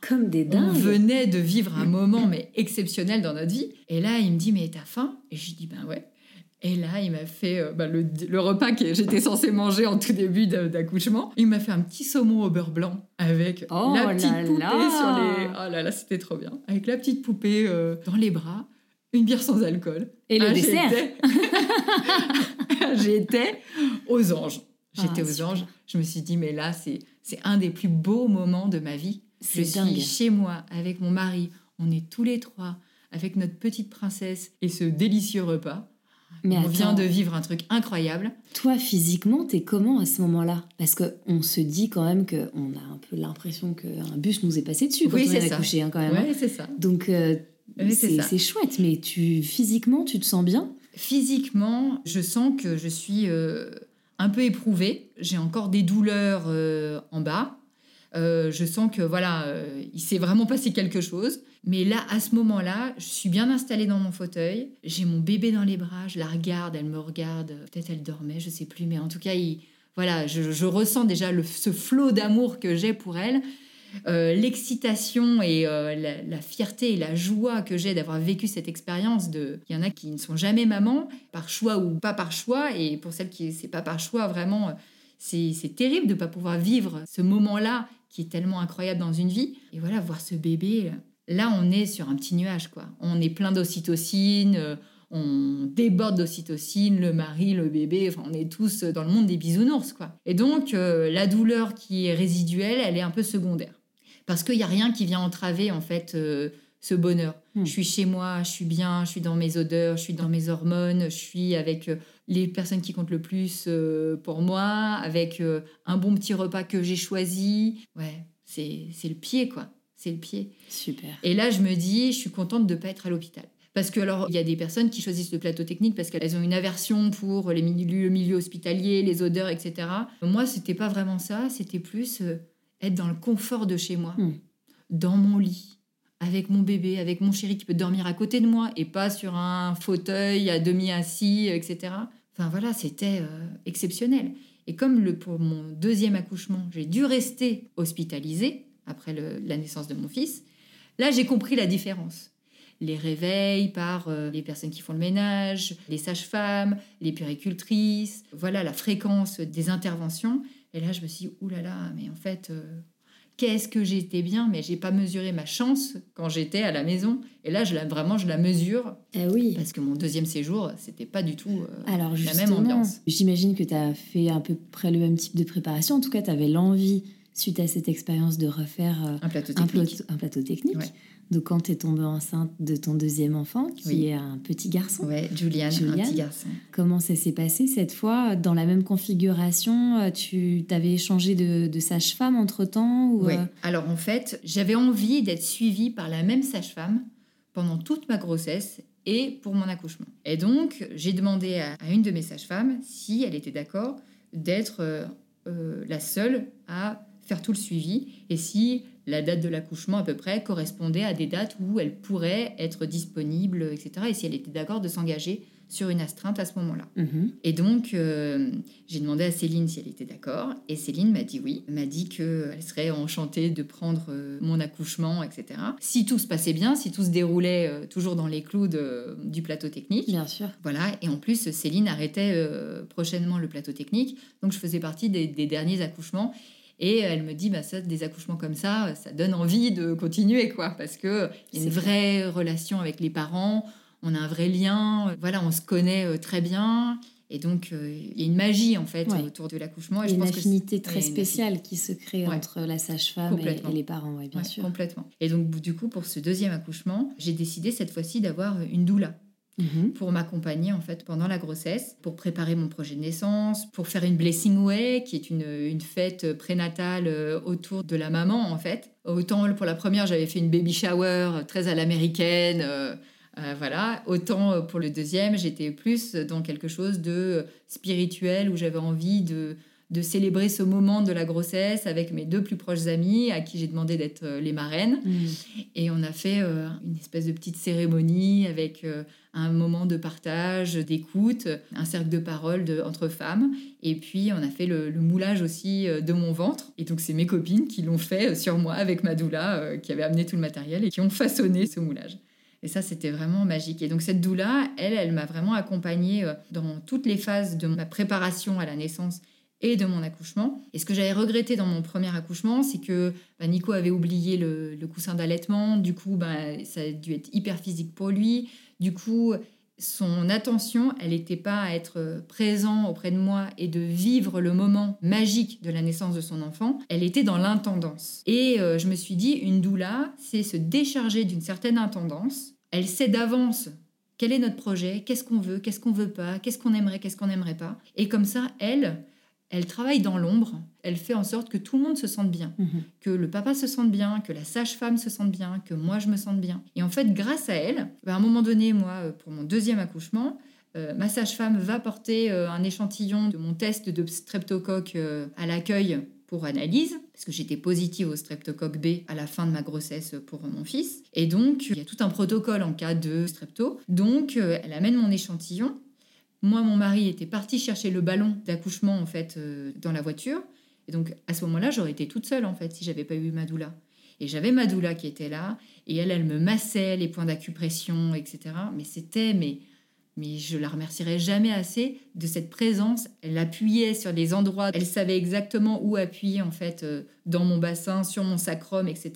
Comme des dingues. On venait de vivre un moment mais exceptionnel dans notre vie. Et là, il me dit Mais t'as faim? Et je dis Ben ouais. Et là, il m'a fait euh, bah, le, repas que j'étais censée manger en tout début d'accouchement. Il m'a fait un petit saumon au beurre blanc avec oh la petite poupée sur les. Oh là là, c'était trop bien. Avec la petite poupée euh, dans les bras, une bière sans alcool. Et le ah, dessert J'étais aux anges. J'étais ah, aux anges. Je me suis dit, mais là, c'est un des plus beaux moments de ma vie. Je suis chez moi avec mon mari. On est tous les trois avec notre petite princesse et ce délicieux repas. Mais on vient de vivre un truc incroyable. Toi, physiquement, t'es comment à ce moment-là? Parce qu'on se dit quand même qu'on a un peu l'impression qu'un bus nous est passé dessus quand oui, on est accouché, hein, quand même. Hein. Oui, c'est ça. Donc, euh, c'est chouette, mais tu, physiquement, tu te sens bien? Physiquement, je sens que je suis euh, un peu éprouvée. J'ai encore des douleurs euh, en bas. je sens que voilà, il s'est vraiment passé quelque chose. Mais là, à ce moment-là, je suis bien installée dans mon fauteuil. J'ai mon bébé dans les bras. Je la regarde, elle me regarde. Peut-être elle dormait, je sais plus. Mais en tout cas, voilà, je, ressens déjà ce flot d'amour que j'ai pour elle. Euh, l'excitation et euh, la, fierté et la joie que j'ai d'avoir vécu cette expérience de il y en a qui ne sont jamais maman par choix ou pas par choix et pour celles qui c'est pas par choix vraiment c'est terrible de ne pas pouvoir vivre ce moment-là qui est tellement incroyable dans une vie et voilà voir ce bébé Là, on est sur un petit nuage, quoi. On est plein d'ocytocine, euh, on déborde d'ocytocine, le mari, le bébé, enfin, on est tous dans le monde des bisounours, quoi. Et donc, euh, la douleur qui est résiduelle, elle est un peu secondaire. Parce qu'il n'y a rien qui vient entraver, en fait, euh, ce bonheur. Hmm. Je suis chez moi, je suis bien, je suis dans mes odeurs, je suis dans mes hormones, je suis avec les personnes qui comptent le plus pour moi, avec un bon petit repas que j'ai choisi. Ouais, c'est le pied, quoi c'est le pied. Super. Et là, je me dis, je suis contente de ne pas être à l'hôpital. Parce que alors, il y a des personnes qui choisissent le plateau technique parce qu'elles ont une aversion pour les milieux, le milieu hospitalier, les odeurs, etc. Moi, c'était pas vraiment ça. C'était plus euh, être dans le confort de chez moi, hmm. dans mon lit, avec mon bébé, avec mon chéri qui peut dormir à côté de moi et pas sur un fauteuil à demi assis, etc. Enfin voilà, c'était euh, exceptionnel. Et comme le, pour mon deuxième accouchement, j'ai dû rester hospitalisée, après la naissance de mon fils, là j'ai compris la différence. Les réveils par euh, les personnes qui font le ménage, les sages-femmes, les puricultrices, voilà la fréquence des interventions. Et là je me suis dit, oulala, là là, mais en fait, euh, qu'est-ce que j'étais bien, mais j'ai pas mesuré ma chance quand j'étais à la maison. Et là, je la, vraiment, je la mesure. Eh oui. Parce que mon deuxième séjour, c'était pas du tout euh, Alors, la même ambiance. J'imagine que tu as fait à peu près le même type de préparation. En tout cas, tu avais l'envie suite à cette expérience de refaire euh, un plateau technique. Un plateau, technique. Donc quand tu es tombée enceinte de ton deuxième enfant, qui est un petit garçon. Oui, Julian, un petit garçon. Comment ça s'est passé cette fois Dans la même configuration, euh, tu t'avais changé de, sage-femme entre-temps Oui. Euh? Alors en fait, j'avais envie d'être suivie par la même sage-femme pendant toute ma grossesse et pour mon accouchement. Et donc, j'ai demandé à, une de mes sages-femmes si elle était d'accord d'être la seule à faire tout le suivi et si la date de l'accouchement à peu près correspondait à des dates où elle pourrait être disponible, etc. Et si elle était d'accord de s'engager sur une astreinte à ce moment-là. Mhm. Et donc, euh, j'ai demandé à Céline si elle était d'accord. Et Céline m'a dit oui. Elle m'a dit qu'elle serait enchantée de prendre euh, mon accouchement, etc. Si tout se passait bien, si tout se déroulait euh, toujours dans les clous du plateau technique. Bien sûr. Voilà. Et en plus, Céline arrêtait prochainement le plateau technique. Donc, je faisais partie des, des derniers accouchements. Et elle me dit, bah, ça, des accouchements comme ça, ça donne envie de continuer, quoi, parce qu'il y a une vraie relation avec les parents, on a un vrai lien, voilà, on se connaît euh, très bien. Et donc, euh, il y a une magie, en fait, autour de l'accouchement. Il y a une affinité très spéciale qui se crée entre la sage-femme et, les parents, oui, bien sûr. Complètement. Et donc, du coup, pour ce deuxième accouchement, j'ai décidé cette fois-ci d'avoir une doula. Mhm. pour m'accompagner en fait pendant la grossesse, pour préparer mon projet de naissance, pour faire une blessing way qui est une, une fête prénatale euh, autour de la maman en fait. Autant pour la première j'avais fait une baby shower très à l'américaine. Euh, euh, voilà. Autant pour le deuxième, j'étais plus dans quelque chose de spirituel où j'avais envie de, de célébrer ce moment de la grossesse avec mes deux plus proches amis à qui j'ai demandé d'être les marraines. Mhm. Et on a fait une espèce de petite cérémonie avec un moment de partage, d'écoute, un cercle de parole entre femmes. Et puis, on a fait le, moulage aussi euh, de mon ventre. Et donc, c'est mes copines qui l'ont fait euh, sur moi avec ma doula, euh, qui avait amené tout le matériel et qui ont façonné ce moulage. Et ça, c'était vraiment magique. Et donc, cette doula, elle, elle m'a vraiment accompagnée dans toutes les phases de ma préparation à la naissance et de mon accouchement. Et ce que j'avais regretté dans mon premier accouchement, c'est que bah, Nico avait oublié le, coussin d'allaitement. Du coup, bah, ça a dû être hyper physique pour lui. Du coup, son attention, elle n'était pas à être présent auprès de moi et de vivre le moment magique de la naissance de son enfant, elle était dans l'intendance. Et euh, je me suis dit, une doula, c'est se décharger d'une certaine intendance. Elle sait d'avance quel est notre projet, qu'est-ce qu'on veut, qu'est-ce qu'on veut pas, qu'est-ce qu'on aimerait, qu'est-ce qu'on n'aimerait pas. Et comme ça, elle, elle travaille dans l'ombre, elle fait en sorte que tout le monde se sente bien, Mhm. que le papa se sente bien, que la sage-femme se sente bien, que moi je me sente bien. Et en fait, grâce à elle, bah, à un moment donné, moi, euh, pour mon deuxième accouchement, euh, ma sage-femme va porter euh, un échantillon de mon test de streptocoque euh, à l'accueil pour analyse, parce que j'étais positive au streptocoque B à la fin de ma grossesse pour mon fils. Et donc, il y a tout un protocole en cas de strepto. Donc, elle amène mon échantillon. Moi, mon mari était parti chercher le ballon d'accouchement, en fait, euh, dans la voiture. Et donc, à ce moment-là, j'aurais été toute seule, en fait, si j'avais pas eu ma doula. Et j'avais ma doula qui était là, et elle, elle me massait les points d'acupression, etc. Mais c'était, mais, mais je la remercierai jamais assez de cette présence. Elle appuyait sur des endroits, elle savait exactement où appuyer, en fait, euh, dans mon bassin, sur mon sacrum, etc.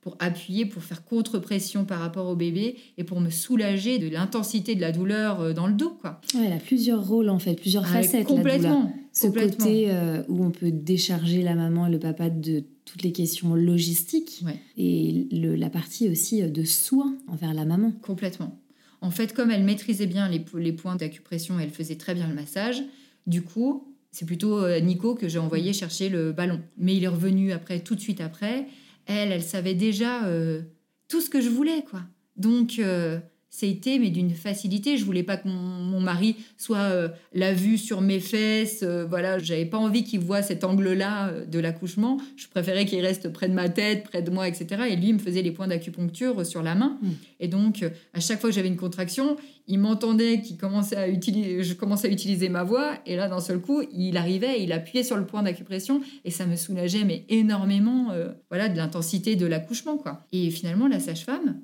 Pour appuyer, pour faire contre-pression par rapport au bébé, et pour me soulager de l'intensité de la douleur euh, dans le dos, quoi. Ouais, elle a plusieurs rôles en fait, plusieurs Ah, facettes. la complètement. Ce complètement. côté euh, où on peut décharger la maman et le papa de toutes les questions logistiques Ouais. et le- la partie aussi de soin envers la maman. Complètement. En fait, comme elle maîtrisait bien les, po- les points d'acupression, elle faisait très bien le massage, du coup, c'est plutôt euh, Nico que j'ai envoyé chercher le ballon. Mais il est revenu après, tout de suite après. Elle, elle savait déjà euh, tout ce que je voulais, quoi. Donc, euh, c'était, mais d'une facilité. Je voulais pas que mon, mon mari soit euh, la vue sur mes fesses. euh, voilà, j'avais pas envie qu'il voit cet angle-là euh, de l'accouchement. Je préférais qu'il reste près de ma tête, près de moi, etc. Et lui, il me faisait les points d'acupuncture euh, sur la main. Mm. Et donc, à chaque fois que j'avais une contraction, il m'entendait qu'il commençait à utiliser, je commençais à utiliser ma voix. Et là, d'un seul coup, il arrivait, il appuyait sur le point d'acupression et ça me soulageait, mais énormément, voilà, de l'intensité de l'accouchement, quoi. Et finalement, la sage-femme,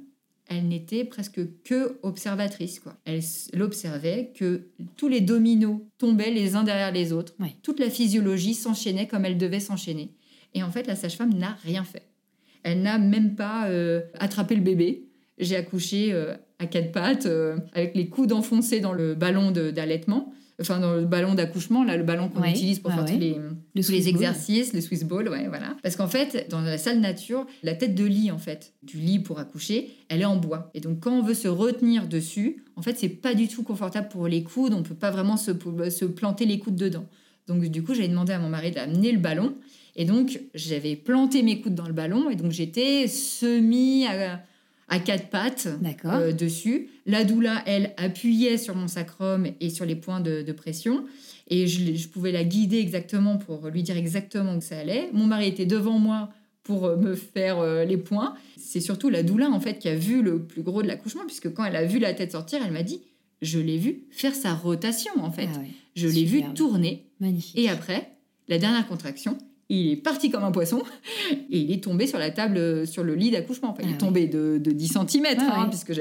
elle n'était presque que observatrice, quoi. Elle, elle observait que tous les dominos tombaient les uns derrière les autres. Ouais. Toute la physiologie s'enchaînait comme elle devait s'enchaîner. Et en fait, la sage-femme n'a rien fait. Elle n'a même pas euh, attrapé le bébé. J'ai accouché euh, à quatre pattes, euh, avec les coudes enfoncés dans le ballon d'allaitement, enfin dans le ballon d'accouchement, là, le ballon qu'on Ouais, utilise pour ouais, faire ouais. tous les, Le tous les Swiss ball. exercices, le Swiss ball, ouais, voilà. Parce qu'en fait, dans la salle nature, la tête de lit, en fait, du lit pour accoucher, elle est en bois. Et donc, quand on veut se retenir dessus, en fait, c'est pas du tout confortable pour les coudes. On peut pas vraiment se, se planter les coudes dedans. Donc, du coup, j'avais demandé à mon mari d'amener le ballon. Et donc, j'avais planté mes coudes dans le ballon. Et donc, j'étais semi à, à quatre pattes euh, dessus. La doula, elle, appuyait sur mon sacrum et sur les points de, de pression. Et je, pouvais la guider exactement pour lui dire exactement où ça allait. Mon mari était devant moi pour euh, me faire euh, les points. C'est surtout la doula, en fait, qui a vu le plus gros de l'accouchement, puisque quand elle a vu la tête sortir, elle m'a dit Je l'ai vu faire sa rotation, en fait. Ah ouais, je l'ai vu tourner. Magnifique. Et après, la dernière contraction, il est parti comme un poisson et il est tombé sur la table, euh, sur le lit d'accouchement. Enfin, il Ah est tombé de, de 10 cm, Ah ouais. puisque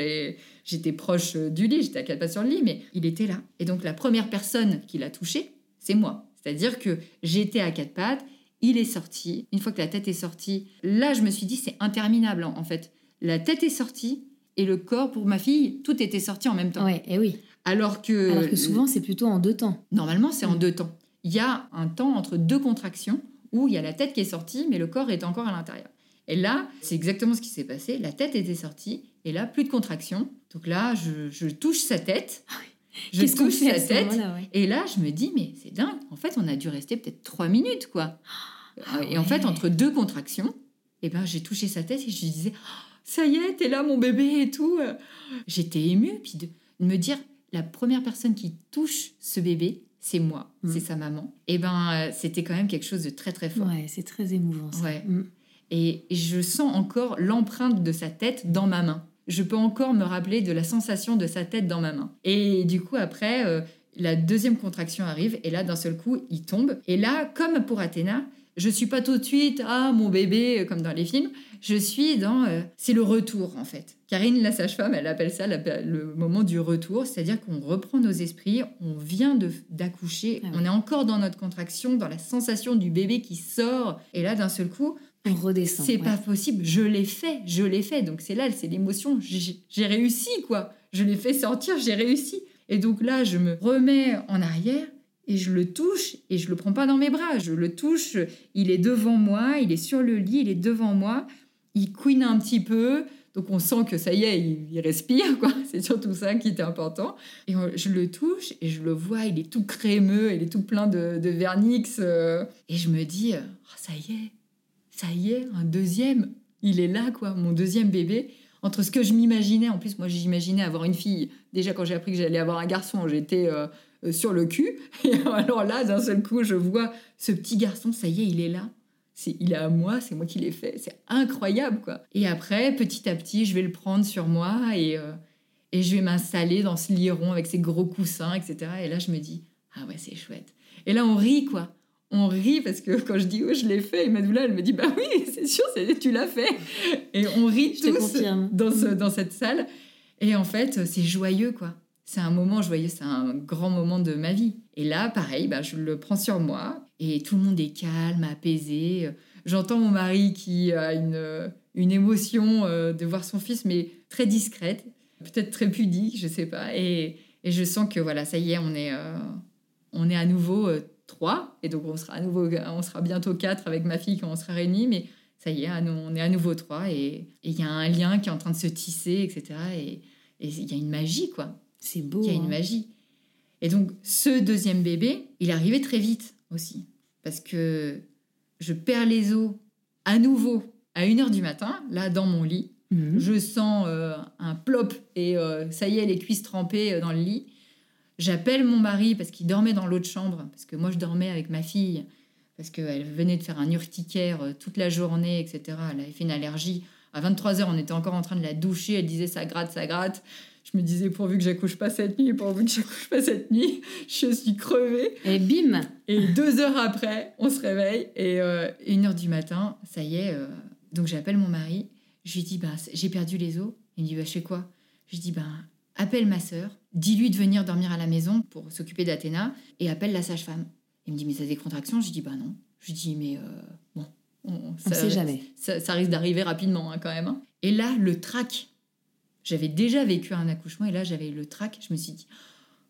j'étais proche euh, du lit, j'étais à quatre pattes sur le lit, mais il était là. Et donc, la première personne qui l'a touché, c'est moi. C'est-à-dire que j'étais à quatre pattes, il est sorti. Une fois que la tête est sortie, là, je me suis dit, c'est interminable, en en fait. La tête est sortie et le corps, pour ma fille, tout était sorti en même temps. Ouais, et oui. Alors que, Alors que souvent, c'est plutôt en deux temps. Normalement, c'est en Mm. deux temps. Il y a un temps entre deux contractions où il y a la tête qui est sortie, mais le corps est encore à l'intérieur. Et là, c'est exactement ce qui s'est passé. La tête était sortie, et là, plus de contraction. Donc là, je, je touche sa tête. Je Ah touche sa tête. ouais Et là, je me dis, mais c'est dingue. En fait, on a dû rester peut-être trois minutes, quoi. Ah et en fait, entre deux contractions, eh ben, j'ai touché sa tête et je lui disais, Oh, ça y est, t'es là, mon bébé et tout. J'étais émue. Puis de me dire, la première personne qui touche ce bébé, c'est moi, Mm. c'est sa maman. Et ben, euh, c'était quand même quelque chose de très, très fort. Ouais, c'est très émouvant ça. Ouais. Mm. Et je sens encore l'empreinte de sa tête dans ma main. Je peux encore me rappeler de la sensation de sa tête dans ma main. Et du coup, après, euh, la deuxième contraction arrive, et là, d'un seul coup, il tombe. Et là, comme pour Athéna, je suis pas tout de suite, ah, mon bébé, euh, comme dans les films. Je suis dans, euh, c'est le retour, en fait. Karine, la sage-femme, elle appelle ça la- le moment du retour, c'est-à-dire qu'on reprend nos esprits, on vient d'accoucher, Ah ouais. on est encore dans notre contraction, dans la sensation du bébé qui sort. Et là, d'un seul coup, On redescend. c'est ouais. pas possible, je l'ai fait, je l'ai fait. Donc c'est là, c'est l'émotion, j'ai réussi quoi. Je l'ai fait sortir, j'ai réussi. Et donc là, je me remets en arrière et je le touche et je le prends pas dans mes bras, je le touche, il est devant moi, il est sur le lit, il est devant moi, il couine un petit peu. Donc on sent que ça y est, il, respire, quoi. C'est surtout ça qui était important. Et je le touche et je le vois, il est tout crémeux, il est tout plein de, vernix. Euh. et je me dis, oh, ça y est, ça y est, un deuxième, il est là, quoi, mon deuxième bébé. Entre ce que je m'imaginais, en plus, moi j'imaginais avoir une fille. Déjà, quand j'ai appris que j'allais avoir un garçon, j'étais euh, sur le cul. Et alors là, d'un seul coup, je vois ce petit garçon, ça y est, il est là c'est il est à moi, c'est moi qui l'ai fait, c'est incroyable quoi. Et après, petit à petit, je vais le prendre sur moi et, euh, et je vais m'installer dans ce lit rond avec ses gros coussins, etc. Et là, je me dis, ah ouais, c'est chouette. Et là, on rit quoi. On rit parce que quand je dis, oh, je l'ai fait, et Madoula, elle me dit, bah oui, c'est sûr, tu l'as fait. Et on rit tous dans, ce, dans cette salle. Et en fait, c'est joyeux quoi. C'est un moment joyeux, c'est un grand moment de ma vie. Et là, pareil, bah, je le prends sur moi et tout le monde est calme, apaisé. J'entends mon mari qui a une, une émotion euh, de voir son fils, mais très discrète, peut-être très pudique, je sais pas. Et, et, je sens que voilà, ça y est, on est, euh, on est à nouveau euh, trois, et donc on sera à nouveau, on sera bientôt quatre avec ma fille quand on sera réunis, mais ça y est, on est à nouveau trois, et il y a un lien qui est en train de se tisser, etc. Et il y a une magie, quoi. C'est beau. Il y a une hein. magie. Et donc, ce deuxième bébé, il arrivait très vite aussi parce que je perds les os à nouveau à 1h du matin, là dans mon lit. Mhm. Je sens euh, un plop et euh, ça y est, les cuisses trempées euh, dans le lit. J'appelle mon mari parce qu'il dormait dans l'autre chambre, parce que moi je dormais avec ma fille, parce qu'elle venait de faire un urticaire toute la journée, etc. Elle avait fait une allergie. À 23h, on était encore en train de la doucher, elle disait ça gratte, ça gratte je me disais pourvu que j'accouche pas cette nuit, pourvu que j'accouche pas cette nuit, je suis crevée. Et bim Et deux heures après, on se réveille et euh, une heure du matin, ça y est. Euh, donc j'appelle mon mari, je lui dis bah, j'ai perdu les os. Il me dit bah, je fais quoi? Je lui dis bah, appelle ma sœur, dis-lui de venir dormir à la maison pour s'occuper d'Athéna et appelle la sage-femme. Il me dit mais ça des contractions? Je lui dis bah non. Je lui dis mais euh, bon, on, ça, sait jamais. Ça, risque d'arriver rapidement hein, quand même. Hein. Et là, le trac j'avais déjà vécu un accouchement et là, j'avais le trac. Je me suis dit,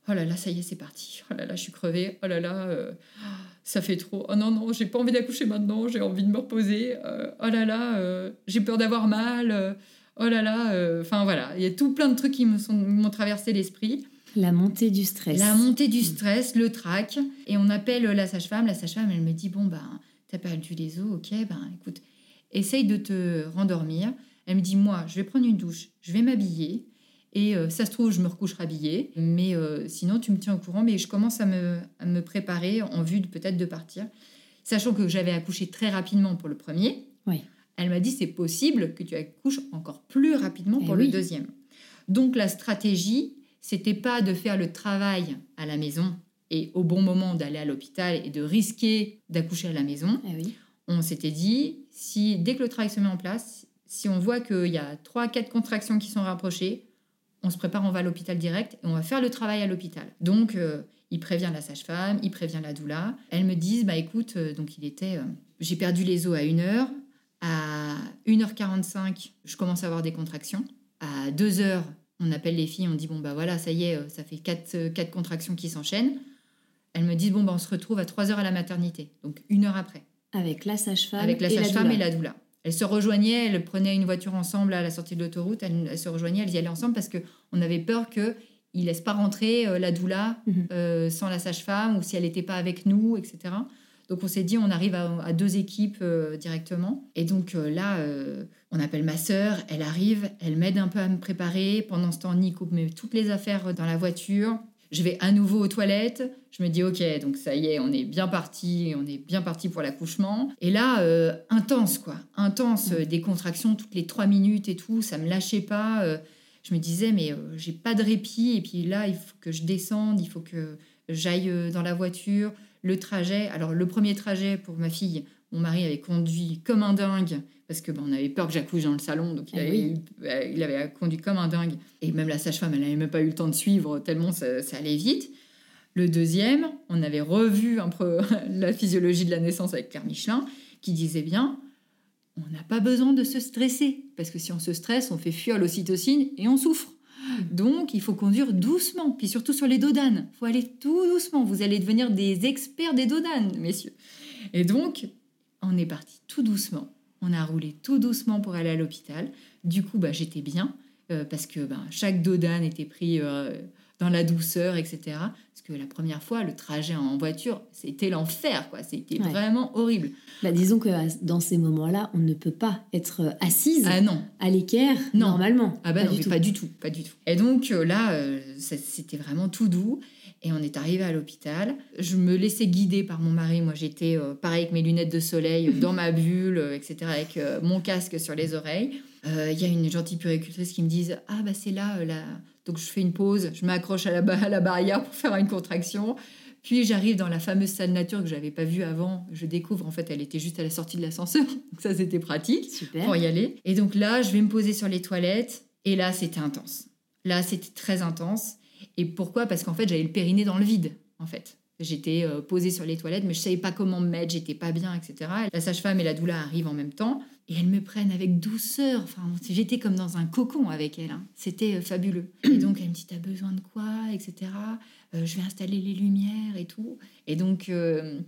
oh là là, ça y est, c'est parti. Oh là là, je suis crevée. Oh là là, euh, ça fait trop. Oh non, non, j'ai pas envie d'accoucher maintenant. J'ai envie de me reposer. Euh, oh là là, euh, j'ai peur d'avoir mal. oh là là. Enfin voilà, il y a tout plein de trucs qui m'ont traversé l'esprit. La montée du stress. La montée du stress, le trac. Et on appelle la sage-femme. La sage-femme, elle me dit, bon, ben, t'as perdu les os, ok, ben écoute, essaye de te rendormir. Elle me dit, moi, je vais prendre une douche, je vais m'habiller. Et euh, ça se trouve, je me recouche habillée. Mais euh, sinon, tu me tiens au courant. Mais je commence à me, à me préparer en vue de peut-être de partir. Sachant que j'avais accouché très rapidement pour le premier. Oui. Elle m'a dit, c'est possible que tu accouches encore plus rapidement eh pour le deuxième. Donc la stratégie, c'était pas de faire le travail à la maison et au bon moment d'aller à l'hôpital et de risquer d'accoucher à la maison. Eh oui. On s'était dit, si dès que le travail se met en place, si on voit qu'il y a 3 quatre contractions qui sont rapprochées, on se prépare, on va à l'hôpital direct et on va faire le travail à l'hôpital. Donc, euh, il prévient la sage-femme, il prévient la doula. Elles me disent, bah écoute, euh, donc il était, euh, j'ai perdu les os à 1h. À 1h45, je commence à avoir des contractions. À 2h, on appelle les filles, on dit, bon bah voilà, ça y est, ça fait 4 quatre, contractions qui s'enchaînent. Elles me disent, bon bah on se retrouve à 3h à la maternité, donc une heure après. Avec la sage-femme Avec la sage-femme et la doula. Elles se rejoignaient, elles prenaient une voiture ensemble à la sortie de l'autoroute, elles, se rejoignaient, elles y allaient ensemble parce qu'on avait peur qu'ils ne laissent pas rentrer euh, la doula mhm. euh, sans la sage-femme ou si elle n'était pas avec nous, etc. Donc on s'est dit, on arrive à, deux équipes euh, directement. Et donc là, on appelle ma sœur, elle arrive, elle m'aide un peu à me préparer. Pendant ce temps, Nico met toutes les affaires dans la voiture. Je vais à nouveau aux toilettes. Je me dis, OK, donc ça y est, on est bien parti, on est bien parti pour l'accouchement. Et là, euh, intense, quoi. Intense, euh, des contractions toutes les trois minutes et tout, ça me lâchait pas. Euh. je me disais, mais j'ai pas de répit. Et puis là, il faut que je descende, il faut que j'aille dans la voiture. Le trajet, alors le premier trajet pour ma fille, mon mari avait conduit comme un dingue parce que ben, on avait peur que j'accouche dans le salon, donc il, eh avait, euh, il avait conduit comme un dingue. Et même la sage-femme, elle n'avait même pas eu le temps de suivre, tellement ça, allait vite. Le deuxième, on avait revu un peu la physiologie de la naissance avec Claire Michelin, qui disait bien, on n'a pas besoin de se stresser, parce que si on se stresse, on fait fuir l'ocytocine et on souffre. Donc, il faut conduire doucement, puis surtout sur les dodanes. Il faut aller tout doucement. Vous allez devenir des experts des dodanes, messieurs. Et donc, on est parti tout doucement On a roulé tout doucement pour aller à l'hôpital. Du coup, bah, j'étais bien euh, parce que bah, chaque dodane était pris euh, dans la douceur, etc. Parce que la première fois, le trajet en voiture, c'était l'enfer, quoi. C'était vraiment horrible. Bah, disons que dans ces moments-là, on ne peut pas être assise ah, non. à l'équerre normalement. Ah bah pas non, du pas du tout, pas du tout. Et donc là, c'était vraiment tout doux. Et on est arrivé à l'hôpital. Je me laissais guider par mon mari. Moi, j'étais euh, pareil avec mes lunettes de soleil, dans ma bulle, euh, etc., avec euh, mon casque sur les oreilles. Il y a une gentille puricultrice qui me dit Ah, bah c'est là, là. Donc je fais une pause, je m'accroche à la, à la barrière pour faire une contraction. Puis j'arrive dans la fameuse salle nature que j'avais pas vue avant. Je découvre, en fait, elle était juste à la sortie de l'ascenseur. Donc ça, c'était pratique pour y aller. Et donc là, je vais me poser sur les toilettes. Et là, c'était intense. Là, c'était très intense. Et pourquoi? Parce qu'en fait, j'avais le périnée dans le vide, en fait. J'étais euh, posée sur les toilettes, mais je savais pas comment me mettre, j'étais pas bien, etc. La sage-femme et la doula arrivent en même temps et elles me prennent avec douceur. Enfin, j'étais comme dans un cocon avec elles. Hein. C'était euh, fabuleux. Et donc, elle me dit T'as besoin de quoi etc. Euh, je vais installer les lumières et tout. Et donc,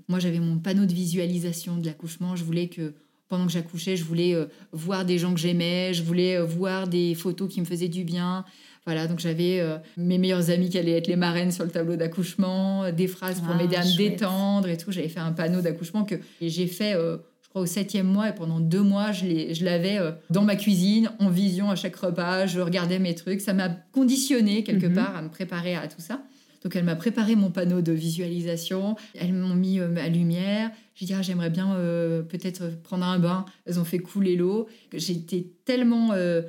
moi, j'avais mon panneau de visualisation de l'accouchement. Je voulais que pendant que j'accouchais, je voulais voir des gens que j'aimais, je voulais voir des photos qui me faisaient du bien, voilà, donc j'avais euh, mes meilleures amies qui allaient être les marraines sur le tableau d'accouchement, euh, des phrases pour ah, m'aider à me détendre et tout. J'avais fait un panneau d'accouchement que j'ai fait, euh, je crois, au septième mois et pendant deux mois, je l'avais dans ma cuisine, en vision à chaque repas. Je regardais mes trucs. Ça m'a conditionné quelque mhm. part à me préparer à tout ça. Donc elle m'a préparé mon panneau de visualisation, elles m'ont mis ma lumière. J'ai dit ah, j'aimerais bien peut-être prendre un bain. Elles ont fait couler l'eau. J'étais tellement euh,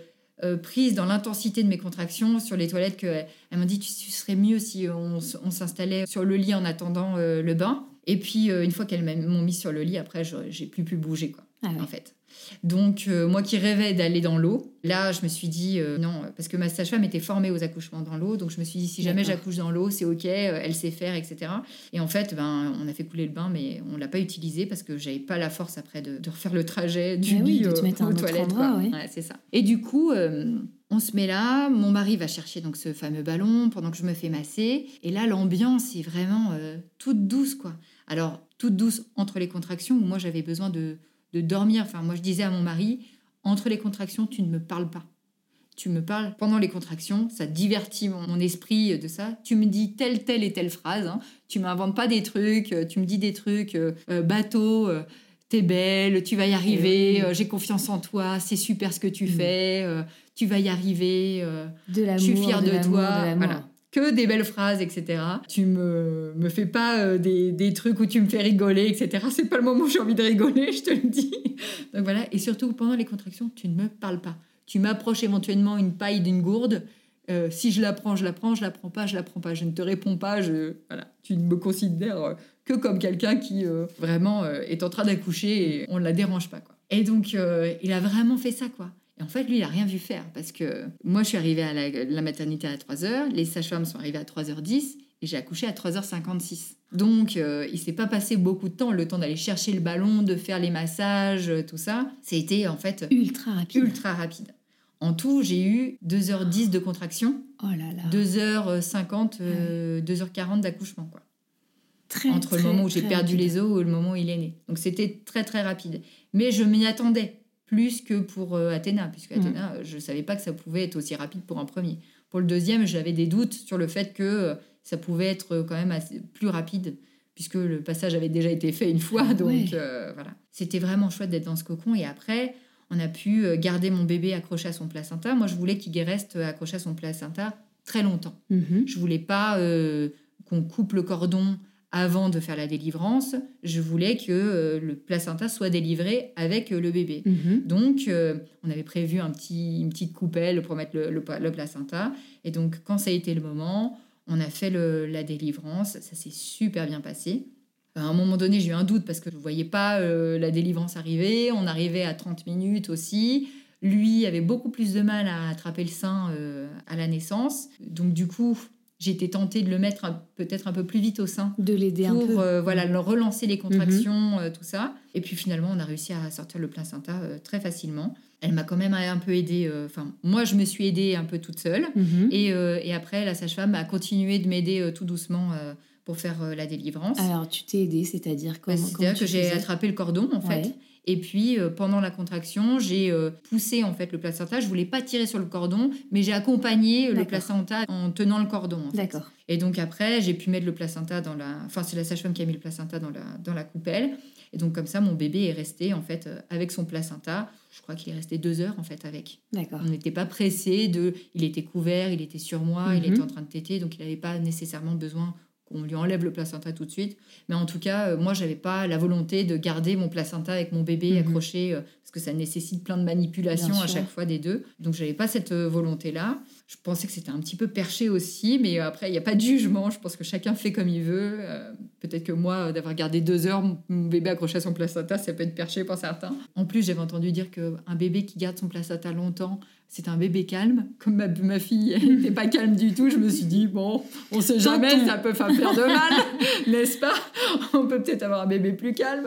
prise dans l'intensité de mes contractions sur les toilettes qu'elle m'a dit tu, serais mieux si on, s'installait sur le lit en attendant euh, le bain. Et puis euh, une fois qu'elles m'ont mis sur le lit, après j'ai plus pu bouger quoi. Ah en fait. Donc, euh, moi qui rêvais d'aller dans l'eau, là, je me suis dit euh, non, parce que ma sage-femme était formée aux accouchements dans l'eau. Donc, je me suis dit si jamais j'accouche dans l'eau, c'est OK, euh, elle sait faire, etc. Et en fait, ben, on a fait couler le bain, mais on ne l'a pas utilisé parce que j'avais pas la force après de, refaire le trajet du lit aux toilettes. c'est ça. Et du coup, on se met là, mon mari va chercher donc ce fameux ballon pendant que je me fais masser. Et là, l'ambiance est vraiment toute douce, quoi. Alors, toute douce entre les contractions où moi j'avais besoin de de dormir. Enfin, moi, je disais à mon mari, entre les contractions, tu ne me parles pas. Tu me parles pendant les contractions, ça divertit mon, esprit de ça. Tu me dis telle, telle et telle phrase. Hein. Tu m'inventes pas des trucs, euh, tu me dis des trucs, euh, euh, bateau, t'es belle, tu vas y arriver, eh j'ai confiance en toi, c'est super ce que tu mm. fais, tu vas y arriver, je suis fière de, toi. Voilà que des belles phrases, etc. Tu me, me fais pas euh, des, des, trucs où tu me fais rigoler, etc. C'est pas le moment où j'ai envie de rigoler, je te le dis. Donc voilà, et surtout pendant les contractions, tu ne me parles pas. Tu m'approches éventuellement une paille d'une gourde. Euh, si je la prends, je la prends, je la prends pas, je la prends pas. Je ne te réponds pas. Je, voilà, tu ne me considères euh, que comme quelqu'un qui vraiment est en train d'accoucher et on ne la dérange pas. Quoi. Et donc, il a vraiment fait ça, quoi. Et en fait, lui, il n'a rien vu faire parce que moi, je suis arrivée à la, maternité à 3h, les sages-femmes sont arrivées à 3h10 et j'ai accouché à 3h56. Donc, euh, il s'est pas passé beaucoup de temps, le temps d'aller chercher le ballon, de faire les massages, tout ça. C'était en fait ultra rapide. Ultra rapide. En tout, j'ai eu 2h10 de contraction, oh là là. 2h50, 2h40 d'accouchement. quoi. Très, Entre le moment où j'ai perdu les os et le moment où il est né. Donc, c'était très, très rapide. Mais je m'y attendais plus que pour euh, Athéna, puisque mm. Athéna, euh, je ne savais pas que ça pouvait être aussi rapide pour un premier. Pour le deuxième, j'avais des doutes sur le fait que euh, ça pouvait être quand même assez, plus rapide, puisque le passage avait déjà été fait une fois. Donc voilà. C'était vraiment chouette d'être dans ce cocon. Et après, on a pu garder mon bébé accroché à son placenta. Moi, je voulais qu'il reste accroché à son placenta très longtemps. Mm-hmm. Je voulais pas qu'on coupe le cordon avant de faire la délivrance, je voulais que euh, le placenta soit délivré avec euh, le bébé. Mhm. Donc, euh, on avait prévu un petit, une petite coupelle pour mettre le, le, placenta. Et donc, quand ça a été le moment, on a fait la délivrance. Ça s'est super bien passé. À un moment donné, j'ai eu un doute parce que je ne voyais pas la délivrance arriver. On arrivait à 30 minutes aussi. Lui avait beaucoup plus de mal à attraper le sein à la naissance. Donc, du coup, J'étais tentée de le mettre peut-être un peu plus vite au sein. De l'aider un peu. Pour euh, voilà, relancer les contractions, mhm. euh, tout ça. Et puis finalement, on a réussi à sortir le placenta euh, très facilement. Elle m'a quand même un peu aidée. Enfin, moi, je me suis aidée un peu toute seule. Mhm. Et, et, après, la sage-femme a continué de m'aider tout doucement pour faire la délivrance. Alors, tu t'es aidée, c'est-à-dire Bah, comment C'est-à-dire que j'ai attrapé le cordon, en fait. Et puis, euh, pendant la contraction, j'ai euh, poussé en fait le placenta. Je voulais pas tirer sur le cordon, mais j'ai accompagné euh, le placenta en tenant le cordon. en fait. D'accord. Et donc après, j'ai pu mettre le placenta dans la... Enfin, c'est la sage-femme qui a mis le placenta dans la, dans la coupelle. Et donc comme ça, mon bébé est resté en fait avec son placenta. Je crois qu'il est resté deux heures en fait avec. D'accord. On n'était pas pressé de... Il était couvert, il était sur moi, il Mhm. était en train de téter, donc il n'avait pas nécessairement besoin qu'on lui enlève le placenta tout de suite. Mais en tout cas, euh, moi, j'avais pas la volonté de garder mon placenta avec mon bébé Mhm. accroché, euh, parce que ça nécessite plein de manipulations à chaque fois des deux. Donc, j'avais pas cette euh, volonté-là. Je pensais que c'était un petit peu perché aussi, mais après, il n'y a pas de jugement. Je pense que chacun fait comme il veut. Euh, Peut-être que moi, euh, d'avoir gardé deux heures mon- mon bébé accroché à son placenta, ça peut être perché pour certains. En plus, j'avais entendu dire qu'un bébé qui garde son placenta longtemps, c'est un bébé calme. Comme ma, ma fille elle n'était pas calme du tout, je me suis dit, bon, on sait jamais, ça peut faire de mal, n'est-ce pas? On peut peut-être avoir un bébé plus calme.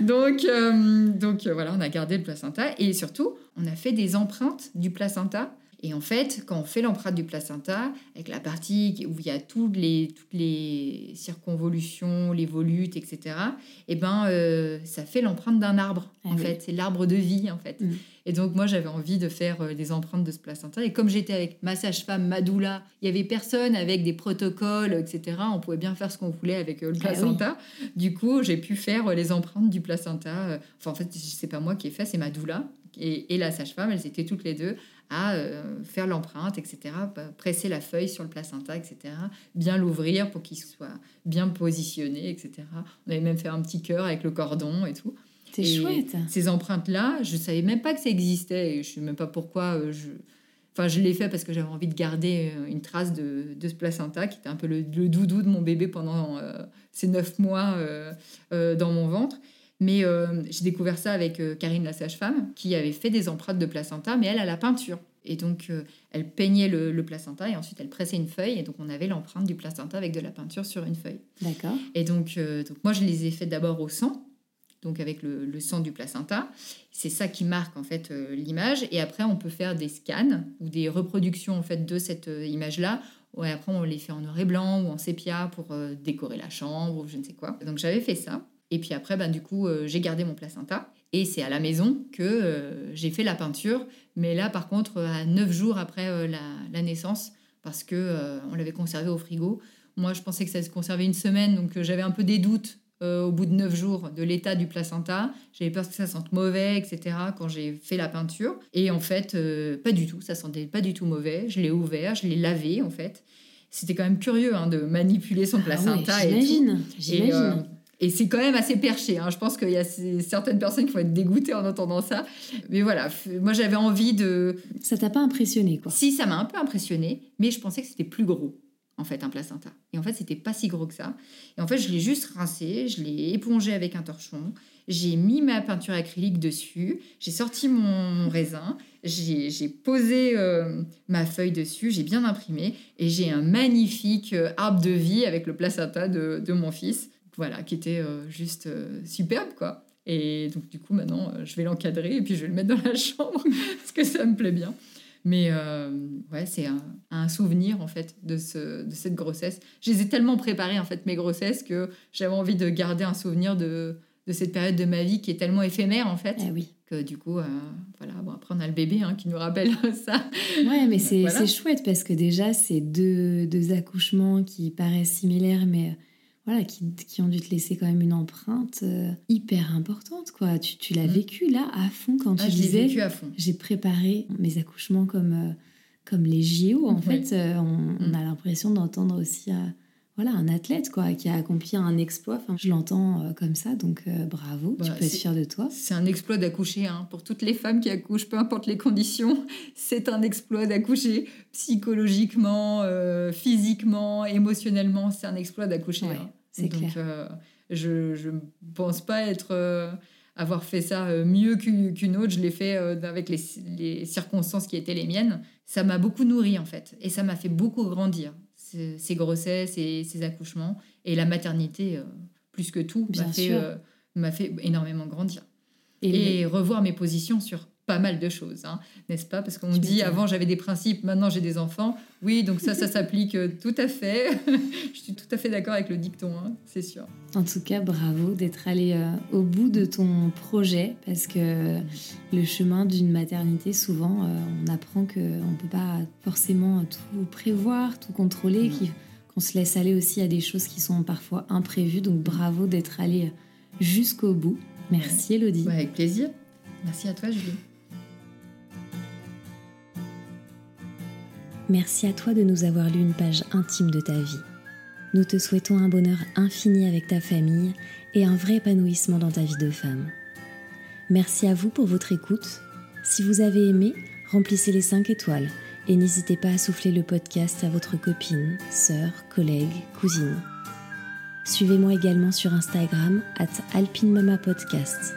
Donc, euh, donc euh, voilà, on a gardé le placenta. Et surtout, on a fait des empreintes du placenta. Et en fait, quand on fait l'empreinte du placenta, avec la partie où il y a toutes les, toutes les circonvolutions, les volutes, etc., eh ben, euh, ça fait l'empreinte d'un arbre, Ah en oui. fait. C'est l'arbre de vie, en fait. Mm. Et donc, moi, j'avais envie de faire euh, des empreintes de ce placenta. Et comme j'étais avec ma sage-femme, Madoula, il y avait personne avec des protocoles, etc. On pouvait bien faire ce qu'on voulait avec euh, le Ah oui. placenta. Du coup, j'ai pu faire euh, les empreintes du placenta. Enfin, en fait, c'est pas moi qui ai fait, c'est Madoula et, et la sage-femme. Elles étaient toutes les deux à euh, faire l'empreinte, etc. Presser la feuille sur le placenta, etc. Bien l'ouvrir pour qu'il soit bien positionné, etc. On avait même fait un petit cœur avec le cordon et tout. C'est Et chouette. Ces empreintes-là, je savais même pas que ça existait et je sais même pas pourquoi euh, je. Enfin, je l'ai fait parce que j'avais envie de garder euh, une trace de, de ce placenta qui était un peu le, le doudou de mon bébé pendant euh, ces neuf mois euh, euh, dans mon ventre. Mais j'ai découvert ça avec Karine, la sage-femme, qui avait fait des empreintes de placenta, mais elle à la peinture. Et donc, elle peignait le, le placenta et ensuite elle pressait une feuille. Et donc, on avait l'empreinte du placenta avec de la peinture sur une feuille. D'accord. Et donc, donc moi, je les ai fait d'abord au sang, donc avec le, sang du placenta. C'est ça qui marque en fait euh, l'image. Et après, on peut faire des scans ou des reproductions en fait de cette euh, image-là. Ouais, après, on les fait en noir et blanc ou en sépia pour euh, décorer la chambre ou je ne sais quoi. Donc, j'avais fait ça. Et puis après, ben, du coup, j'ai gardé mon placenta. Et c'est à la maison que j'ai fait la peinture. Mais là, par contre, à neuf jours après la, la naissance, parce que on l'avait conservé au frigo. Moi, je pensais que ça se conservait une semaine, donc j'avais un peu des doutes euh, au bout de neuf jours de l'état du placenta. J'avais peur que ça sente mauvais, etc. quand j'ai fait la peinture. Et en fait, euh, pas du tout. Ça sentait pas du tout mauvais. Je l'ai ouvert, je l'ai lavé, en fait. C'était quand même curieux hein, de manipuler son Ah placenta et tout. J'imagine. Et, J'imagine. euh, et c'est quand même assez perché. hein. Je pense qu'il y a certaines personnes qui vont être dégoûtées en entendant ça. Mais voilà, moi j'avais envie de... Ça t'a pas impressionné, quoi. Si, ça m'a un peu impressionné, mais je pensais que c'était plus gros, en fait, un placenta. Et en fait, c'était pas si gros que ça. Et en fait, je l'ai juste rincé, je l'ai épongé avec un torchon, j'ai mis ma peinture acrylique dessus, j'ai sorti mon, raisin, j'ai posé euh, ma feuille dessus, j'ai bien imprimé, et j'ai un magnifique euh, arbre de vie avec le placenta de, mon fils, voilà, qui était euh, juste superbe, quoi. Et donc, du coup, maintenant, je vais l'encadrer et puis je vais le mettre dans la chambre parce que ça me plaît bien. Mais euh, ouais, c'est un, un souvenir en fait de, ce, de cette grossesse. Je les ai tellement préparées en fait mes grossesses que j'avais envie de garder un souvenir de, de cette période de ma vie qui est tellement éphémère en fait Ah oui. que du coup, euh, voilà. Bon après on a le bébé hein, qui nous rappelle ça. Ouais, mais c'est Voilà. chouette parce que déjà, c'est deux, deux accouchements qui paraissent similaires, mais voilà, qui, qui ont dû te laisser quand même une empreinte euh, hyper importante, quoi. Tu, tu l'as Mhm. vécu là à fond quand Ah, tu je l'ai disais vécu à fond. j'ai préparé mes accouchements comme, euh, comme les JO. En fait, euh, on, on Mm. a l'impression d'entendre aussi voilà, un athlète quoi, qui a accompli un exploit. Enfin, je l'entends comme ça, donc bravo, tu peux être fier de toi. C'est un exploit d'accoucher hein. pour toutes les femmes qui accouchent, peu importe les conditions. C'est un exploit d'accoucher psychologiquement, physiquement, émotionnellement. C'est un exploit d'accoucher. Ouais, hein. C'est Donc, clair. euh, je ne pense pas être euh, avoir fait ça euh, mieux qu'u- qu'une autre. Je l'ai fait avec les, les circonstances qui étaient les miennes. Ça m'a beaucoup nourri en fait, et ça m'a fait beaucoup grandir. Ces, ces grossesses et ces accouchements et la maternité, plus que tout, m'a fait, fait énormément grandir Et, et revoir mes positions sur pas mal de choses, hein, n'est-ce pas? Parce qu'on dit avant j'avais des principes, maintenant j'ai des enfants. Oui, donc ça, ça s'applique euh, tout à fait. Je suis tout à fait d'accord avec le dicton, hein, c'est sûr. En tout cas, bravo d'être allé euh, au bout de ton projet, parce que le chemin d'une maternité, souvent, euh, on apprend qu'on ne peut pas forcément tout prévoir, tout contrôler, qu'on se laisse aller aussi à des choses qui sont parfois imprévues. Donc bravo d'être allé jusqu'au bout. Merci Elodie. avec plaisir. Merci à toi Julie. Merci à toi de nous avoir lu une page intime de ta vie. Nous te souhaitons un bonheur infini avec ta famille et un vrai épanouissement dans ta vie de femme. Merci à vous pour votre écoute. Si vous avez aimé, remplissez les 5 étoiles et n'hésitez pas à souffler le podcast à votre copine, sœur, collègue, cousine. Suivez-moi également sur Instagram at alpinemamapodcast.